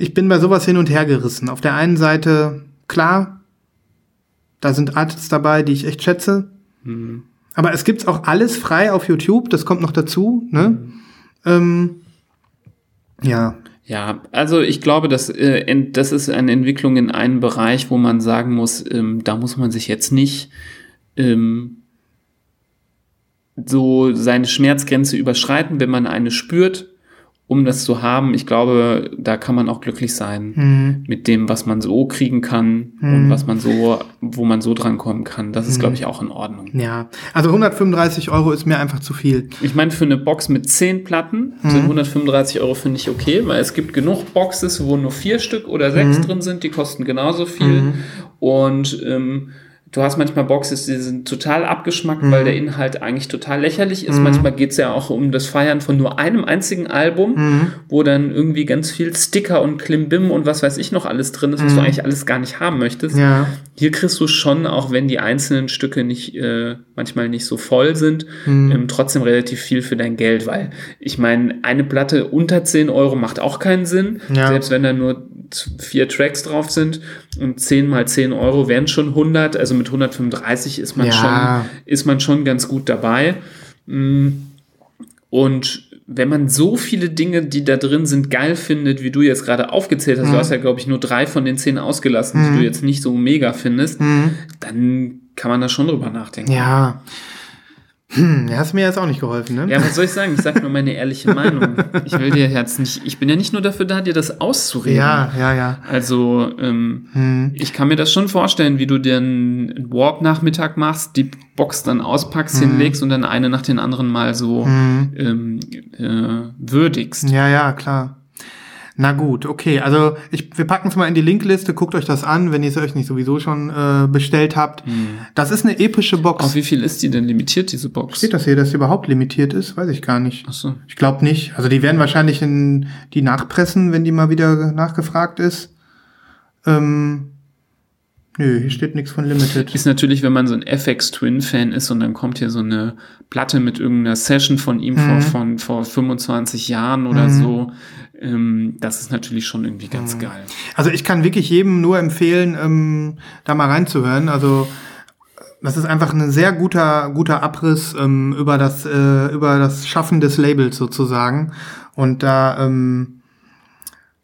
ich bin bei sowas hin und her gerissen. Auf der einen Seite, klar, da sind Artists dabei, die ich echt schätze. Aber es gibt's auch alles frei auf YouTube, das kommt noch dazu. Ne? Ähm, ja, Ja, also ich glaube, dass, äh, das ist eine Entwicklung in einem Bereich, wo man sagen muss, ähm, da muss man sich jetzt nicht ähm, so seine Schmerzgrenze überschreiten, wenn man eine spürt, um das zu haben. Ich glaube, da kann man auch glücklich sein mit dem, was man so kriegen kann und was man so, wo man so drankommen kann. Das ist, glaube ich, auch in Ordnung. ja. Also 135 Euro ist mir einfach zu viel. Ich meine, für eine Box mit 10 Platten sind 135 Euro, finde ich okay, weil es gibt genug Boxes, wo nur vier Stück oder sechs drin sind, die kosten genauso viel. Und ähm, du hast manchmal Boxes, die sind total abgeschmackt, weil der Inhalt eigentlich total lächerlich ist. Manchmal geht es ja auch um das Feiern von nur einem einzigen Album, wo dann irgendwie ganz viel Sticker und Klimbim und was weiß ich noch alles drin ist, was du eigentlich alles gar nicht haben möchtest. Ja. Hier kriegst du schon, auch wenn die einzelnen Stücke nicht äh, manchmal nicht so voll sind, ähm, trotzdem relativ viel für dein Geld, weil ich meine, eine Platte unter 10 Euro macht auch keinen Sinn, Ja. selbst wenn da nur vier Tracks drauf sind und 10 mal 10 Euro wären schon 100, also mit 135 ist man Ja. schon ist man schon ganz gut dabei. Und wenn man so viele Dinge, die da drin sind, geil findet, wie du jetzt gerade aufgezählt hast, du hast ja, glaube ich, nur drei von den zehn ausgelassen, die du jetzt nicht so mega findest, dann kann man da schon drüber nachdenken. Ja. Hm, hast mir jetzt auch nicht geholfen, ne? Ja, was soll ich sagen? Ich sag nur meine ehrliche Meinung. Ich will dir jetzt nicht, ich bin ja nicht nur dafür da, dir das auszureden. ja, ja. ja. Also, ähm, ich kann mir das schon vorstellen, wie du dir einen Warp-Nachmittag machst, die Box dann auspackst, hinlegst und dann eine nach den anderen mal so ähm, äh, würdigst. Ja, ja, klar. Na gut, okay. Also ich, wir packen es mal in die Linkliste, guckt euch das an, wenn ihr es euch nicht sowieso schon äh, bestellt habt. Das ist eine epische Box. Auf wie viel ist die denn limitiert, diese Box? Steht das hier, dass die überhaupt limitiert ist? Weiß ich gar nicht. Achso. Ich glaube nicht. Also die werden wahrscheinlich in die nachpressen, wenn die mal wieder nachgefragt ist. Ähm, nö, hier steht nichts von Limited. Ist natürlich, wenn man so ein FX Twin Fan ist und dann kommt hier so eine Platte mit irgendeiner Session von ihm vor, von, vor 25 Jahren oder so. Ähm, das ist natürlich schon irgendwie ganz geil. Also ich kann wirklich jedem nur empfehlen, ähm, da mal reinzuhören. Also das ist einfach ein sehr guter, guter Abriss ähm, über das, äh, über das Schaffen des Labels sozusagen. Und da, ähm,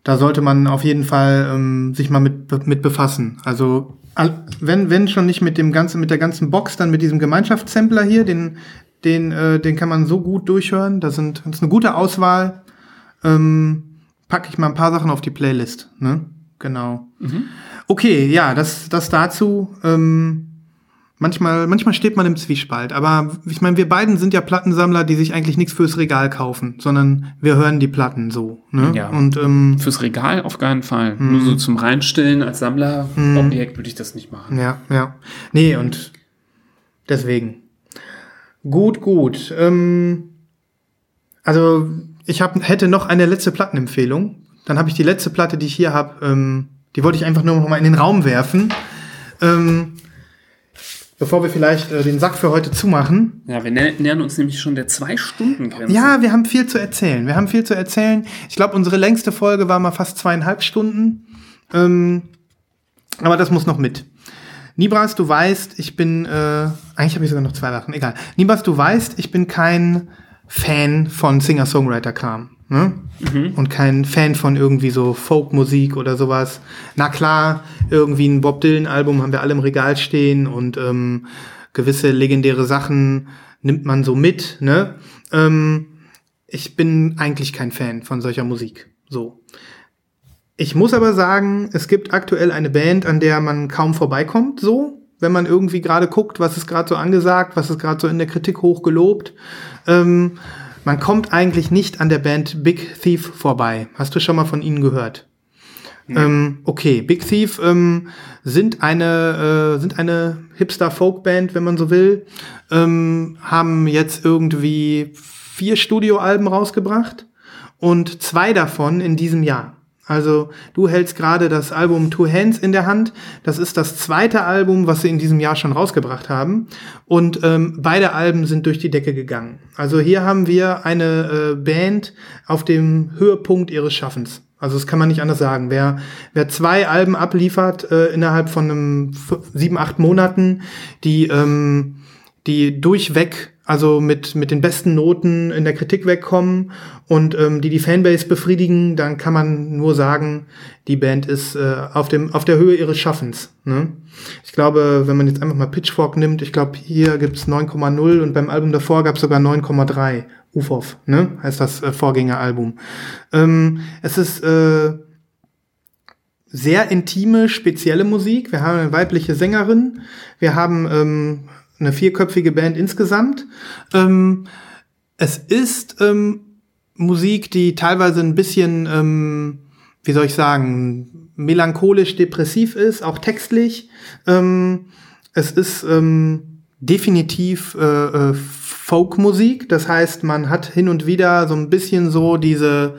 da sollte man auf jeden Fall ähm, sich mal mit, mit befassen. Also al- wenn, wenn schon nicht mit dem ganzen, mit der ganzen Box, dann mit diesem Gemeinschaftssampler hier, den, den, äh, den kann man so gut durchhören. Das, sind, das ist eine gute Auswahl. Ähm, packe ich mal ein paar Sachen auf die Playlist. Ne? Genau. Okay, ja, das, das dazu. Ähm, manchmal, manchmal steht man im Zwiespalt. Aber ich meine, wir beiden sind ja Plattensammler, die sich eigentlich nichts fürs Regal kaufen, sondern wir hören die Platten so. Ne? Ja. Und ähm, Fürs Regal auf keinen Fall. Nur so zum Reinstellen als Sammlerobjekt würde ich das nicht machen. Ja, ja. Nee, und deswegen. Gut, gut. Ähm, also, ich hab, hätte noch eine letzte Plattenempfehlung. Dann habe ich die letzte Platte, die ich hier habe, ähm, die wollte ich einfach nur noch mal in den Raum werfen. Ähm, bevor wir vielleicht äh, den Sack für heute zumachen. Ja, wir nä nähern uns nämlich schon der Zwei-Stunden-Grenze. Ja, wir haben viel zu erzählen. Wir haben viel zu erzählen. Ich glaube, unsere längste Folge war mal fast zweieinhalb Stunden. Ähm, aber das muss noch mit. Nibras, du weißt, ich bin, äh, eigentlich habe ich sogar noch zwei Sachen, egal. Nibras, du weißt, ich bin kein Fan von Singer-Songwriter-Kram. Ne? Und kein Fan von irgendwie so Folkmusik oder sowas. Na klar, irgendwie ein Bob Dylan-Album haben wir alle im Regal stehen und ähm, gewisse legendäre Sachen nimmt man so mit. Ne? Ähm, ich bin eigentlich kein Fan von solcher Musik. So. Ich muss aber sagen, es gibt aktuell eine Band, an der man kaum vorbeikommt, so, wenn man irgendwie gerade guckt, was ist gerade so angesagt, was ist gerade so in der Kritik hochgelobt. Ähm, man kommt eigentlich nicht an der Band Big Thief vorbei. Hast du schon mal von ihnen gehört? Ähm, okay, Big Thief ähm, sind eine äh, sind eine Hipster Folk Band, wenn man so will, ähm, haben jetzt irgendwie vier Studioalben rausgebracht und zwei davon in diesem Jahr. Also du hältst gerade das Album Two Hands in der Hand. Das ist das zweite Album, was sie in diesem Jahr schon rausgebracht haben. Und ähm, beide Alben sind durch die Decke gegangen. Also hier haben wir eine äh, Band auf dem Höhepunkt ihres Schaffens. Also das kann man nicht anders sagen. Wer, wer zwei Alben abliefert äh, innerhalb von einem sieben, acht Monaten, die, ähm, die durchweg, also mit, mit den besten Noten in der Kritik wegkommen und ähm, die die Fanbase befriedigen, dann kann man nur sagen, die Band ist äh, auf, dem, auf der Höhe ihres Schaffens. Ne? Ich glaube, wenn man jetzt einfach mal Pitchfork nimmt, ich glaube, hier gibt's 9,0 und beim Album davor gab's sogar 9,3. UFOF, ne? heißt das äh, Vorgängeralbum. Ähm, es ist äh, sehr intime, spezielle Musik. Wir haben eine weibliche Sängerin. Wir haben ähm, eine vierköpfige Band insgesamt. Ähm, es ist ähm, Musik, die teilweise ein bisschen, ähm, wie soll ich sagen, melancholisch, depressiv ist, auch textlich. Ähm, es ist ähm, definitiv äh, äh, Folkmusik. Das heißt, man hat hin und wieder so ein bisschen so diese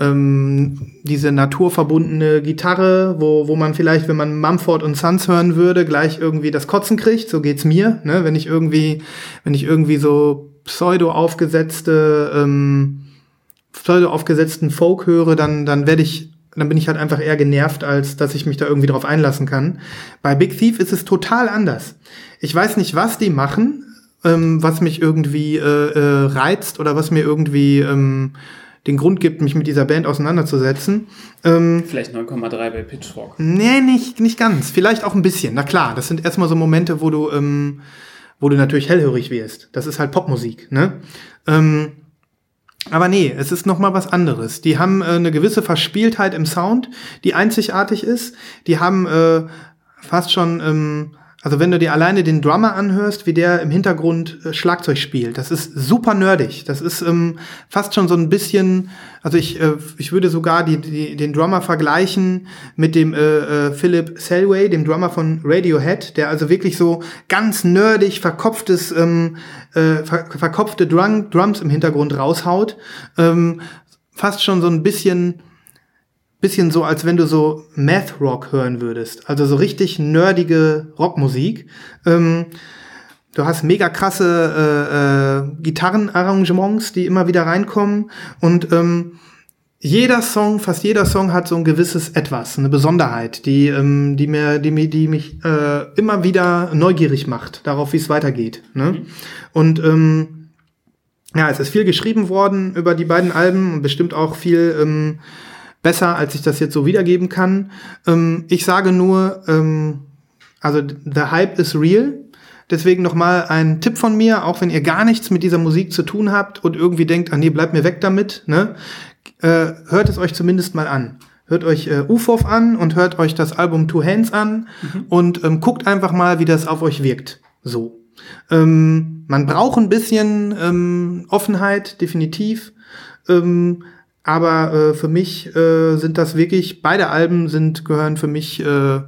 ähm, diese naturverbundene Gitarre, wo, wo man vielleicht, wenn man Mumford und Sons hören würde, gleich irgendwie das Kotzen kriegt. So geht's mir, ne? Wenn ich irgendwie, wenn ich irgendwie so pseudo aufgesetzte, ähm, pseudo aufgesetzten Folk höre, dann, dann werde ich, dann bin ich halt einfach eher genervt, als dass ich mich da irgendwie drauf einlassen kann. Bei Big Thief ist es total anders. Ich weiß nicht, was die machen, ähm, was mich irgendwie äh, äh, reizt oder was mir irgendwie ähm, den Grund gibt, mich mit dieser Band auseinanderzusetzen. Ähm, Vielleicht 9,3 bei Pitchfork. nee, nicht, nicht ganz. Vielleicht auch ein bisschen. Na klar, das sind erstmal so Momente, wo du, ähm, wo du natürlich hellhörig wirst. Das ist halt Popmusik, ne? Ähm, aber nee, es ist noch mal was anderes. Die haben äh, eine gewisse Verspieltheit im Sound, die einzigartig ist. Die haben äh, fast schon, ähm, also wenn du dir alleine den Drummer anhörst, wie der im Hintergrund äh, Schlagzeug spielt, das ist super nerdig. Das ist ähm, fast schon so ein bisschen, also ich, äh, ich würde sogar die, die, den Drummer vergleichen mit dem äh, äh, Philip Selway, dem Drummer von Radiohead, der also wirklich so ganz nerdig verkopftes, ähm, äh, ver verkopfte Drum, Drums im Hintergrund raushaut. Ähm, fast schon so ein bisschen bisschen so, als wenn du so Math Rock hören würdest. Also so richtig nerdige Rockmusik. Ähm, du hast mega krasse äh, äh, Gitarrenarrangements, die immer wieder reinkommen. Und ähm, jeder Song, fast jeder Song hat so ein gewisses Etwas, eine Besonderheit, die, ähm, die, mir, die, mir, die mich äh, immer wieder neugierig macht, darauf, wie es weitergeht. Ne? Und ähm, ja, es ist viel geschrieben worden über die beiden Alben und bestimmt auch viel ähm, besser, als ich das jetzt so wiedergeben kann. Ähm, ich sage nur, ähm, also the hype is real. Deswegen nochmal ein Tipp von mir, auch wenn ihr gar nichts mit dieser Musik zu tun habt und irgendwie denkt, ah nee, bleibt mir weg damit, ne? Äh, hört es euch zumindest mal an. Hört euch äh, UFOF an und hört euch das Album Two Hands an und ähm, guckt einfach mal, wie das auf euch wirkt. So. Ähm, man braucht ein bisschen ähm, Offenheit, definitiv. Ähm, aber äh, für mich äh, sind das wirklich, beide Alben sind, gehören für mich äh,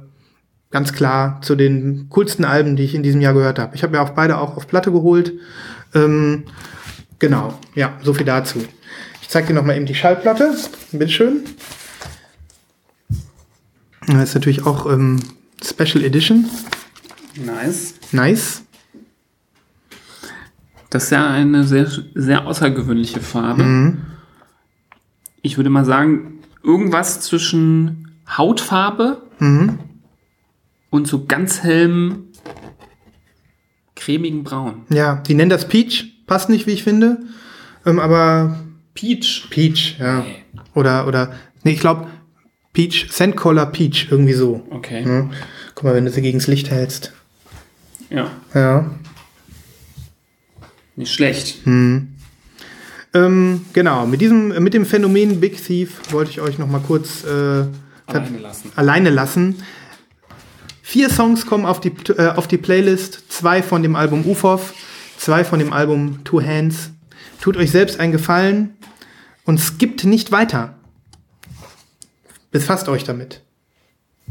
ganz klar zu den coolsten Alben, die ich in diesem Jahr gehört habe. Ich habe mir auch beide auch auf Platte geholt. Ähm, genau, ja, so viel dazu. Ich zeige dir noch mal eben die Schallplatte. Bitteschön. Das ist natürlich auch ähm, Special Edition. Nice. Nice. Das ist ja eine sehr, sehr außergewöhnliche Farbe. Ich würde mal sagen, irgendwas zwischen Hautfarbe und so ganz hellem, cremigen Braun. Ja, die nennen das Peach. Passt nicht, wie ich finde. Ähm, aber Peach. Peach, ja. Nee. Oder, oder, nee, ich glaube, Peach, Sandcolor Peach, irgendwie so. Okay. Ja. Guck mal, wenn du sie gegens Licht hältst. Ja, Ja. nicht schlecht. Ähm, genau, mit diesem, mit dem Phänomen Big Thief wollte ich euch noch mal kurz äh, Alleine lassen. alleine lassen. Vier Songs kommen auf die, äh, auf die Playlist, zwei von dem Album UFOF, zwei von dem Album Two Hands. Tut euch selbst einen Gefallen und skippt nicht weiter. Befasst euch damit.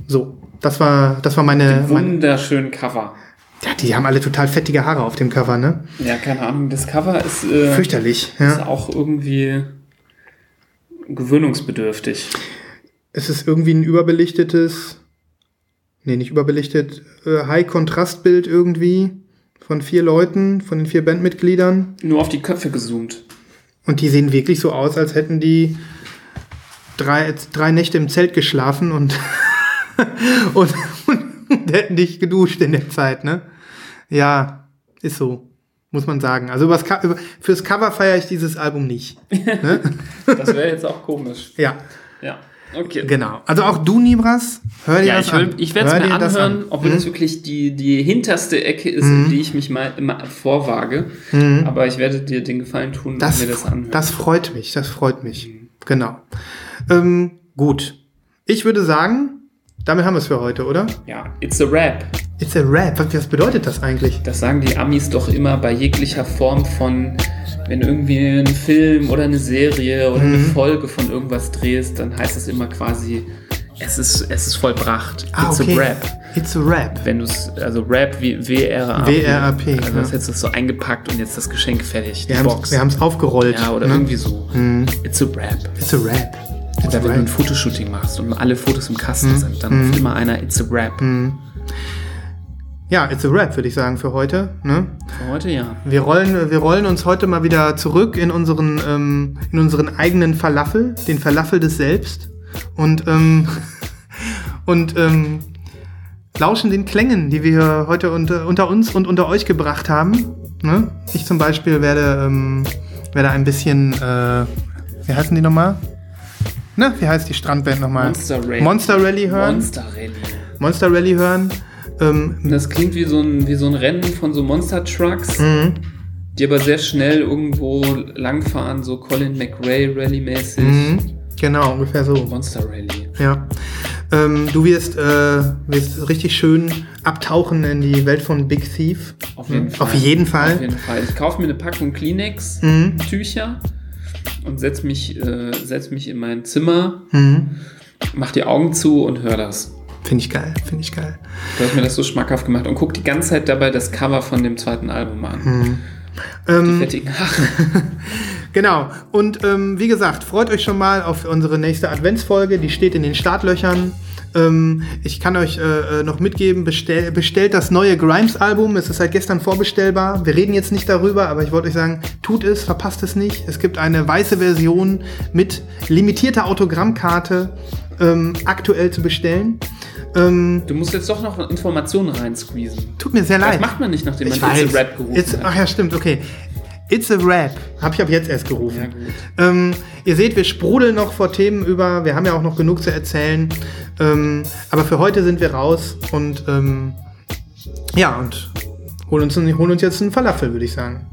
So, das war, das war meine. Wunderschönen Cover. Ja, die haben alle total fettige Haare auf dem Cover, ne? Ja, keine Ahnung. Das Cover ist, äh, Fürchterlich, ist ja. auch irgendwie gewöhnungsbedürftig. Es ist irgendwie ein überbelichtetes, nee, nicht überbelichtet, äh, High-Kontrast-Bild irgendwie von vier Leuten, von den vier Bandmitgliedern. Nur auf die Köpfe gezoomt. Und die sehen wirklich so aus, als hätten die drei, drei Nächte im Zelt geschlafen und, (laughs) und, und hätten nicht geduscht in der Zeit, ne? Ja, ist so. Muss man sagen. Also übers, über, fürs Cover feiere ich dieses Album nicht. Ne? (laughs) Das wäre jetzt auch komisch. Ja, Ja, okay. genau. Also auch du, Nibras, hör dir Ja, das ich, will, an. ich werde es mir anhören, an. Mhm. obwohl das wirklich die, die hinterste Ecke ist, in die ich mich mal immer vorwage. Aber ich werde dir den Gefallen tun Mhm. Das, und mir das anhören. das freut mich, das freut mich. Genau. Ähm, gut. Ich würde sagen, damit haben wir es für heute, oder? ja, it's a rap. It's a rap. Was, bedeutet das eigentlich? Das sagen die Amis doch immer bei jeglicher Form von, wenn du irgendwie einen Film oder eine Serie oder eine Mhm. Folge von irgendwas drehst, dann heißt es immer quasi, es ist, es ist vollbracht. Ah, It's okay. a rap. It's a rap. Wenn du es, also Rap wie W-R-A-P. W-R-A-P, Also ja. das hättest du so eingepackt und jetzt das Geschenk fertig. Wir haben es aufgerollt. ja, oder ne? irgendwie so. It's a Rap. It's a rap. Oder wenn du ein. Fotoshooting machst und alle Fotos im Mhm. Kasten sind, dann ruft immer einer It's a Rap. Ja, it's a rap, würde ich sagen, für heute. Ne? Für heute ja. Wir, rollen, wir rollen uns heute mal wieder zurück in unseren, ähm, in unseren eigenen Falafel, den Falafel des Selbst. Und, ähm, (laughs) und ähm, lauschen den Klängen, die wir heute unter, unter uns und unter euch gebracht haben. Ne? Ich zum Beispiel werde, ähm, werde ein bisschen, äh, wie heißen die nochmal? Na, wie heißt die Strandband nochmal? Monster Rally. Monster Rally hören. Monster Rally. Monster Rally hören. Ähm, Das klingt wie so ein, wie so ein Rennen von so Monster Trucks, mhm. die aber sehr schnell irgendwo langfahren, so Colin McRae Rally-mäßig. Mhm. Genau, ungefähr so. Monster Rally. Ja. Ähm, du wirst, äh, wirst richtig schön abtauchen in die Welt von Big Thief. Auf jeden Mhm. Fall. Auf jeden Fall. Auf jeden Fall. Ich kaufe mir eine Packung Kleenex, Mhm. Und setz mich, äh, setz mich in mein Zimmer, Mhm. mach die Augen zu und hör das. Finde ich geil, finde ich geil. Du hast mir das so schmackhaft gemacht und guck die ganze Zeit dabei das Cover von dem zweiten Album an. Die Ähm, fettigen Haare. (laughs) Genau. Und ähm, wie gesagt, freut euch schon mal auf unsere nächste Adventsfolge. Die steht in den Startlöchern. Ähm, ich kann euch äh, äh, noch mitgeben, bestell, bestellt das neue Grimes-Album. Es ist seit gestern vorbestellbar. Wir reden jetzt nicht darüber, aber ich wollte euch sagen, tut es, verpasst es nicht. Es gibt eine weiße Version mit limitierter Autogrammkarte ähm, aktuell zu bestellen. Ähm, Du musst jetzt doch noch Informationen reinsqueezen. tut mir sehr Das leid. macht man nicht, nachdem man a Rap gerufen It's, hat. ach ja, stimmt, okay. It's a Rap. Habe ich ab jetzt erst gerufen. Ja, gut. Ähm, ihr seht, wir sprudeln noch vor Themen über. Wir haben ja auch noch genug zu erzählen. Ähm, aber für heute sind wir raus und ähm, ja, und holen uns, holen uns jetzt einen Falafel, würde ich sagen.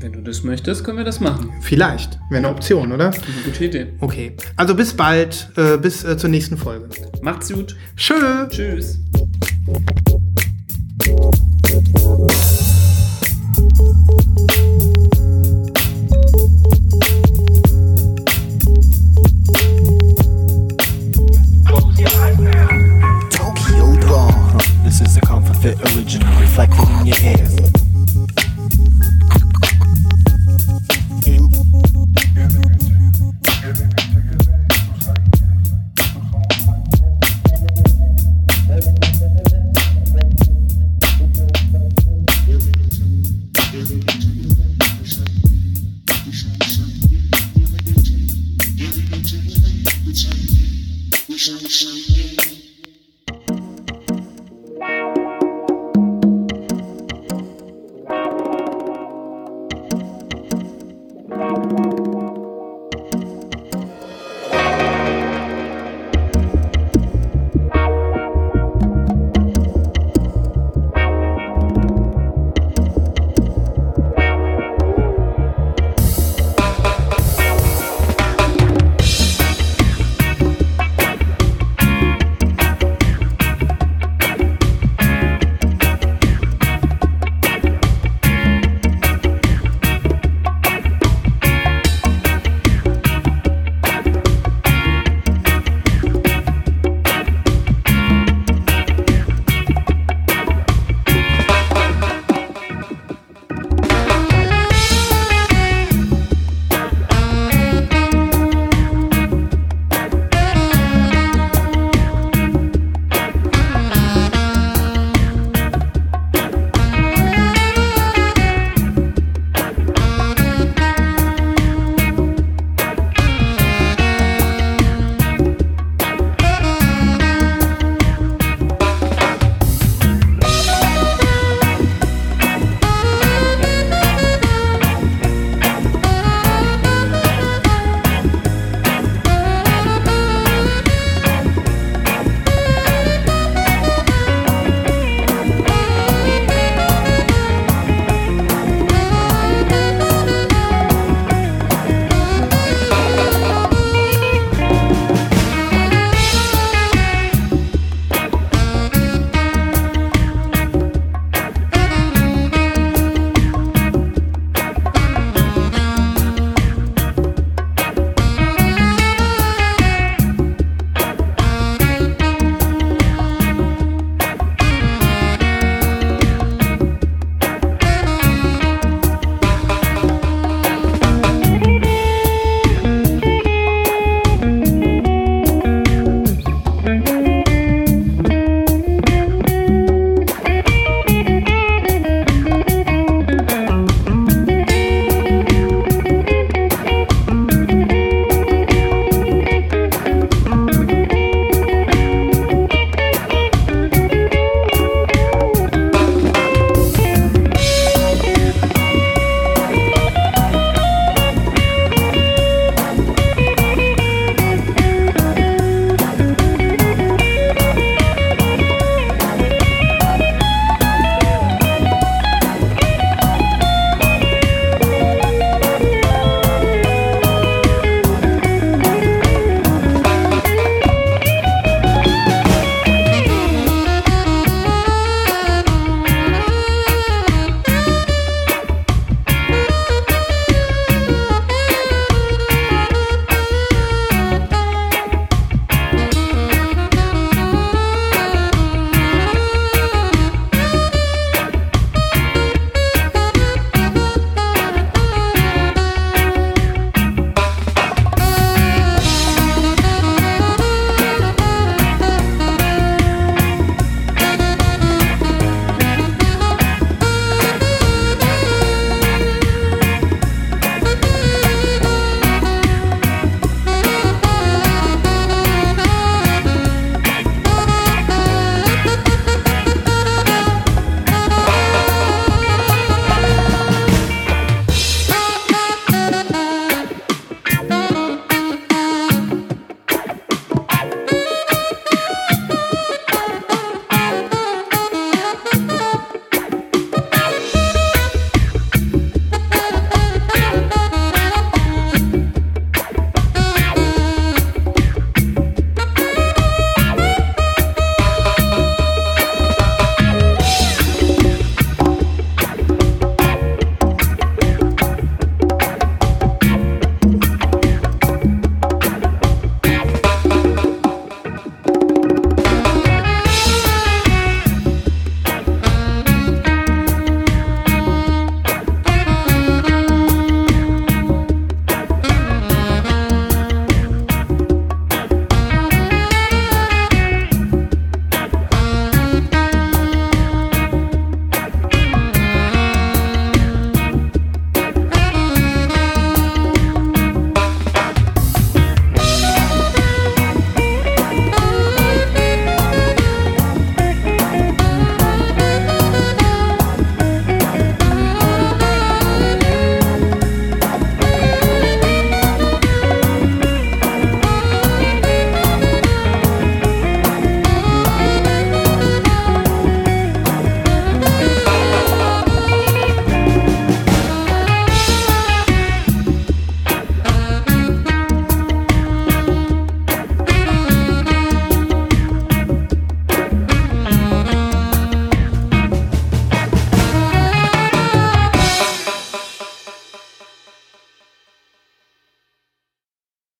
Wenn du das möchtest, können wir das machen. Vielleicht. Wäre eine Option, oder? Eine gute Idee. Okay. Also bis bald. Äh, bis äh, zur nächsten Folge. Macht's gut. Tschö. Tschüss. Tokyo is a Comfort Fit original reflected in your ears.